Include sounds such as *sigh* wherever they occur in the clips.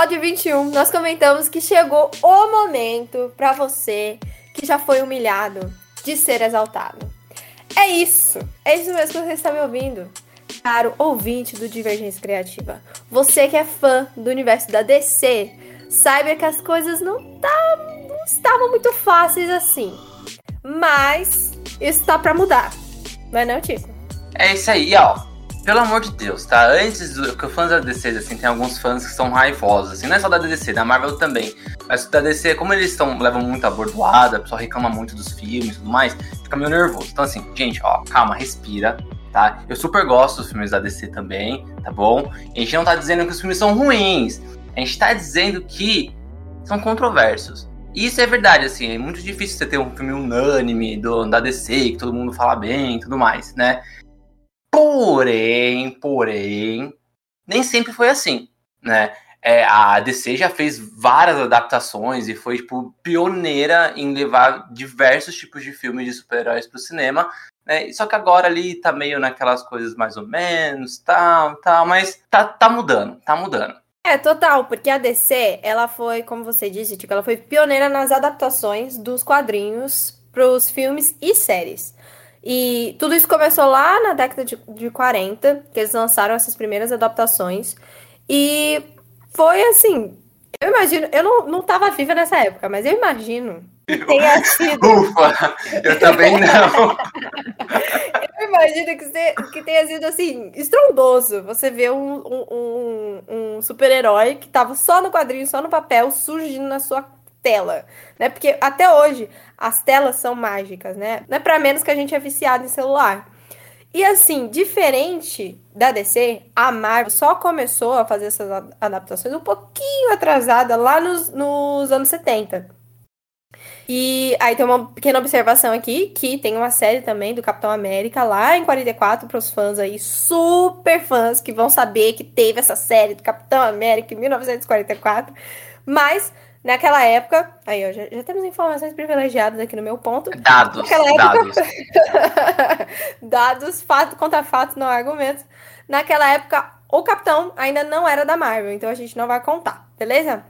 Episódio 21, nós comentamos que chegou o momento para você que já foi humilhado de ser exaltado. É isso, é isso mesmo que você está me ouvindo, caro ouvinte do Divergência Criativa. Você que é fã do universo da DC, saiba que as coisas não, tá, não estavam muito fáceis assim. Mas isso tá para mudar. Mas não, Tico? É isso aí, ó pelo amor de Deus, tá? Antes do que fãs da DC, assim, tem alguns fãs que são raivosos, assim, não é só da DC, da Marvel também. Mas da DC, como eles estão levam muito a bordoada, o pessoal reclama muito dos filmes e tudo mais, fica meio nervoso. Então, assim, gente, ó, calma, respira, tá? Eu super gosto dos filmes da DC também, tá bom? A gente não tá dizendo que os filmes são ruins, a gente tá dizendo que são controversos. Isso é verdade, assim, é muito difícil você ter um filme unânime do, da DC, que todo mundo fala bem e tudo mais, né? Porém, porém, nem sempre foi assim, né? É, a DC já fez várias adaptações e foi tipo pioneira em levar diversos tipos de filmes de super-heróis para o cinema. Né? Só que agora ali tá meio naquelas coisas mais ou menos, tal, tal, mas tá, tá mudando, tá mudando. É, total, porque a DC, ela foi, como você disse, tipo, ela foi pioneira nas adaptações dos quadrinhos para os filmes e séries. E tudo isso começou lá na década de, de 40, que eles lançaram essas primeiras adaptações. E foi assim. Eu imagino, eu não, não tava viva nessa época, mas eu imagino que tenha sido. Ufa! Eu também não! *laughs* eu imagino que, você, que tenha sido assim, estrondoso. Você vê um, um, um, um super-herói que tava só no quadrinho, só no papel, surgindo na sua tela, né? Porque até hoje as telas são mágicas, né? Não é para menos que a gente é viciado em celular. E assim, diferente da DC, a Marvel só começou a fazer essas adaptações um pouquinho atrasada lá nos, nos anos 70. E aí tem uma pequena observação aqui, que tem uma série também do Capitão América lá em 44 para os fãs aí, super fãs que vão saber que teve essa série do Capitão América em 1944. Mas Naquela época, aí ó, já, já, temos informações privilegiadas aqui no meu ponto. Dados. Época, dados. *laughs* dados, fato contra fato, não argumentos. Naquela época, o Capitão ainda não era da Marvel, então a gente não vai contar, beleza?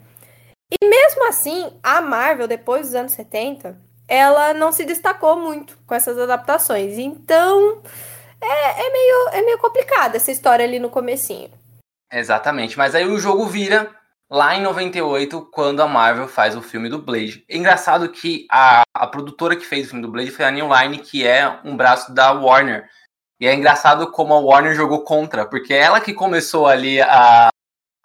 E mesmo assim, a Marvel, depois dos anos 70, ela não se destacou muito com essas adaptações. Então, é, é meio, é meio complicada essa história ali no comecinho. Exatamente, mas aí o jogo vira lá em 98, quando a Marvel faz o filme do Blade. É engraçado que a, a produtora que fez o filme do Blade foi a New Line, que é um braço da Warner. E é engraçado como a Warner jogou contra, porque é ela que começou ali a,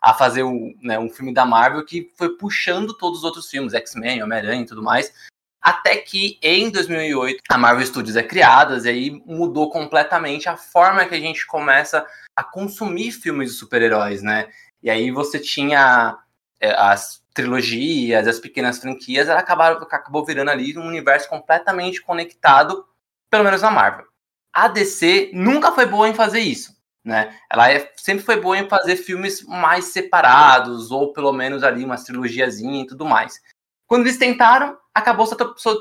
a fazer um, né, um filme da Marvel que foi puxando todos os outros filmes, X-Men, Homem-Aranha e tudo mais. Até que em 2008 a Marvel Studios é criada e aí mudou completamente a forma que a gente começa a consumir filmes de super-heróis, né? E aí você tinha é, as trilogias, as pequenas franquias, ela acabaram, acabou virando ali um universo completamente conectado, pelo menos na Marvel. A DC nunca foi boa em fazer isso, né? Ela é, sempre foi boa em fazer filmes mais separados, ou pelo menos ali umas trilogiazinha e tudo mais. Quando eles tentaram, acabou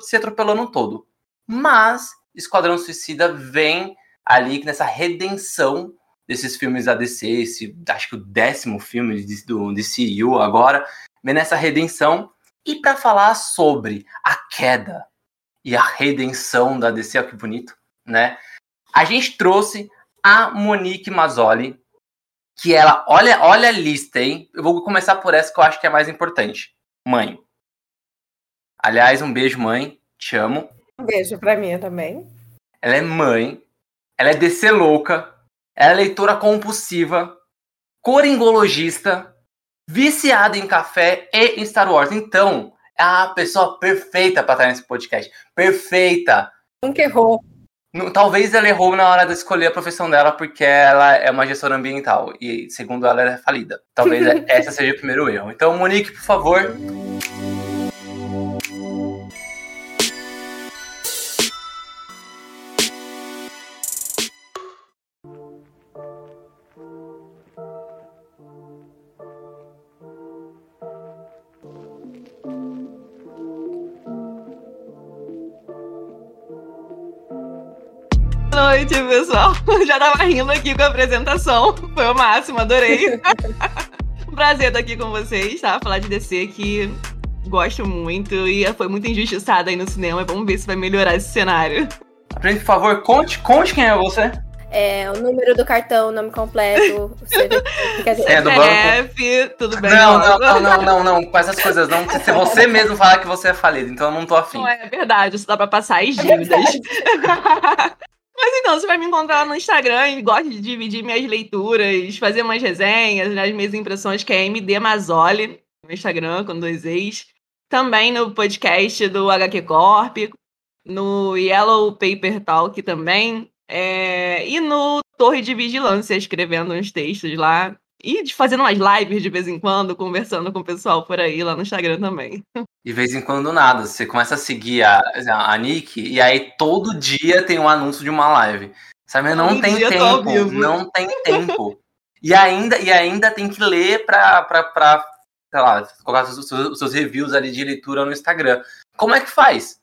se atropelando todo. Mas Esquadrão Suicida vem ali nessa redenção desses filmes da DC, esse, acho que o décimo filme do DCU agora, vem nessa redenção. E para falar sobre a queda e a redenção da DC, olha que bonito, né? A gente trouxe a Monique Mazzoli, que ela, olha, olha a lista, hein? Eu vou começar por essa que eu acho que é mais importante. Mãe. Aliás, um beijo, mãe. Te amo. Um beijo pra mim também. Ela é mãe. Ela é DC louca é leitora compulsiva, coringologista, viciada em café e em Star Wars. Então, é a pessoa perfeita para estar nesse podcast. Perfeita. Nunca errou. Talvez ela errou na hora de escolher a profissão dela porque ela é uma gestora ambiental e, segundo ela, ela é falida. Talvez *laughs* essa seja o primeiro erro. Então, Monique, por favor. Noite, pessoal. *laughs* Já tava rindo aqui com a apresentação. Foi o máximo, adorei. *laughs* Prazer estar aqui com vocês, tá? Falar de DC que gosto muito e foi muito injustiçada aí no cinema. Vamos ver se vai melhorar esse cenário. Por favor, conte, conte quem é você. É, o número do cartão, o nome completo, *laughs* é, do banco. tudo bem. Não, não, não, não, não, não, com essas coisas não, se você mesmo falar que você é falido, então eu não tô afim. Não é verdade, isso dá pra passar as dívidas. É Mas então, você vai me encontrar no Instagram e gosta de dividir minhas leituras, fazer umas resenhas, nas minhas impressões, que é MD Mazoli, no Instagram, com dois ex. Também no podcast do HQ Corp, no Yellow Paper Talk também. É... E no Torre de Vigilância, escrevendo uns textos lá. E fazendo umas lives de vez em quando, conversando com o pessoal por aí lá no Instagram também. De vez em quando nada. Você começa a seguir a, a Nick e aí todo dia tem um anúncio de uma live. Sabe? Não todo tem tempo. Não tem tempo. E ainda, e ainda tem que ler pra, pra, pra sei lá, colocar os seus, os seus reviews ali de leitura no Instagram. Como é que faz?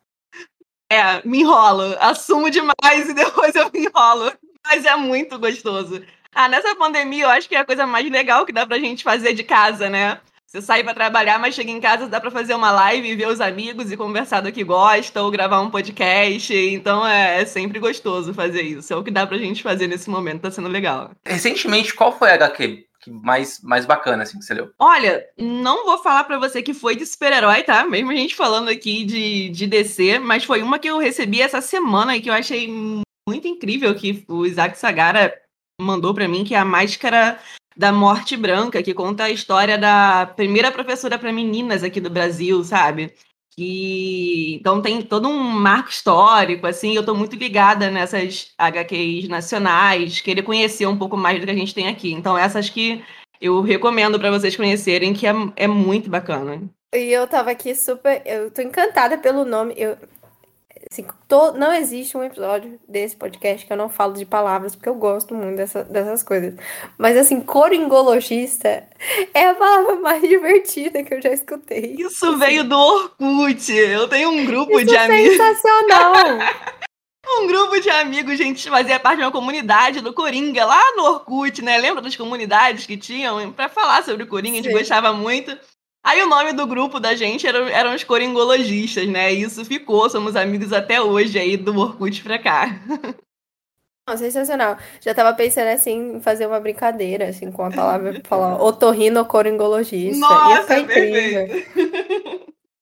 É, me enrolo. Assumo demais e *laughs* depois eu me enrolo. Mas é muito gostoso. Ah, nessa pandemia eu acho que é a coisa mais legal que dá pra gente fazer de casa, né? Você sai para trabalhar, mas chega em casa, dá para fazer uma live, ver os amigos e conversar do que gosta, ou gravar um podcast. Então é, é, sempre gostoso fazer isso. É o que dá pra gente fazer nesse momento, tá sendo legal. Recentemente, qual foi a HQ mais, mais bacana, assim, que você leu? Olha, não vou falar para você que foi de super-herói, tá? Mesmo a gente falando aqui de, de DC, mas foi uma que eu recebi essa semana e que eu achei muito incrível, que o Isaac Sagara mandou para mim, que é a Máscara da Morte Branca, que conta a história da primeira professora para meninas aqui do Brasil, sabe? Que então tem todo um marco histórico, assim, eu estou muito ligada nessas HQs nacionais, querer conhecer um pouco mais do que a gente tem aqui. Então essas que eu recomendo para vocês conhecerem, que é, é muito bacana. E eu tava aqui super. Eu tô encantada pelo nome. Eu, Assim, to, não existe um episódio desse podcast que eu não falo de palavras, porque eu gosto muito dessa, dessas coisas. Mas, assim, coringologista é a palavra mais *laughs* divertida que eu já escutei. Isso assim. veio do Orkut. Eu tenho um grupo Isso de é amigos. Sensacional! *laughs* um grupo de amigos, gente, fazia parte de uma comunidade do Coringa, lá no Orkut, né? Lembra das comunidades que tinham? para falar sobre o Coringa, Sim. a gente gostava muito. Aí o nome do grupo da gente eram, eram os coringologistas, né? E isso ficou, somos amigos até hoje aí do Orkut pra cá. *laughs* Não, sensacional. Já tava pensando assim em fazer uma brincadeira, assim, com a palavra falar otorrino coringologista. Nossa, Ia incrível.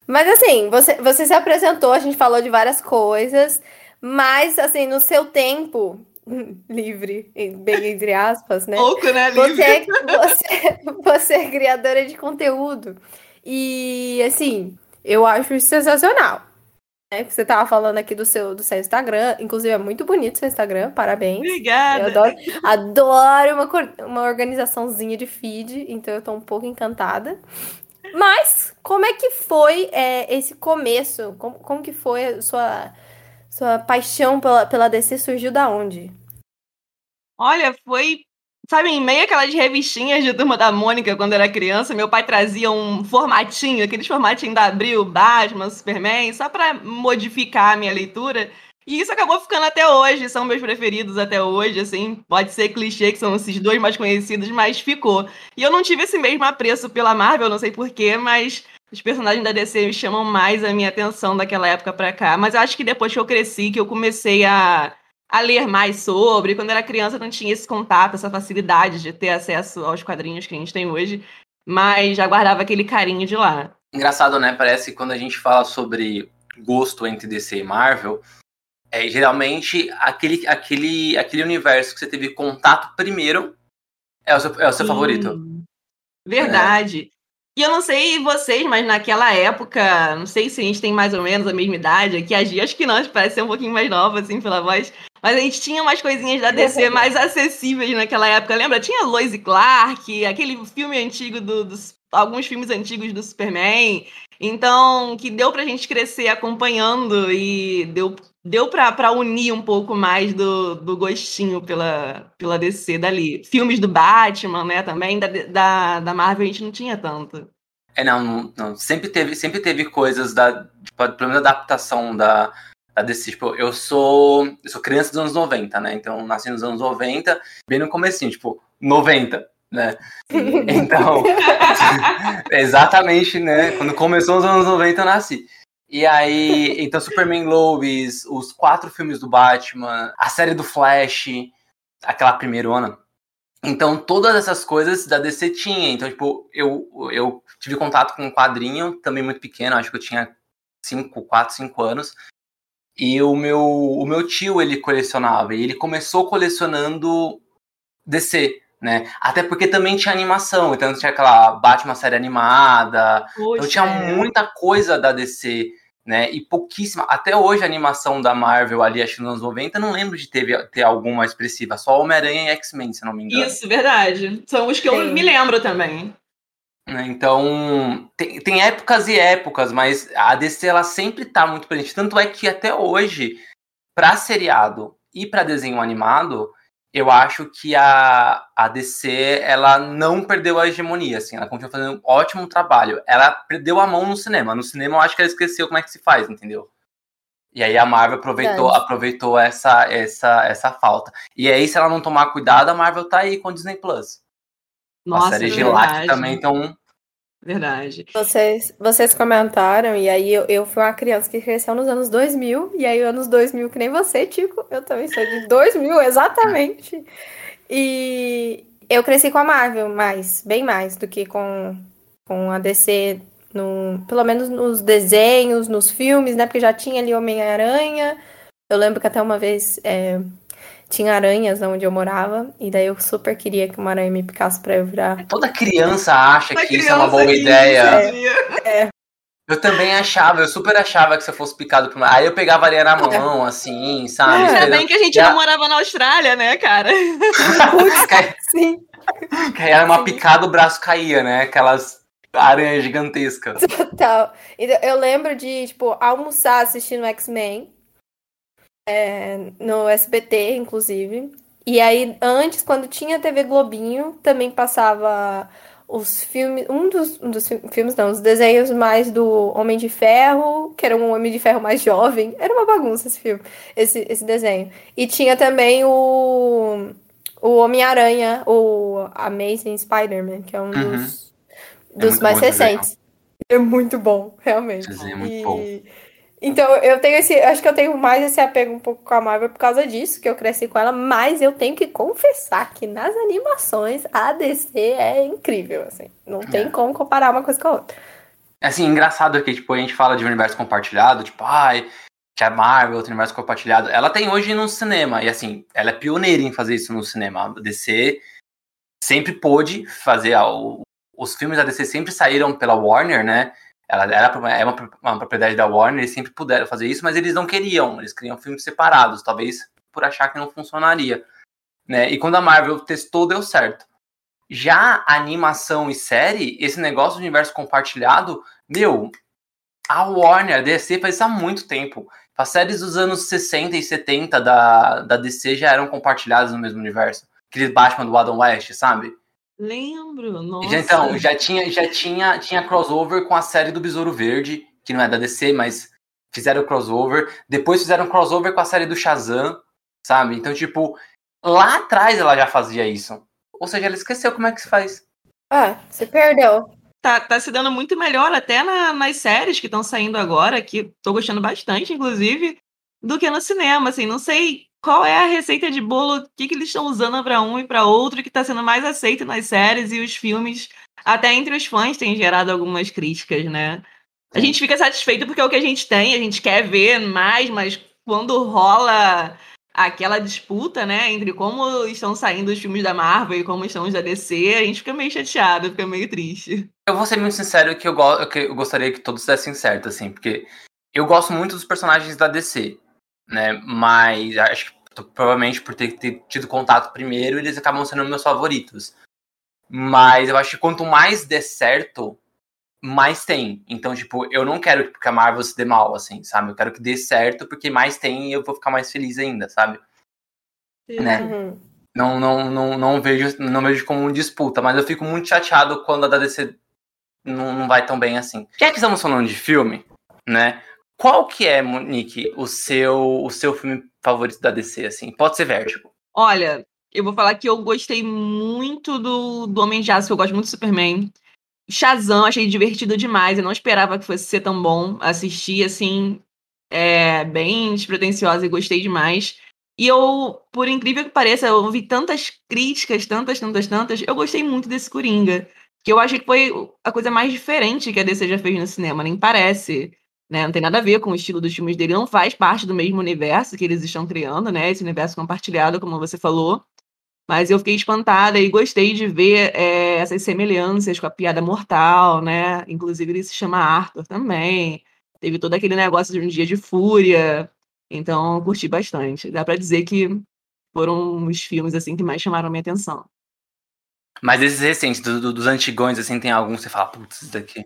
Mas assim, você, você se apresentou, a gente falou de várias coisas, mas assim, no seu tempo, *laughs* livre, bem entre aspas, né? Pouco, né? Livre. Você, é, *laughs* você, você é criadora de conteúdo. E, assim, eu acho isso sensacional. Né? Você tava falando aqui do seu, do seu Instagram, inclusive é muito bonito seu Instagram, parabéns. Obrigada. Eu adoro, adoro uma, uma organizaçãozinha de feed, então eu tô um pouco encantada. Mas, como é que foi é, esse começo? Como, como que foi a sua sua paixão pela, pela DC surgiu da onde? Olha, foi. Sabe, em meio aquelas revistinhas de turma da Mônica quando era criança, meu pai trazia um formatinho, aqueles formatinhos da Abril, Batman, Superman, só para modificar a minha leitura. E isso acabou ficando até hoje, são meus preferidos até hoje, assim. Pode ser clichê que são esses dois mais conhecidos, mas ficou. E eu não tive esse mesmo apreço pela Marvel, não sei porquê, mas os personagens da DC chamam mais a minha atenção daquela época para cá. Mas eu acho que depois que eu cresci, que eu comecei a, a ler mais sobre, quando era criança não tinha esse contato, essa facilidade de ter acesso aos quadrinhos que a gente tem hoje, mas já guardava aquele carinho de lá. Engraçado, né? Parece que quando a gente fala sobre gosto entre DC e Marvel, é geralmente aquele, aquele, aquele universo que você teve contato primeiro é o seu, é o seu favorito. Verdade. É. E eu não sei vocês, mas naquela época, não sei se a gente tem mais ou menos a mesma idade aqui, a Gia, acho que não, parece ser um pouquinho mais nova, assim, pela voz. Mas a gente tinha umas coisinhas da DC mais acessíveis naquela época. Lembra? Tinha Lois e Clark, aquele filme antigo do, dos. Alguns filmes antigos do Superman. Então, que deu pra gente crescer acompanhando e deu, deu pra, pra unir um pouco mais do, do gostinho pela, pela DC dali. Filmes do Batman, né, também, da, da, da Marvel a gente não tinha tanto. É, não, não, Sempre teve, sempre teve coisas da. Tipo, pelo menos adaptação da, da DC. Tipo, eu sou. Eu sou criança dos anos 90, né? Então, nasci nos anos 90, bem no comecinho, tipo, 90 né? *laughs* Então, *laughs* exatamente, né? Quando começou os anos 90, eu nasci. E aí, então, Superman Lois, os quatro filmes do Batman, a série do Flash, aquela primeira ona. Então, todas essas coisas da DC tinha. Então, tipo, eu, eu tive contato com um quadrinho, também muito pequeno, acho que eu tinha 5, 4, 5 anos. E o meu, o meu tio, ele colecionava. E ele começou colecionando DC né? Até porque também tinha animação, então tinha aquela Batman série animada, Poxa, então tinha é. muita coisa da DC, né? E pouquíssima. Até hoje a animação da Marvel ali, acho que nos anos 90, não lembro de ter, ter alguma expressiva, só Homem-Aranha e X-Men, se não me engano. Isso, verdade. São os que eu me lembro também. Né, então, tem, tem épocas e épocas, mas a DC ela sempre tá muito presente. Tanto é que até hoje, para seriado e para desenho animado, eu acho que a, a DC ela não perdeu a hegemonia, assim, ela continua fazendo um ótimo trabalho. Ela perdeu a mão no cinema. No cinema eu acho que ela esqueceu como é que se faz, entendeu? E aí a Marvel aproveitou, aproveitou essa, essa, essa falta. E aí, se ela não tomar cuidado, a Marvel tá aí com o Disney Plus. Nossa, a série de Lack também estão Verdade. Vocês, vocês comentaram, e aí eu, eu fui uma criança que cresceu nos anos 2000, e aí anos 2000, que nem você, Tico, eu também sou de 2000, *laughs* exatamente. E eu cresci com a Marvel mais, bem mais do que com, com a DC, no, pelo menos nos desenhos, nos filmes, né? Porque já tinha ali Homem-Aranha. Eu lembro que até uma vez é, tinha aranhas onde eu morava, e daí eu super queria que uma aranha me picasse pra eu virar. Toda criança acha que isso é uma boa ideia. É, é. Eu também achava, eu super achava que você fosse picado por uma. Aí eu pegava a areia na é. mão, assim, sabe? Ainda bem que a gente não morava na Austrália, né, cara? *laughs* Sim. Que aí era uma picada, o braço caía, né? Aquelas aranhas gigantescas. Total. Eu lembro de, tipo, almoçar assistindo X-Men é, no SBT, inclusive. E aí, antes, quando tinha TV Globinho, também passava os filmes. Um dos, um dos filmes, não, os desenhos mais do Homem de Ferro, que era um Homem de Ferro mais *laughs* jovem. Era uma bagunça esse filme, esse, esse desenho. E tinha também o. O Homem-Aranha, o Amazing Spider-Man, que é um uhum. dos, é dos mais recentes. É muito bom, realmente. É muito e... bom. Então, eu tenho esse. Acho que eu tenho mais esse apego um pouco com a Marvel por causa disso, que eu cresci com ela, mas eu tenho que confessar que nas animações a DC é incrível, assim. Não tem é. como comparar uma coisa com a outra. É assim, engraçado é que, tipo, a gente fala de universo compartilhado, tipo, ai, que a Marvel, outro universo compartilhado. Ela tem hoje no cinema, e assim, ela é pioneira em fazer isso no cinema. A DC sempre pôde fazer. os filmes da DC sempre saíram pela Warner, né? Ela era é uma, uma, propriedade da Warner, eles sempre puderam fazer isso, mas eles não queriam, eles queriam filmes separados, talvez por achar que não funcionaria. Né? E quando a Marvel testou, deu certo. Já animação e série, esse negócio do universo compartilhado, meu, a Warner, a DC faz isso há muito tempo. As séries dos anos 60 e 70 da, da DC já eram compartilhadas no mesmo universo. Aqueles Batman do Adam West, sabe? Lembro, nossa. Já, então, já tinha, já tinha, tinha crossover com a série do Besouro Verde, que não é da DC, mas fizeram crossover. Depois fizeram crossover com a série do Shazam, sabe? Então, tipo, lá atrás ela já fazia isso. Ou seja, ela esqueceu como é que se faz. Ah, se perdeu. Tá, tá se dando muito melhor até na, nas séries que estão saindo agora, que tô gostando bastante, inclusive, do que no cinema, assim, não sei qual é a receita de bolo, o que, que eles estão usando para um e para outro, que está sendo mais aceito nas séries e os filmes, até entre os fãs, tem gerado algumas críticas, né? A gente fica satisfeito porque é o que a gente tem, a gente quer ver mais, mas quando rola aquela disputa, né, entre como estão saindo os filmes da Marvel e como estão os da DC, a gente fica meio chateado, fica meio triste. Eu vou ser muito sincero que eu, go que eu gostaria que todos dessem certo, assim, porque eu gosto muito dos personagens da DC né? Mas acho que Provavelmente por ter, ter tido contato primeiro, eles acabam sendo meus favoritos. Mas eu acho que quanto mais der certo, mais tem. Então, tipo, eu não quero que a Marvel se dê mal, assim, sabe? Eu quero que dê certo, porque mais tem e eu vou ficar mais feliz ainda, sabe? Né? Uhum. Não, não, não, não, vejo, não vejo como uma disputa, mas eu fico muito chateado quando a da DC não, não vai tão bem assim. Já que estamos falando de filme, né? Qual que é, Monique, o seu, o seu filme favorito da DC, assim? Pode ser Vertigo. Olha, eu vou falar que eu gostei muito do, do Homem de Aço, que eu gosto muito do Superman. Shazam, achei divertido demais. Eu não esperava que fosse ser tão bom. Assisti, assim, é, bem despretensiosa e gostei demais. E eu, por incrível que pareça, eu ouvi tantas críticas, tantas, tantas, tantas. Eu gostei muito desse Coringa. Que eu achei que foi a coisa mais diferente que a DC já fez no cinema, nem parece. Né? Não tem nada a ver com o estilo dos filmes dele, não faz parte do mesmo universo que eles estão criando, né? Esse universo compartilhado, como você falou. Mas eu fiquei espantada e gostei de ver é, essas semelhanças com a piada mortal, né? Inclusive ele se chama Arthur também. Teve todo aquele negócio de um dia de fúria. Então, curti bastante. Dá para dizer que foram os filmes assim que mais chamaram minha atenção. Mas esses recentes, do, do, dos antigões, assim, tem algum que você fala, putz, isso daqui.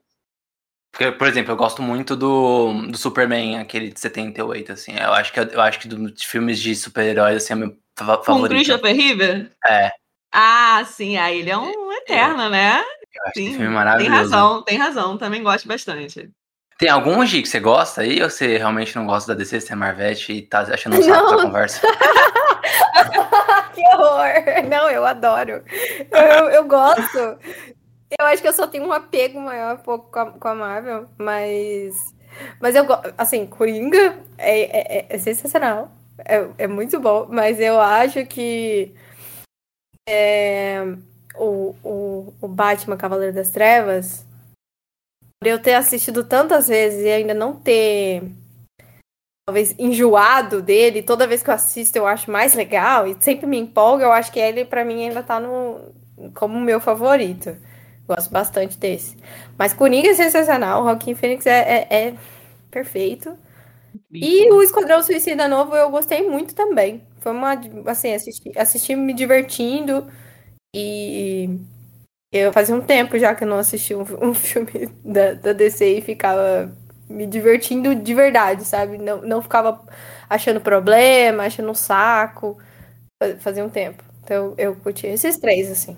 Porque, por exemplo, eu gosto muito do, do Superman, aquele de 78, assim. Eu acho que, eu acho que dos filmes de super-heróis, assim, é o meu favorito. Com Christopher River? É. Ah, sim, aí ele é um eterno, é. né? Eu acho sim, filme maravilhoso. Tem razão, tem razão, também gosto bastante. Tem algum, Gi, que você gosta aí? Ou você realmente não gosta da DC, você é Marvete e tá achando um saco essa conversa? *laughs* que horror! Não, eu adoro. Eu, eu gosto. Eu acho que eu só tenho um apego maior um pouco com a, Marvel, mas. Mas eu. Assim, Coringa é, é, é sensacional. É, é muito bom, mas eu acho que é, o, o, o Batman Cavaleiro das Trevas, por eu ter assistido tantas vezes e ainda não ter talvez enjoado dele, toda vez que eu assisto eu acho mais legal e sempre me empolga, eu acho que ele para mim ainda tá no como meu favorito. Gosto bastante desse. Mas Coringa é sensacional, o Joaquim Phoenix é, é, é perfeito. E o Esquadrão Suicida Novo eu gostei muito também. Foi uma, assim, assisti, assisti me divertindo e eu fazia um tempo já que eu não assisti um, *laughs* um filme da, da DC e ficava me divertindo de verdade, sabe? Não, não ficava achando problema, achando um saco. Fazia um tempo. Então eu curti esses três, assim.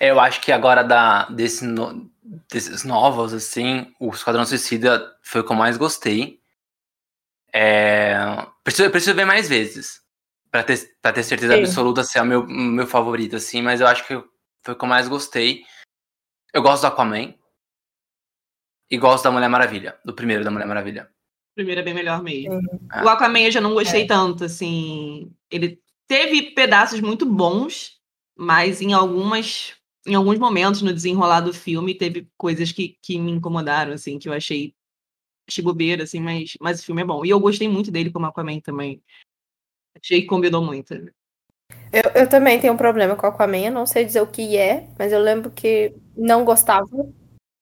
Eu acho que agora da, desse no, desses novos, assim, o Esquadrão Suicida foi o que eu mais gostei. É, preciso, preciso ver mais vezes. Pra ter, pra ter certeza Sim. absoluta se é o meu, meu favorito, assim, mas eu acho que foi o que eu mais gostei. Eu gosto do Aquaman. E gosto da Mulher Maravilha, do primeiro da Mulher Maravilha. O primeiro é bem melhor mesmo. É. O Aquaman eu já não gostei é. tanto, assim. Ele teve pedaços muito bons, mas em algumas. Em alguns momentos no desenrolar do filme, teve coisas que, que me incomodaram, assim, que eu achei achei bobeira, assim, mas, mas o filme é bom. E eu gostei muito dele como Aquaman também. Achei que combinou muito. Eu, eu também tenho um problema com Aquaman, eu não sei dizer o que é, mas eu lembro que não gostava.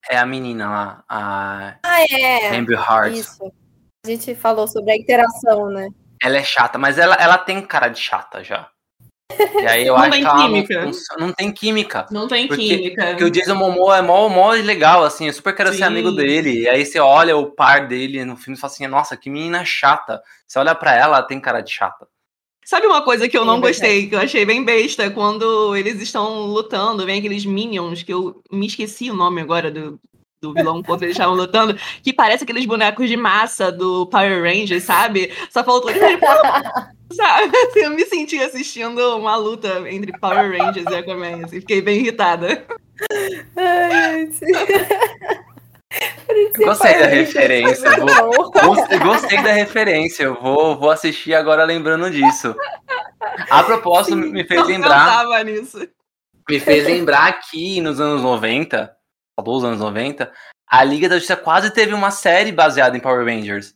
É a menina lá, a ah, é. Amber Heart. Isso. A gente falou sobre a interação, né? Ela é chata, mas ela, ela tem cara de chata já. E aí eu não acho tem que. Não, não, tem química. Não tem porque, química. Porque o Jason Momoa é mó, mó legal, assim, eu super quero Sim. ser amigo dele. E aí você olha o par dele no filme e fala assim, nossa, que menina chata. Você olha para ela, ela tem cara de chata. Sabe uma coisa que eu não gostei, que eu achei bem besta, quando eles estão lutando, vem aqueles minions, que eu me esqueci o nome agora do, do vilão contra eles estavam lutando, que parece aqueles bonecos de massa do Power Rangers, sabe? Só faltou aquele. *laughs* sabe? Assim, eu me senti assistindo uma luta entre Power Rangers e Aquaman, assim, fiquei bem irritada. Ai, Gostei da referência. Vou, gostei, gostei, da referência. Eu vou, vou assistir agora lembrando disso. A propósito, Sim, me fez lembrar. Me fez lembrar que nos anos 90, dos anos 90, a Liga da Justiça quase teve uma série baseada em Power Rangers.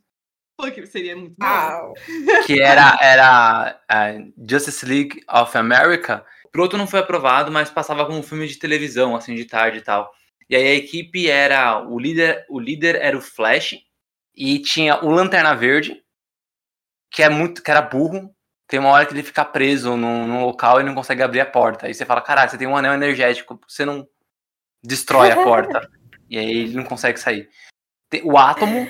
Pô, que seria muito bom. Que era, era uh, Justice League of America. O piloto não foi aprovado, mas passava como um filme de televisão, assim, de tarde e tal. E aí a equipe era. O líder, o líder era o Flash. E tinha o Lanterna Verde, que é muito. que era burro. tem uma hora que ele fica preso num, num local e não consegue abrir a porta. Aí você fala, caraca, você tem um anel energético, você não destrói a *laughs* porta. e aí ele não consegue sair. Tem o átomo,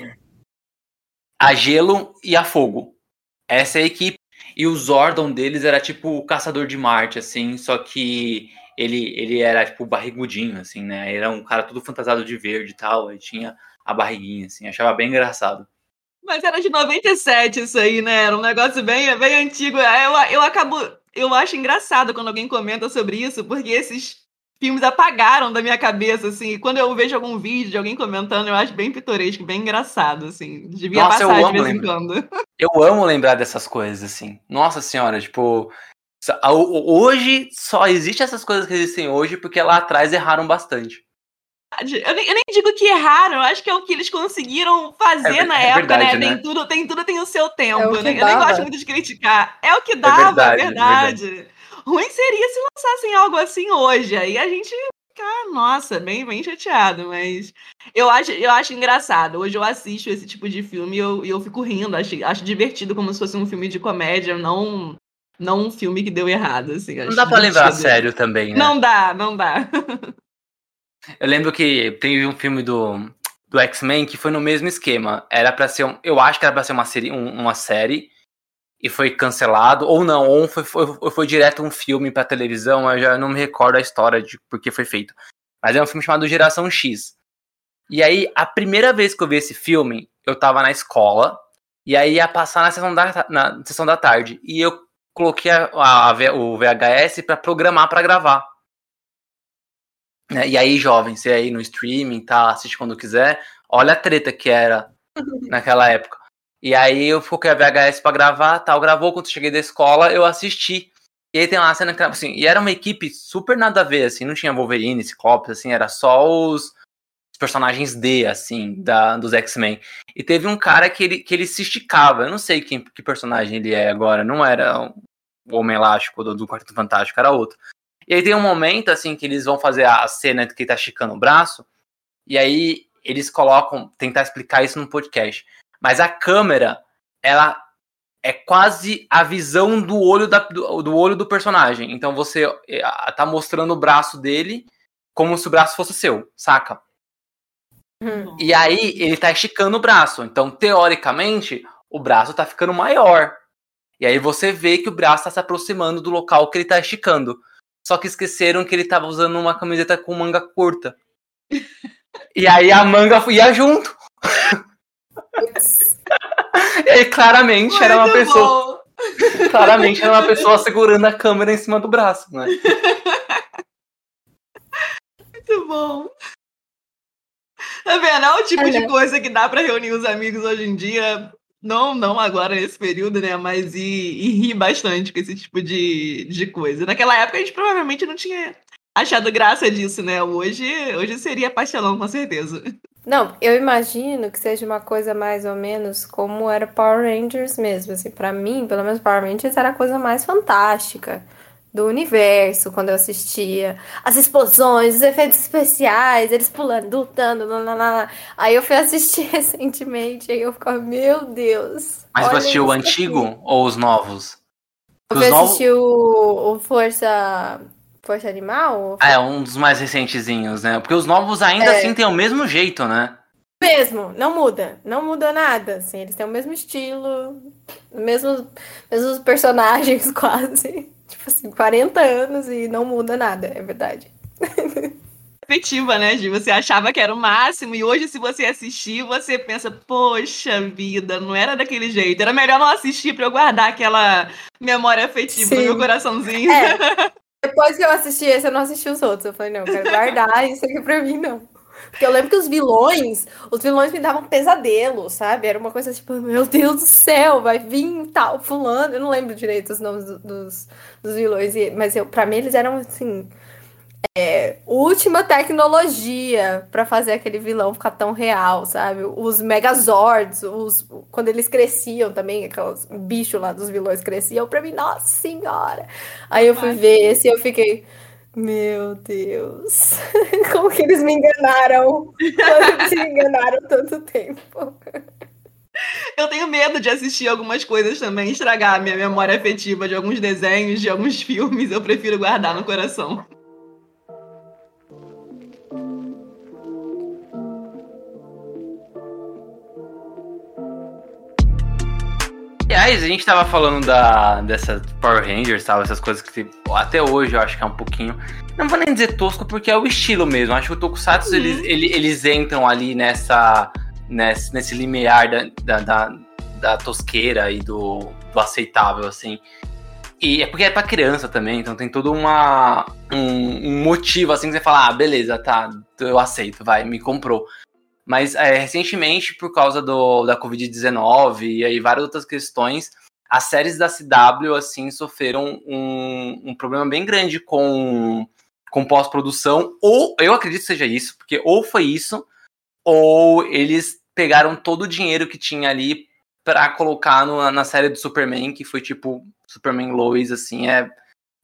a gelo e a fogo. Essa é a equipe. E o Zordon deles era tipo o caçador de Marte, assim, só que ele, ele era tipo barrigudinho, assim, né? Era um cara todo fantasiado de verde e tal, aí tinha a barriguinha, assim, achava bem engraçado. Mas era de 97 isso aí, né? Era um negócio bem, bem antigo. Eu, eu acabo. Eu acho engraçado quando alguém comenta sobre isso, porque esses filmes apagaram da minha cabeça, assim. E quando eu vejo algum vídeo de alguém comentando, eu acho bem pitoresco, bem engraçado, assim. Devia Nossa, passar de vez em quando. *laughs* Eu amo lembrar dessas coisas, assim. Nossa senhora, tipo. Hoje só existe essas coisas que existem hoje porque lá atrás erraram bastante. Eu nem, eu nem, digo que erraram, eu acho que é o que eles conseguiram fazer é, na é época, né? verdade, né? Tem tudo, tem tudo tem o seu tempo. É o eu, nem, eu, nem, gosto muito de criticar. É o que é dava, é verdade. verdade. Ruim seria se lançassem algo assim hoje. Aí a gente ficar, nossa, bem, bem chateado, mas eu acho, eu acho engraçado. Hoje eu assisto esse tipo de filme e eu, eu fico rindo, acho, acho divertido como se fosse um filme de comédia, não não um filme que deu errado, assim. Não dá pra lembrar a sério também, né? Não dá, não dá. Eu lembro que teve um filme do, do X-Men que foi no mesmo esquema. Era para ser, um, eu acho que era para ser uma série, um, uma série e foi cancelado ou não, ou foi, foi, foi direto um filme para televisão. Eu já não me recordo a história de por que foi feito. Mas é um filme chamado Geração X. E aí, a primeira vez que eu vi esse filme, eu tava na escola, e aí ia passar na sessão da, na sessão da tarde. E eu coloquei a, a, a o VHS para programar para gravar. Né? E aí, jovem, você aí no streaming, tá, assiste quando quiser, olha a treta que era *laughs* naquela época. E aí eu foquei a VHS para gravar, tal, gravou, quando eu cheguei da escola, eu assisti. E aí tem lá a cena que, assim, e era uma equipe super nada a ver, assim, não tinha Wolverine, Ciclopes, assim, era só os personagens D, assim, da, dos X-Men. E teve um cara que ele, que ele se esticava, eu não sei quem, que personagem ele é agora, não era o Homem Elástico do, do Quarteto Fantástico, era outro. E aí tem um momento, assim, que eles vão fazer a cena que ele tá esticando o braço, e aí eles colocam, tentar explicar isso no podcast. Mas a câmera, ela é quase a visão do olho, da, do, do olho do personagem. Então você é, tá mostrando o braço dele como se o braço fosse seu, saca? Hum. E aí ele tá esticando o braço. Então, teoricamente, o braço tá ficando maior. E aí você vê que o braço tá se aproximando do local que ele tá esticando. Só que esqueceram que ele tava usando uma camiseta com manga curta. *laughs* e aí a manga ia junto. *laughs* e aí claramente Muito era uma pessoa. Claramente era uma pessoa segurando a câmera em cima do braço, né? Muito bom. Tá vendo? É o tipo de coisa que dá para reunir os amigos hoje em dia não, não agora nesse período, né? Mas e, e ri bastante com esse tipo de, de coisa. Naquela época a gente provavelmente não tinha achado graça disso, né? Hoje, hoje seria pastelão, com certeza. Não, eu imagino que seja uma coisa mais ou menos como era Power Rangers mesmo. Assim, para mim, pelo menos Power Rangers era a coisa mais fantástica do universo quando eu assistia. As explosões, os efeitos especiais, eles pulando, lutando, lá. Aí eu fui assistir *laughs* recentemente e eu ficava, meu Deus. Mas você assistiu o antigo aqui. ou os novos? Eu fui assistir o, o Força. Força Animal? Ah, é um dos mais recentezinhos, né? Porque os novos ainda é. assim têm o mesmo jeito, né? Mesmo, não muda, não muda nada, assim, eles têm o mesmo estilo, mesmos, mesmos personagens *laughs* quase tipo assim, 40 anos e não muda nada, é verdade. *laughs* Efetiva, né, Gi? Você achava que era o máximo e hoje, se você assistir, você pensa, poxa vida, não era daquele jeito. Era melhor não assistir para eu guardar aquela memória afetiva Sim. no meu coraçãozinho. É. *laughs* Depois que eu assisti esse, eu não assisti os outros. Eu falei, não, eu quero guardar *laughs* isso aqui pra mim, não. Porque eu lembro que os vilões, os vilões me davam pesadelo, sabe? Era uma coisa tipo, meu Deus do céu, vai vir tal, fulano. Eu não lembro direito os nomes do, dos, dos vilões, mas eu, pra mim eles eram assim. É, última tecnologia para fazer aquele vilão ficar tão real, sabe? Os Megazords, os, quando eles cresciam também, aqueles bichos lá dos vilões cresciam, pra mim, nossa senhora! Aí eu fui ver esse e eu fiquei, meu Deus, *laughs* como que eles me enganaram? Como eles me enganaram tanto tempo? Eu tenho medo de assistir algumas coisas também, estragar a minha memória afetiva de alguns desenhos, de alguns filmes. Eu prefiro guardar no coração. Aliás, a gente tava falando da, dessa Power Rangers, sabe? Essas coisas que até hoje eu acho que é um pouquinho. Não vou nem dizer tosco, porque é o estilo mesmo. Acho que o Tokusatsu, uhum. eles, eles, eles entram ali nessa. nesse, nesse limiar da, da, da, da tosqueira e do, do aceitável, assim. E é porque é pra criança também, então tem todo uma, um, um, motivo assim que você fala, ah, beleza, tá, eu aceito, vai, me comprou. Mas é, recentemente, por causa do, da Covid-19 e aí várias outras questões, as séries da CW, assim, sofreram um, um problema bem grande com, com pós-produção, ou eu acredito que seja isso, porque ou foi isso, ou eles pegaram todo o dinheiro que tinha ali para colocar no, na série do Superman, que foi tipo Superman Lois, assim, é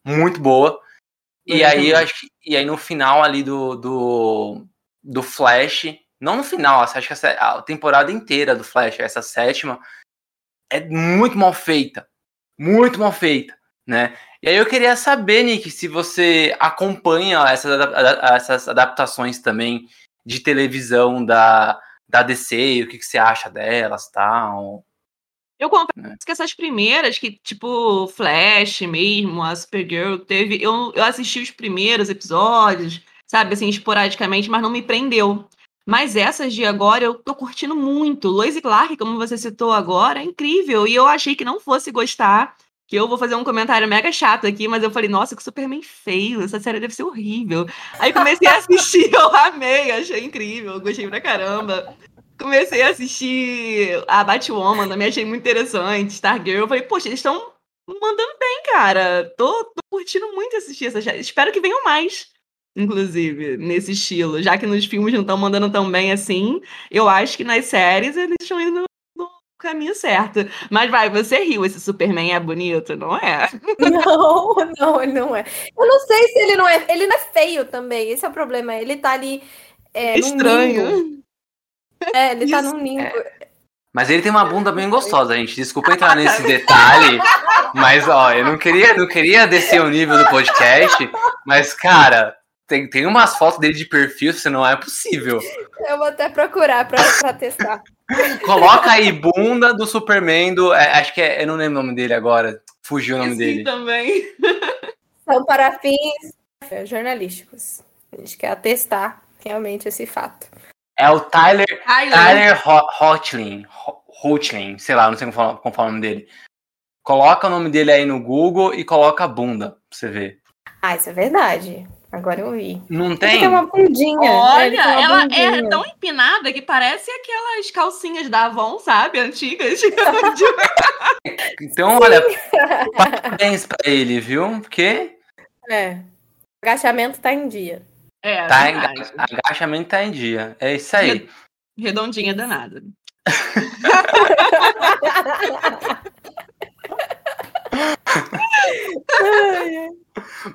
muito boa. E aí, acho que, e aí no final ali do, do, do Flash, não no final, acho que a temporada inteira do Flash, essa sétima, é muito mal feita. Muito mal feita, né? E aí eu queria saber, Nick, se você acompanha essas, essas adaptações também de televisão da, da DC, o que, que você acha delas, tal. Eu confesso é. que essas primeiras, que tipo Flash mesmo, a Supergirl, teve. Eu, eu assisti os primeiros episódios, sabe, assim, esporadicamente, mas não me prendeu. Mas essas de agora eu tô curtindo muito. Lois Clark, como você citou agora, é incrível. E eu achei que não fosse gostar. Que eu vou fazer um comentário mega chato aqui, mas eu falei, nossa, que Superman feio, essa série deve ser horrível. Aí comecei a assistir, *laughs* eu amei, achei incrível, gostei pra caramba. Comecei a assistir a Batwoman, também achei muito interessante, Stargirl. Eu falei, poxa, eles estão mandando bem, cara. Tô, tô curtindo muito assistir essa série. Espero que venham mais inclusive, nesse estilo. Já que nos filmes não estão mandando tão bem assim, eu acho que nas séries eles estão indo no caminho certo. Mas vai, você riu, esse Superman é bonito, não é? *laughs* Não, não, ele não é. Eu não sei se ele não é. Ele não é feio também. Esse é o problema. Ele tá ali. É, Estranho. É, ele tá Isso. tá num ninho. É. Mas ele tem uma bunda bem gostosa, gente. Desculpa entrar *laughs* nesse detalhe, mas ó, eu não queria, não queria descer o nível do podcast, mas cara, tem, tem umas fotos dele de perfil, se não é possível. Eu vou até procurar pra, pra testar. *laughs* Coloca aí bunda do Superman do. É, acho que é. Eu não lembro o nome dele agora. Fugiu o nome Sim, dele. também. *laughs* São para fins jornalísticos. A gente quer atestar realmente esse fato. É o Tyler. Tyler, Tyler Hotlin. Hotlin, sei lá, não sei como fala, como fala o nome dele. Coloca o nome dele aí no Google e coloca a bunda pra você ver. Ah, isso é verdade. Agora eu vi. Não tem? Ele tem uma bundinha. Olha, uma ela é bundinha. é tão empinada que parece aquelas calcinhas da Avon, sabe? Antigas. *laughs* então, olha, *laughs* parabéns pra ele, viu? Porque. É. O agachamento tá em dia. É, tá em, agachamento tá em dia. É isso aí. Redondinha danada. *laughs*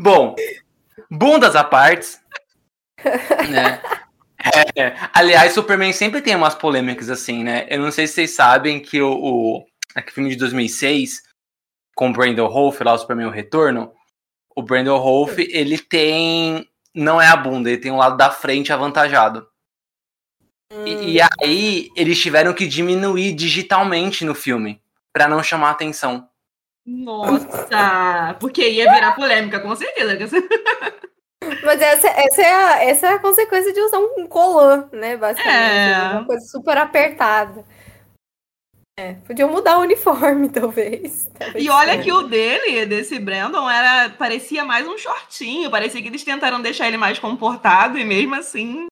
Bom, bundas à parte. *laughs* né? É, aliás, Superman sempre tem umas polêmicas assim, né? Eu não sei se vocês sabem que o, o aquele filme de 2006 com o Brandon Rolf, lá o Superman o Retorno, o Brandon Rolf, ele tem não é a bunda, ele tem um lado da frente avantajado. Hum. E, e, aí eles tiveram que diminuir digitalmente no filme para não chamar atenção. Nossa, porque ia virar polêmica, com certeza. *laughs* Mas essa, essa, é a, essa é a consequência de usar um colã, né? Basicamente. É. Uma coisa super apertada. É, podiam mudar o uniforme, *laughs* talvez. talvez e olha que o dele, desse Brandon, era, parecia mais um shortinho. Parecia que eles tentaram deixar ele mais comportado e mesmo assim.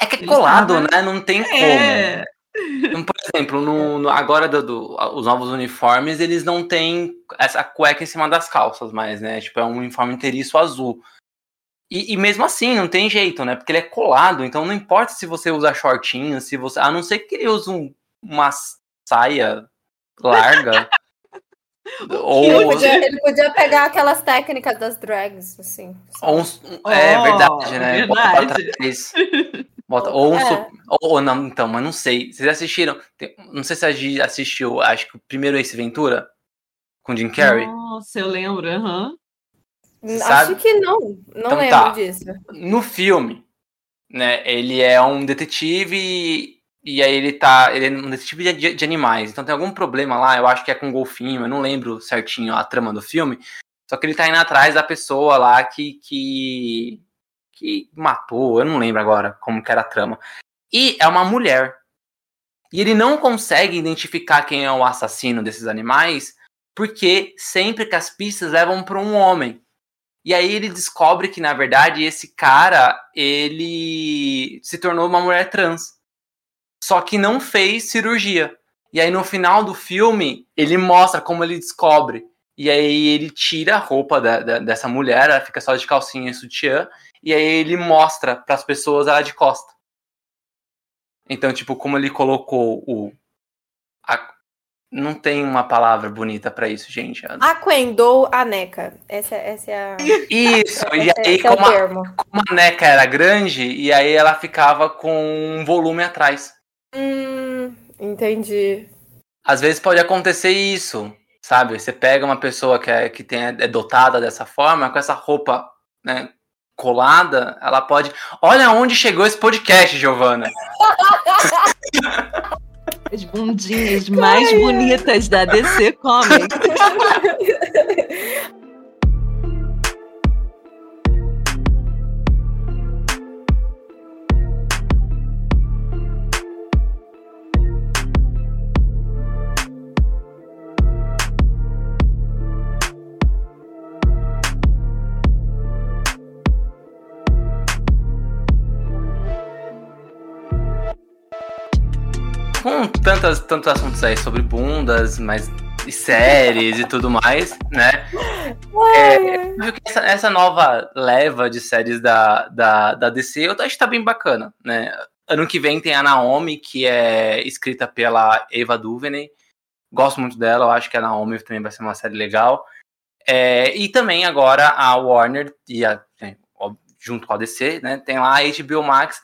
É que é colado, né? Não tem é. como. Então, por exemplo, no, no agora do, do, os novos uniformes, eles não têm essa cueca em cima das calças mais, né? Tipo, é um uniforme inteiriço azul. E, e, mesmo assim, não tem jeito, né? Porque ele é colado, então não importa se você usa shortinho, se você. A não ser que ele use um, uma saia larga. *laughs* *laughs* ou... Ele podia, ele, podia, pegar aquelas técnicas das drags, assim. Um, é verdade, né? Verdade. *laughs* Bota, ou, um É. ou, ou não, então, mas não sei. Vocês assistiram? Tem- não sei se a Gi assistiu, acho que o primeiro Ace Ventura com Jim Carrey. Nossa, eu lembro, aham. Acho Sabe? que não. Não Então lembro tá. disso. No filme, né, ele é um detetive e, e aí ele tá, ele é um detetive de, de animais. Então tem algum problema lá, eu acho que é com um golfinho, eu não lembro certinho a trama do filme. Só que ele tá indo atrás da pessoa lá que que que matou, eu não lembro agora como que era a trama. E é uma mulher. E ele não consegue identificar quem é o assassino desses animais, porque sempre que as pistas levam para um homem. E aí ele descobre que, na verdade, esse cara, ele se tornou uma mulher trans. Só que não fez cirurgia. E aí no final do filme, ele mostra como ele descobre. E aí ele tira a roupa da- da- dessa mulher, ela fica só de calcinha e sutiã. E aí ele mostra para as pessoas ela de costa. Então, tipo, como ele colocou o. a- não tem uma palavra bonita para isso, gente. Aquendou a neca. Essa, essa é a. Isso, e esse- aí é o como a, termo. como a neca era grande, e aí ela ficava com um volume atrás. Hum, entendi. Às vezes pode acontecer isso, sabe? Você pega uma pessoa que é, que tem, é dotada dessa forma, com essa roupa né, colada, ela pode. Olha onde chegou esse podcast, Giovana. As bundinhas mais bonitas da DC Comics. *laughs* tantas, tantos assuntos aí sobre bundas, mas e séries e tudo mais, né? É, essa, essa nova leva de séries da, da, da DC, eu acho que tá bem bacana, né? Ano que vem tem a Naomi, que é escrita pela Eva DuVernay. Gosto muito dela, eu acho que a Naomi também vai ser uma série legal. É, e também agora a Warner, e a- é, ó, junto com a DC, né? Tem lá a HBO Max.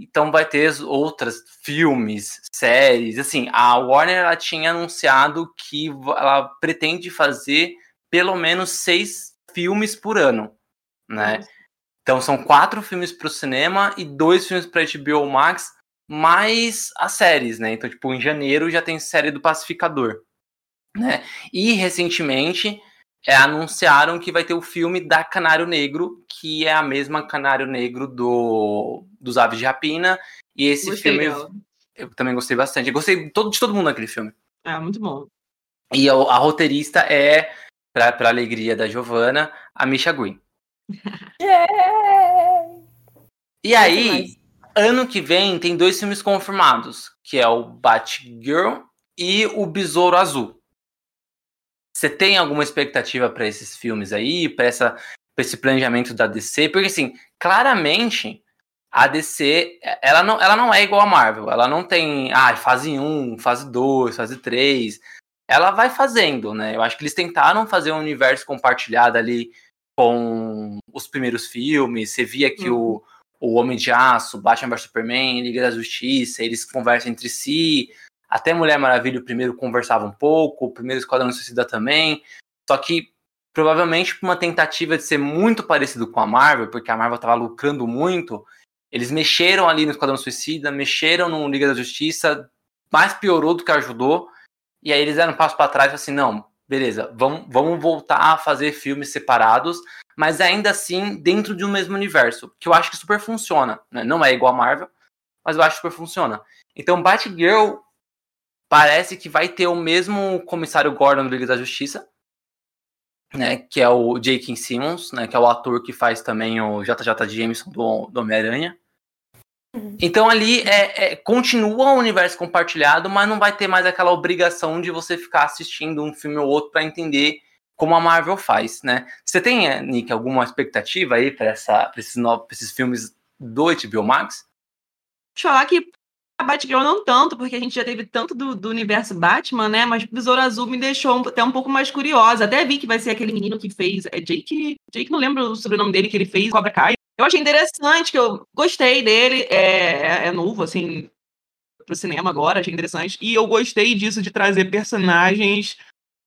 Então vai ter as outras filmes, séries. Assim, a Warner ela tinha anunciado que ela pretende fazer pelo menos seis filmes por ano, né? Então são quatro filmes para o cinema e dois filmes para HBO Max, mais as séries, né? Então, tipo, em janeiro já tem série do Pacificador, né? E recentemente é, anunciaram que vai ter o filme da Canário Negro, que é a mesma Canário Negro do dos Aves de Rapina. E esse Gostei filme dela. eu também gostei bastante. Eu gostei de todo, de todo mundo naquele filme. É, muito bom. E a, a roteirista é, pra, pra alegria da Giovanna, a Misha Green. *laughs* Yeah! E aí, ano que vem tem dois filmes confirmados, que é o Batgirl e o Besouro Azul. Você tem alguma expectativa para esses filmes aí, para essa pra esse planejamento da DC? Porque assim, claramente a DC, ela não, ela não é igual a Marvel, ela não tem, ah, fase 1, fase 2, fase 3. Ela vai fazendo, né? Eu acho que eles tentaram fazer um universo compartilhado ali com os primeiros filmes. Você via que o o Homem de Aço, Batman vs Superman, Liga da Justiça, eles conversam entre si. Até Mulher Maravilha, o primeiro conversava um pouco, o primeiro Esquadrão Suicida também. Só que, provavelmente, por uma tentativa de ser muito parecido com a Marvel, porque a Marvel estava lucrando muito, eles mexeram ali no Esquadrão Suicida, mexeram no Liga da Justiça, mais piorou do que ajudou. E aí eles deram um passo para trás e assim: não, beleza, vamos, vamos voltar a fazer filmes separados, mas ainda assim dentro de um mesmo universo, que eu acho que super funciona. Né? Não é igual a Marvel, mas eu acho que super funciona. Então, Batgirl parece que vai ter o mesmo comissário Gordon do Liga da Justiça, né? Que é o J.K. Simmons, né? Que é o ator que faz também o JJ Jameson do, do Homem-Aranha. Então ali é, é, continua o universo compartilhado, mas não vai ter mais aquela obrigação de você ficar assistindo um filme ou outro para entender como a Marvel faz, né? Você tem, eh, Nick, alguma expectativa aí para esses, novos, esses filmes do HBO Max? Deixa eu falar que a Batgirl não tanto, porque a gente já teve tanto do, do universo Batman, né? Mas o Besouro Azul me deixou até um pouco mais curiosa. Até vi que vai ser aquele menino que fez. É Jake. Jake, não lembro o sobrenome dele que ele fez, Cobra Kai. Eu achei interessante, que eu gostei dele. É, é novo, assim, pro cinema agora, achei interessante. E eu gostei disso de trazer personagens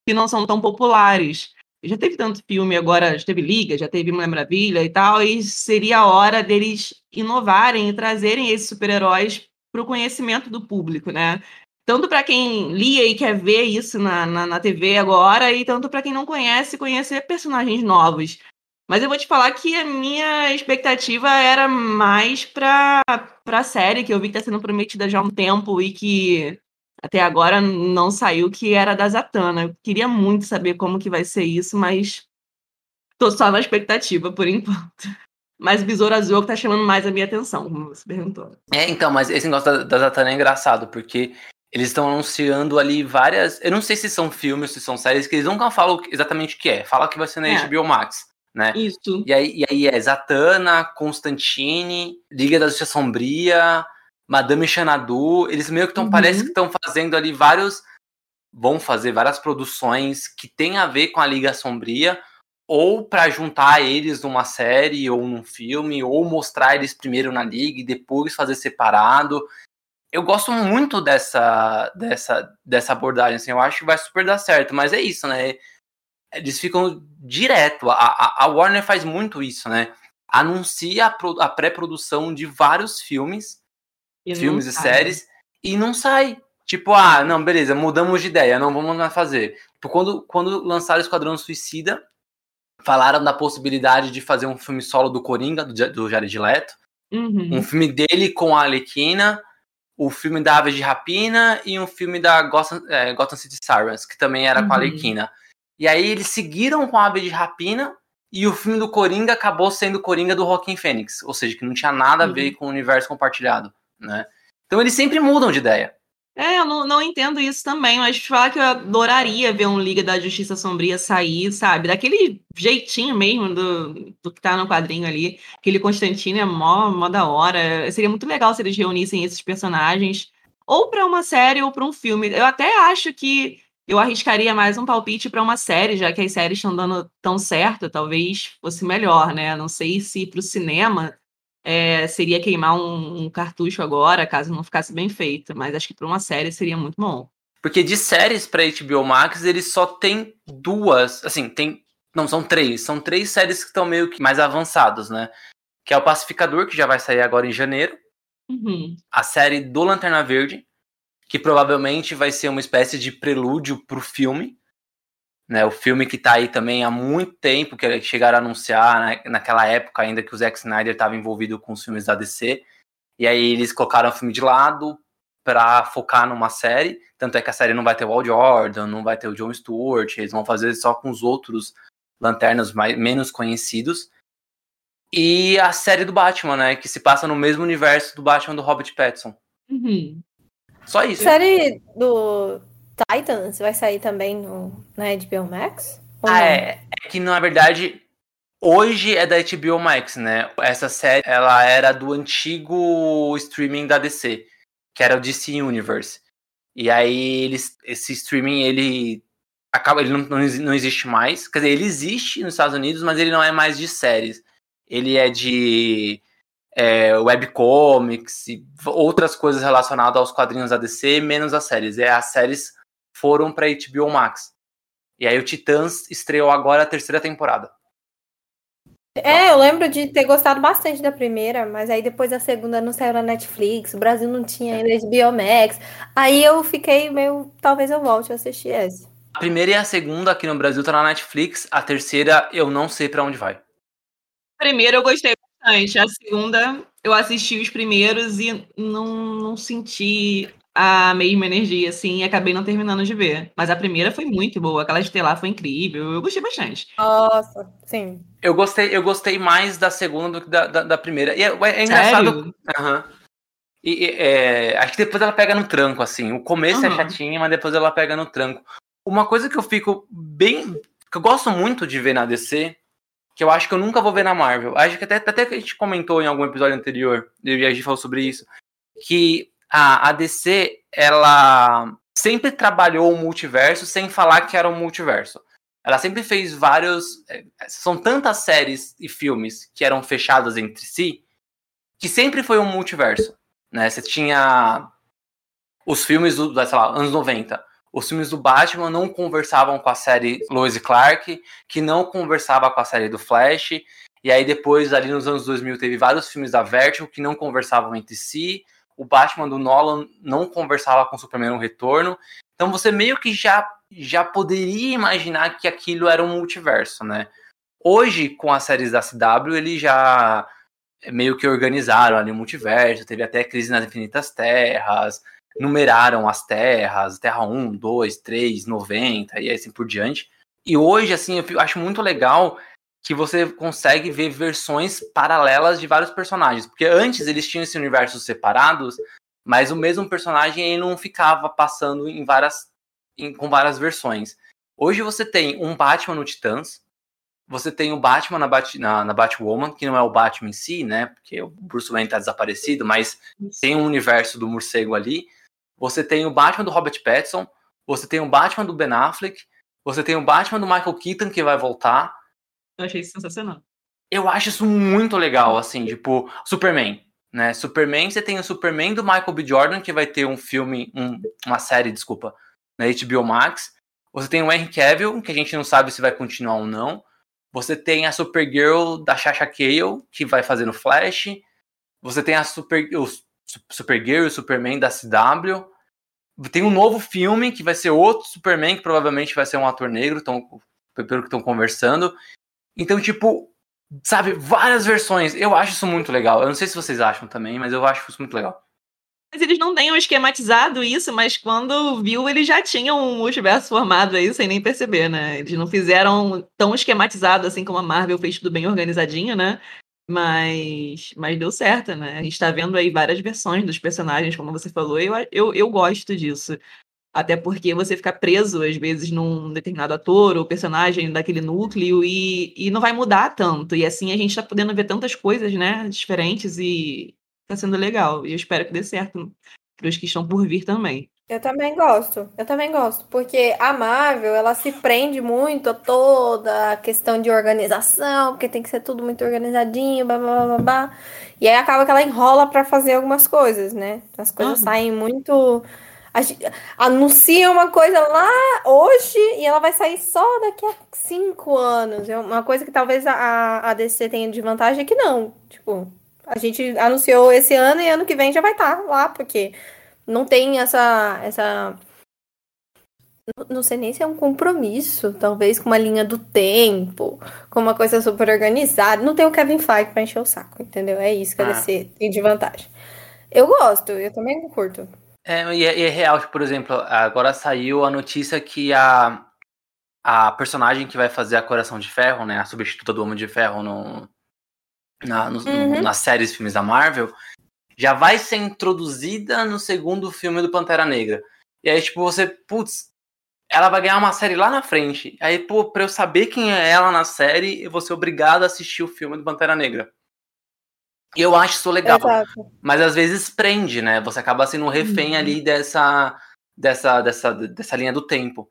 que não são tão populares. Já teve tanto filme agora, já teve Liga, já teve Mulher Maravilha e tal, e seria a hora deles inovarem e trazerem esses super-heróis para o conhecimento do público, né? Tanto para quem lia e quer ver isso na, na, na TV agora, e tanto para quem não conhece, conhecer personagens novos. Mas eu vou te falar que a minha expectativa era mais para a série, que eu vi que está sendo prometida já há um tempo e que até agora não saiu, que era da Zatanna. Eu queria muito saber como que vai ser isso, mas tô só na expectativa por *laughs* enquanto. Mas o Besouro Azul é que tá chamando mais a minha atenção, como você perguntou. É, então, mas esse negócio da, da Zatanna é engraçado, porque eles estão anunciando ali várias. Eu não sei se são filmes, se são séries, que eles nunca falam exatamente o que é. Fala que vai ser na é. HBO Max, né? Isso. E aí, e aí é Zatanna, Constantine, Liga da Justiça Sombria, Madame Xanadu. Eles meio que estão, uhum. parece que estão fazendo ali vários. Vão fazer várias produções que tem a ver com a Liga Sombria, ou para juntar eles numa série ou num filme, ou mostrar eles primeiro na Liga e depois fazer separado eu gosto muito dessa, dessa, dessa abordagem, assim, eu acho que vai super dar certo, mas é isso, né? Eles ficam direto, a, a Warner faz muito isso, né? Anuncia a, a pré-produção de vários filmes, e filmes e séries, e não sai. Tipo, ah, não, beleza, mudamos de ideia, não vamos mais fazer. Tipo, quando, quando lançaram Esquadrão Suicida, falaram da possibilidade de fazer um filme solo do Coringa, do, do Jared Leto, uhum. um filme dele com a Alequina, o filme da Aves de Rapina e um filme da Gotham, é, Gotham City Sirens, que também era uhum. com a Arlequina. E aí eles seguiram com a Ave de Rapina e o filme do Coringa acabou sendo o Coringa do Joaquin Phoenix, ou seja, que não tinha nada a ver uhum. com o universo compartilhado, né? Então eles sempre mudam de ideia. É, eu não, não entendo isso também, mas falar que eu adoraria ver um Liga da Justiça Sombria sair, sabe? Daquele jeitinho mesmo do, do que tá no quadrinho ali. Aquele Constantino é mó, mó da hora. Seria muito legal se eles reunissem esses personagens, ou para uma série ou para um filme. Eu até acho que eu arriscaria mais um palpite para uma série, já que as séries estão dando tão certo, talvez fosse melhor, né? Não sei se para o cinema é, seria queimar um, um, cartucho agora, caso não ficasse bem feito. Mas acho que para uma série seria muito bom. Porque de séries para HBO Max, eles só tem duas. Assim, tem. Não, são três. São três séries que estão meio que mais avançados, né? Que é o Pacificador, que já vai sair agora em janeiro. Uhum. A série do Lanterna Verde, que provavelmente vai ser uma espécie de prelúdio pro filme. Né, o filme que está aí também há muito tempo, que chegaram a anunciar né, naquela época ainda que o Zack Snyder estava envolvido com os filmes da DC. E aí eles colocaram o filme de lado para focar numa série. Tanto é que a série não vai ter o Walt Jordan, não vai ter o John Stewart, eles vão fazer só com os outros lanternas mais, menos conhecidos. E a série do Batman, né? Que se passa no mesmo universo do Batman do Robert Pattinson. Uhum. Só isso. Série do Titans vai sair também no, na HBO Max? Ah, é, é que na verdade hoje é da HBO Max, né? Essa série ela era do antigo streaming da DC, que era o DC Universe. E aí eles, esse streaming ele acaba, ele não, não, existe mais. Quer dizer, ele existe nos Estados Unidos, mas ele não é mais de séries. Ele é de é, webcomics e outras coisas relacionadas aos quadrinhos da DC, menos as séries. É as séries foram para HBO Max. E aí o Titãs estreou agora a terceira temporada. É, eu lembro de ter gostado bastante da primeira, mas aí depois a segunda não saiu na Netflix, o Brasil não tinha ainda HBO Max. Aí eu fiquei meio, talvez eu volte a assistir essa. A primeira e a segunda aqui no Brasil tá na Netflix, a terceira eu não sei para onde vai. Primeiro eu gostei bastante, a segunda eu assisti os primeiros e não, não senti a mesma energia, assim, e acabei não terminando de ver. Mas a primeira foi muito boa, aquela de lá foi incrível, eu gostei bastante. Nossa, sim. Eu gostei, eu gostei mais da segunda do que da, da, da primeira. E é, é engraçado. Uhum. E, é, acho que depois ela pega no tranco, assim. O começo uhum. é chatinho, mas depois ela pega no tranco. Uma coisa que eu fico bem. que eu gosto muito de ver na DC, que eu acho que eu nunca vou ver na Marvel. Acho que até, até que a gente comentou em algum episódio anterior, e a gente falou sobre isso. Que a, a DC, ela sempre trabalhou o multiverso sem falar que era um multiverso. ela sempre fez vários. É, são tantas séries e filmes que eram fechados entre si, que sempre foi um multiverso. Né? Você tinha os filmes do, sei lá, anos 90. Os filmes do Batman não conversavam com a série Lois e Clark, que não conversava com a série do Flash. E aí depois, ali nos anos 2000, teve vários filmes da Vertigo que não conversavam entre si. O Batman do Nolan não conversava com o Superman no Retorno. Então você meio que já, já poderia imaginar que aquilo era um multiverso, né? Hoje, com as séries da CW, ele já meio que organizaram ali o multiverso, teve até Crise nas Infinitas Terras, numeraram as terras, Terra 1, 2, 3, 90 e assim por diante. E hoje, assim, eu acho muito legal que você consegue ver versões paralelas de vários personagens. Porque antes eles tinham esse universo separados, mas o mesmo personagem ele não ficava passando em várias, em, com várias versões. Hoje você tem um Batman no Titãs, você tem o Batman na, Bat, na, na, Batwoman, que não é o Batman em si, né? Porque o Bruce Wayne tá desaparecido, mas tem um universo do morcego ali. Você tem o Batman do Robert Pattinson, você tem o Batman do Ben Affleck, você tem o Batman do Michael Keaton que vai voltar. Eu achei sensacional. Eu acho isso muito legal, assim, tipo, Superman, né? Superman, você tem o Superman do Michael B. Jordan, que vai ter um filme, um, uma série, desculpa, na HBO Max. Você tem o Henry Cavill, que a gente não sabe se vai continuar ou não. Você tem a Supergirl da Sasha Cale, que vai fazer no Flash. Você tem a Super, o Supergirl e o Superman da CW. Tem um novo filme que vai ser outro Superman, que provavelmente vai ser um ator negro, tão, pelo que estão conversando. Então, tipo, sabe, várias versões. Eu acho isso muito legal. Eu não sei se vocês acham também, mas eu acho isso muito legal. Mas eles não tenham esquematizado isso, mas quando viu, eles já tinham um multiverso formado aí, sem nem perceber, né? Eles não fizeram tão esquematizado assim como a Marvel fez tudo bem organizadinho, né? Mas, mas deu certo, né? A gente tá vendo aí várias versões dos personagens, como você falou, e eu, eu, eu gosto disso. Até porque você fica preso, às vezes, num determinado ator ou personagem daquele núcleo e, e não vai mudar tanto. E assim a gente tá podendo ver tantas coisas, né, diferentes e, tá sendo legal. E eu espero que dê certo para os que estão por vir também. Eu também gosto, eu também gosto, porque a Marvel, ela se prende muito a toda a questão de organização, porque tem que ser tudo muito organizadinho, blá, blá, blá, blá. E aí acaba que ela enrola para fazer algumas coisas, né? As coisas uhum. saem muito... Anuncia uma coisa lá hoje e ela vai sair só daqui a cinco anos. É uma coisa que talvez a, a DC tenha de vantagem é que não. Tipo, a gente anunciou esse ano e ano que vem já vai estar tá lá, porque não tem essa. essa não sei nem se é um compromisso, talvez com uma linha do tempo, com uma coisa super organizada. Não tem o Kevin Feige pra encher o saco, entendeu? É isso que a ah. DC tem de vantagem. Eu gosto, eu também curto. É, e é, e é real, por exemplo, agora saiu a notícia que a, a personagem que vai fazer a Coração de Ferro, né, a substituta do Homem de Ferro no, na, no, uhum. nas séries filmes da Marvel, já vai ser introduzida no segundo filme do Pantera Negra. E aí, tipo, você, putz, ela vai ganhar uma série lá na frente. Aí, pô, pra eu saber quem é ela na série, eu vou ser obrigado a assistir o filme do Pantera Negra. E eu acho isso legal. Exato. Mas às vezes prende, né? Você acaba sendo um refém uhum. ali dessa, dessa, dessa, dessa linha do tempo.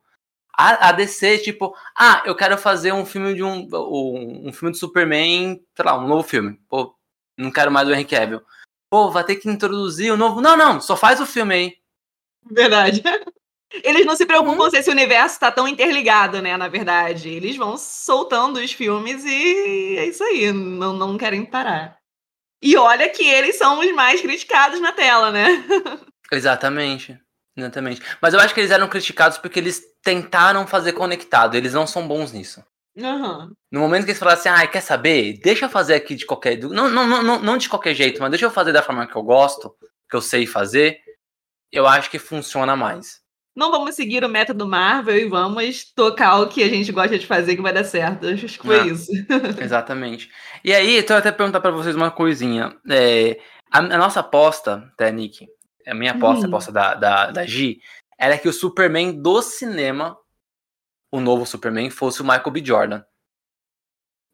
A, a DC, tipo, ah, eu quero fazer um filme de um, um, um, filme de Superman, sei lá, um novo filme. Pô, não quero mais o Henry Cavill. Pô, vai ter que introduzir o um novo. Não, não, só faz o filme aí. Verdade. *laughs* Eles não se preocupam hum. se esse universo tá tão interligado, né? Na verdade. Eles vão soltando os filmes e é isso aí. Não, não querem parar. E olha que eles são os mais criticados na tela, né? Exatamente. Exatamente. Mas eu acho que eles eram criticados porque eles tentaram fazer conectado. Eles não são bons nisso. Uhum. No momento que eles falaram assim, ah, quer saber? Deixa eu fazer aqui de qualquer. Não, não, não, não de qualquer jeito, mas deixa eu fazer da forma que eu gosto, que eu sei fazer. Eu acho que funciona mais. Não vamos seguir o método Marvel e vamos tocar o que a gente gosta de fazer que vai dar certo. Acho que foi ah, isso. *laughs* exatamente. E aí, então eu até perguntar para vocês uma coisinha. É, a, a, nossa aposta, tá, Nick? A minha aposta, uhum. a aposta da, da, da Gi, era que o Superman do cinema, o novo Superman, fosse o Michael B. Jordan.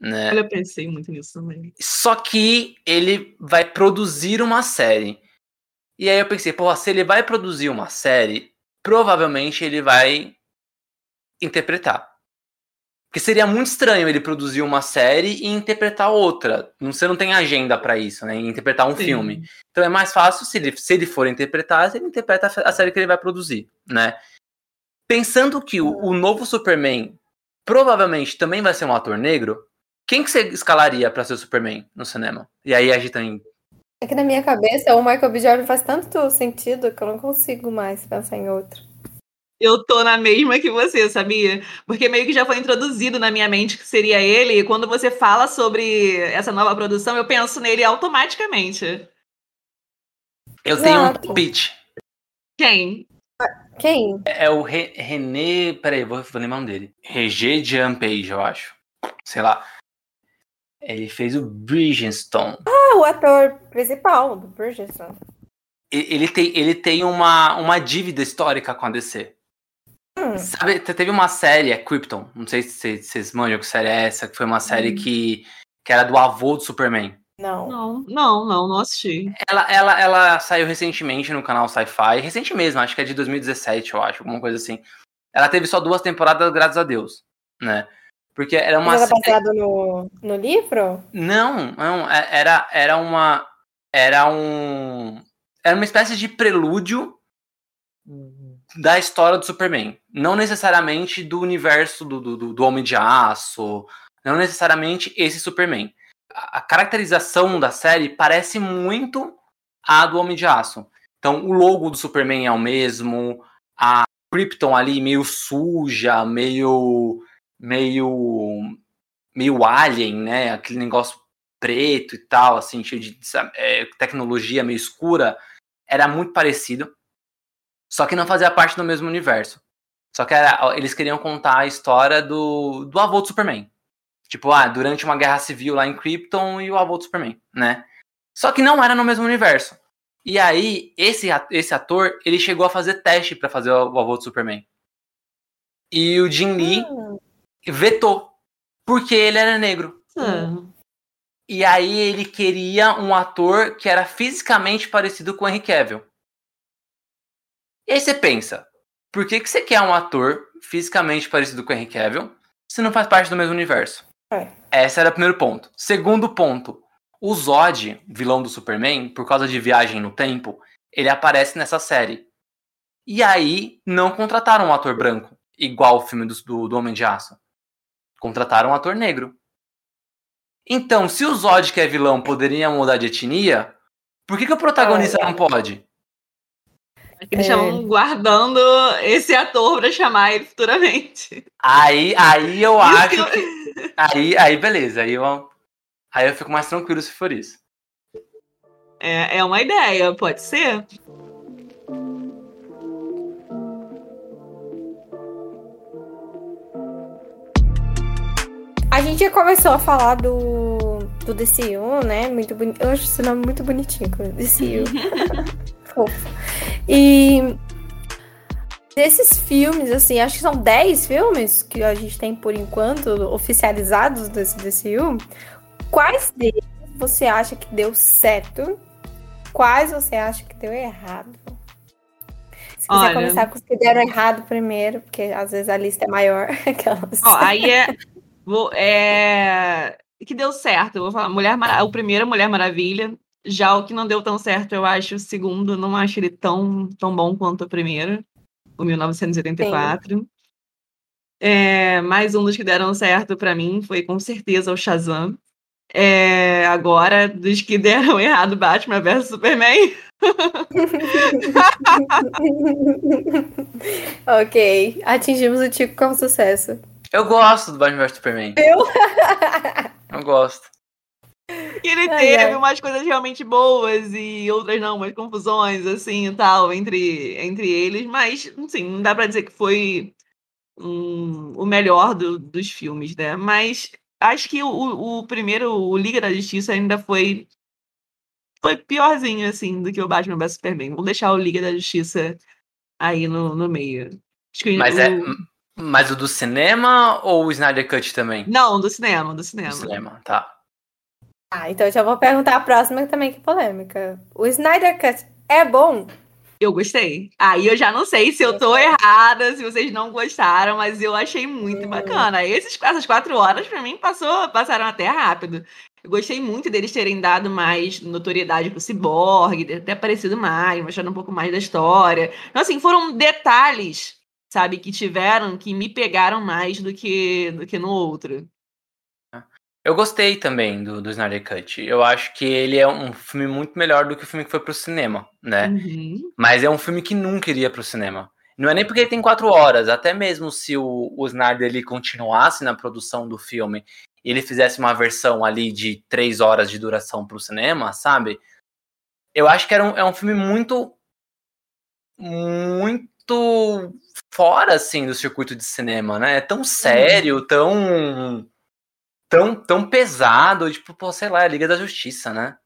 Né? Eu pensei muito nisso também. Só que ele vai produzir uma série. E aí eu pensei, pô, se ele vai produzir uma série, provavelmente ele vai interpretar. Porque seria muito estranho ele produzir uma série e interpretar outra. Você não tem agenda para isso, né? Interpretar um Sim. filme. Então é mais fácil se ele, se ele for interpretar, ele interpreta a série que ele vai produzir, né? Pensando que o, o novo Superman provavelmente também vai ser um ator negro, quem que você escalaria para ser o Superman no cinema? E aí a gente tem é que na minha cabeça o Michael B. Jordan faz tanto sentido que eu não consigo mais pensar em outro. Eu tô na mesma que você, sabia? Porque meio que já foi introduzido na minha mente que seria ele, e quando você fala sobre essa nova produção, eu penso nele automaticamente. Eu tenho um pitch. Quem? Quem? É, é o Re René. Peraí, vou, vou lembrar um dele. Regé Jean Page, eu acho. Sei lá. Ele fez o Bridgestone. Ah, o ator principal do Bridgestone. Ele tem, ele tem uma, uma dívida histórica com a DC. Hum. Sabe, teve uma série, é Krypton, não sei se vocês manjam que série é essa, que foi uma série hum. que, que era do avô do Superman. Não. Não, não, não, não assisti. Ela, ela, ela saiu recentemente no canal Sci-Fi, recente mesmo, acho que é de 2017, eu acho, alguma coisa assim. Ela teve só duas temporadas, graças a Deus, né? Porque era uma. Mas era baseado no, no livro? Não, não, é, era, era uma. Era um. Era uma espécie de prelúdio da história do Superman. Não necessariamente do universo do, do, do Homem de Aço. Não necessariamente esse Superman a caracterização da série parece muito a do Homem de Aço. Então, o logo do Superman é o mesmo, a Krypton ali meio suja, meio meio meio alien, né? Aquele negócio preto e tal, assim, cheio de é, tecnologia meio escura, era muito parecido. Só que não fazia parte do mesmo universo. Só que era, eles queriam contar a história do, do avô do Superman. Tipo, ah, durante uma guerra civil lá em Krypton e o avô do Superman, né? Só que não era no mesmo universo. E aí, esse, esse ator, ele chegou a fazer teste para fazer o, avô do Superman. E o Jim Lee hum. Vetou. Porque ele era negro. Hum. E aí ele queria um ator que era fisicamente parecido com o Henry Cavill. E aí você pensa, por que, que você quer um ator fisicamente parecido com o Henry Cavill se não faz parte do mesmo universo? É. Esse era o primeiro ponto. Segundo ponto, o Zod, vilão do Superman, por causa de viagem no tempo, ele aparece nessa série. E aí, não contrataram um ator branco, igual o filme do, do, do Homem de Aço. Contrataram um ator negro. Então, se o Zod, que é vilão, poderia mudar de etnia, por que, que o protagonista é. não pode? Eles é. estavam guardando esse ator para chamar ele futuramente. Aí, aí eu isso acho que. Eu... Aí, aí beleza. Aí eu, aí eu fico mais tranquilo se for isso. É, é uma ideia, pode ser. A gente já começou a falar do, do DCU, né? Muito bonito. Eu acho esse nome muito bonitinho, DCU. *laughs* Fofo. E desses filmes, assim, acho que são 10 filmes que a gente tem por enquanto oficializados desse DCU. Quais deles você acha que deu certo? Quais você acha que deu errado? Se quiser Olha, começar com os que deram errado primeiro, porque às vezes a lista é maior. *laughs* Aquelas. Ó, aí é, vou, é. Que deu certo. Vou falar. Mulher. O primeiro Mulher Maravilha. Já o que não deu tão certo, eu acho o segundo, não acho ele tão, tão bom quanto o primeiro, o 1984. É, mais um dos que deram certo para mim foi com certeza o Shazam. É, agora, dos que *laughs* deram errado, Batman vs Superman. *laughs* ok, atingimos o Tico com sucesso. Eu gosto do Batman vs Superman. Eu? *laughs* Eu gosto. Ele ai, teve ai. umas coisas realmente boas e outras não, umas confusões, assim, e tal, entre, entre eles. Mas, assim, não dá pra dizer que foi um, o melhor do, dos filmes, né? Mas acho que o, o primeiro, o Liga da Justiça, ainda foi foi piorzinho, assim, do que o Batman vs Superman. Vou deixar o Liga da Justiça aí no, no meio. mas, o... é, mas o do cinema ou o Snyder Cut também? Não, do cinema, do cinema. Do cinema, tá. Ah, então eu já vou perguntar a próxima também, que é polêmica. O Snyder Cut é bom? Eu gostei. Aí eu já não sei se eu tô errada, se vocês não gostaram, mas eu achei muito hum. bacana. Esses, essas quatro horas, para mim, passou, passaram até rápido. Eu gostei muito deles terem dado mais notoriedade pro Cyborg, ter aparecido mais, mostrando um pouco mais da história. Então, assim, foram detalhes, sabe, que tiveram, que me pegaram mais do que, do que no outro. Eu gostei também do, do Snyder Cut. Eu acho que ele é um filme muito melhor do que o filme que foi pro cinema, né? Uhum. Mas é um filme que nunca iria pro cinema. Não é nem porque ele tem quatro horas, até mesmo se o, o Snyder ele continuasse na produção do filme e ele fizesse uma versão ali de três horas de duração pro cinema, sabe? Eu acho que era um, é um filme muito. Muito fora, assim, do circuito de cinema, né? É tão sério, uhum. tão tão, tão pesado, tipo, pô, sei lá, é Liga da Justiça, né?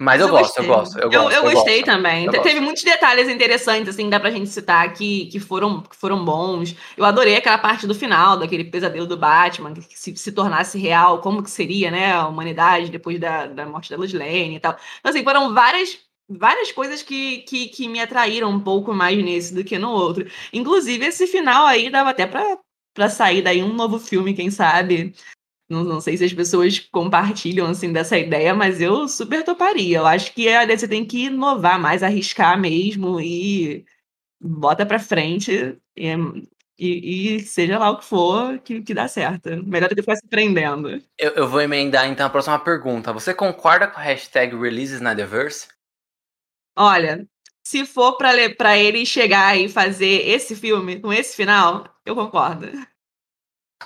Mas eu, eu gosto, eu gosto, eu gosto. Eu, eu gostei gosto, também. Teve gosto. muitos detalhes interessantes, assim, dá pra gente citar que, que, foram, que foram bons. Eu adorei aquela parte do final, daquele pesadelo do Batman, que se, se tornasse real, como que seria, né, a humanidade depois da, da morte da Lois Lane e tal. Então, assim, foram várias várias coisas que, que, que me atraíram um pouco mais nesse do que no outro. Inclusive, esse final aí dava até pra, pra sair daí um novo filme, quem sabe? Não, não, sei se as pessoas compartilham assim dessa ideia, mas eu super toparia. Eu acho que a DC tem que inovar mais, arriscar mesmo e bota para frente e, e, e, seja lá o que for que, que dá certo. Melhor do que ficar se prendendo. Eu, eu, vou emendar então a próxima pergunta. Você concorda com a hashtag Releases Snyderverse? Olha, se for para ele chegar e fazer esse filme com esse final, eu concordo.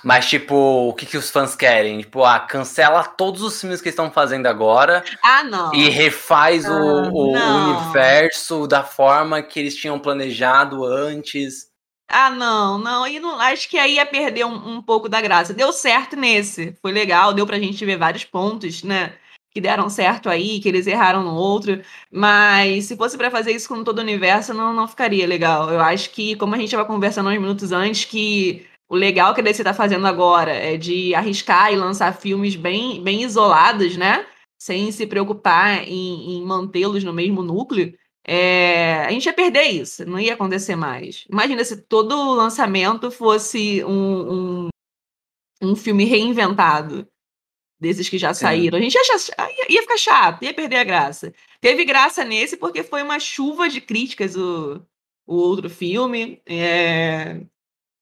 Mas, tipo, o que, que os fãs querem? Tipo, ah, cancela todos os filmes que estão fazendo agora. Ah, não. E refaz ah, o, o universo da forma que eles tinham planejado antes. Ah, não, não. E não, acho que aí ia perder um, um, pouco da graça. Deu certo nesse. Foi legal, deu pra gente ver vários pontos, né? Que deram certo aí, que eles erraram no outro. Mas se fosse para fazer isso com todo o universo, não, não ficaria legal. Eu acho que, como a gente estava conversando uns minutos antes, que o legal que a DC está fazendo agora é de arriscar e lançar filmes bem, bem isolados, né? Sem se preocupar em, em mantê-los no mesmo núcleo. É, a gente ia perder isso, não ia acontecer mais. Imagina se todo lançamento fosse um, um, um filme reinventado desses que já saíram. A gente ia, ia, ia, ficar chato, ia perder a graça. Teve graça nesse porque foi uma chuva de críticas o, o outro filme. É,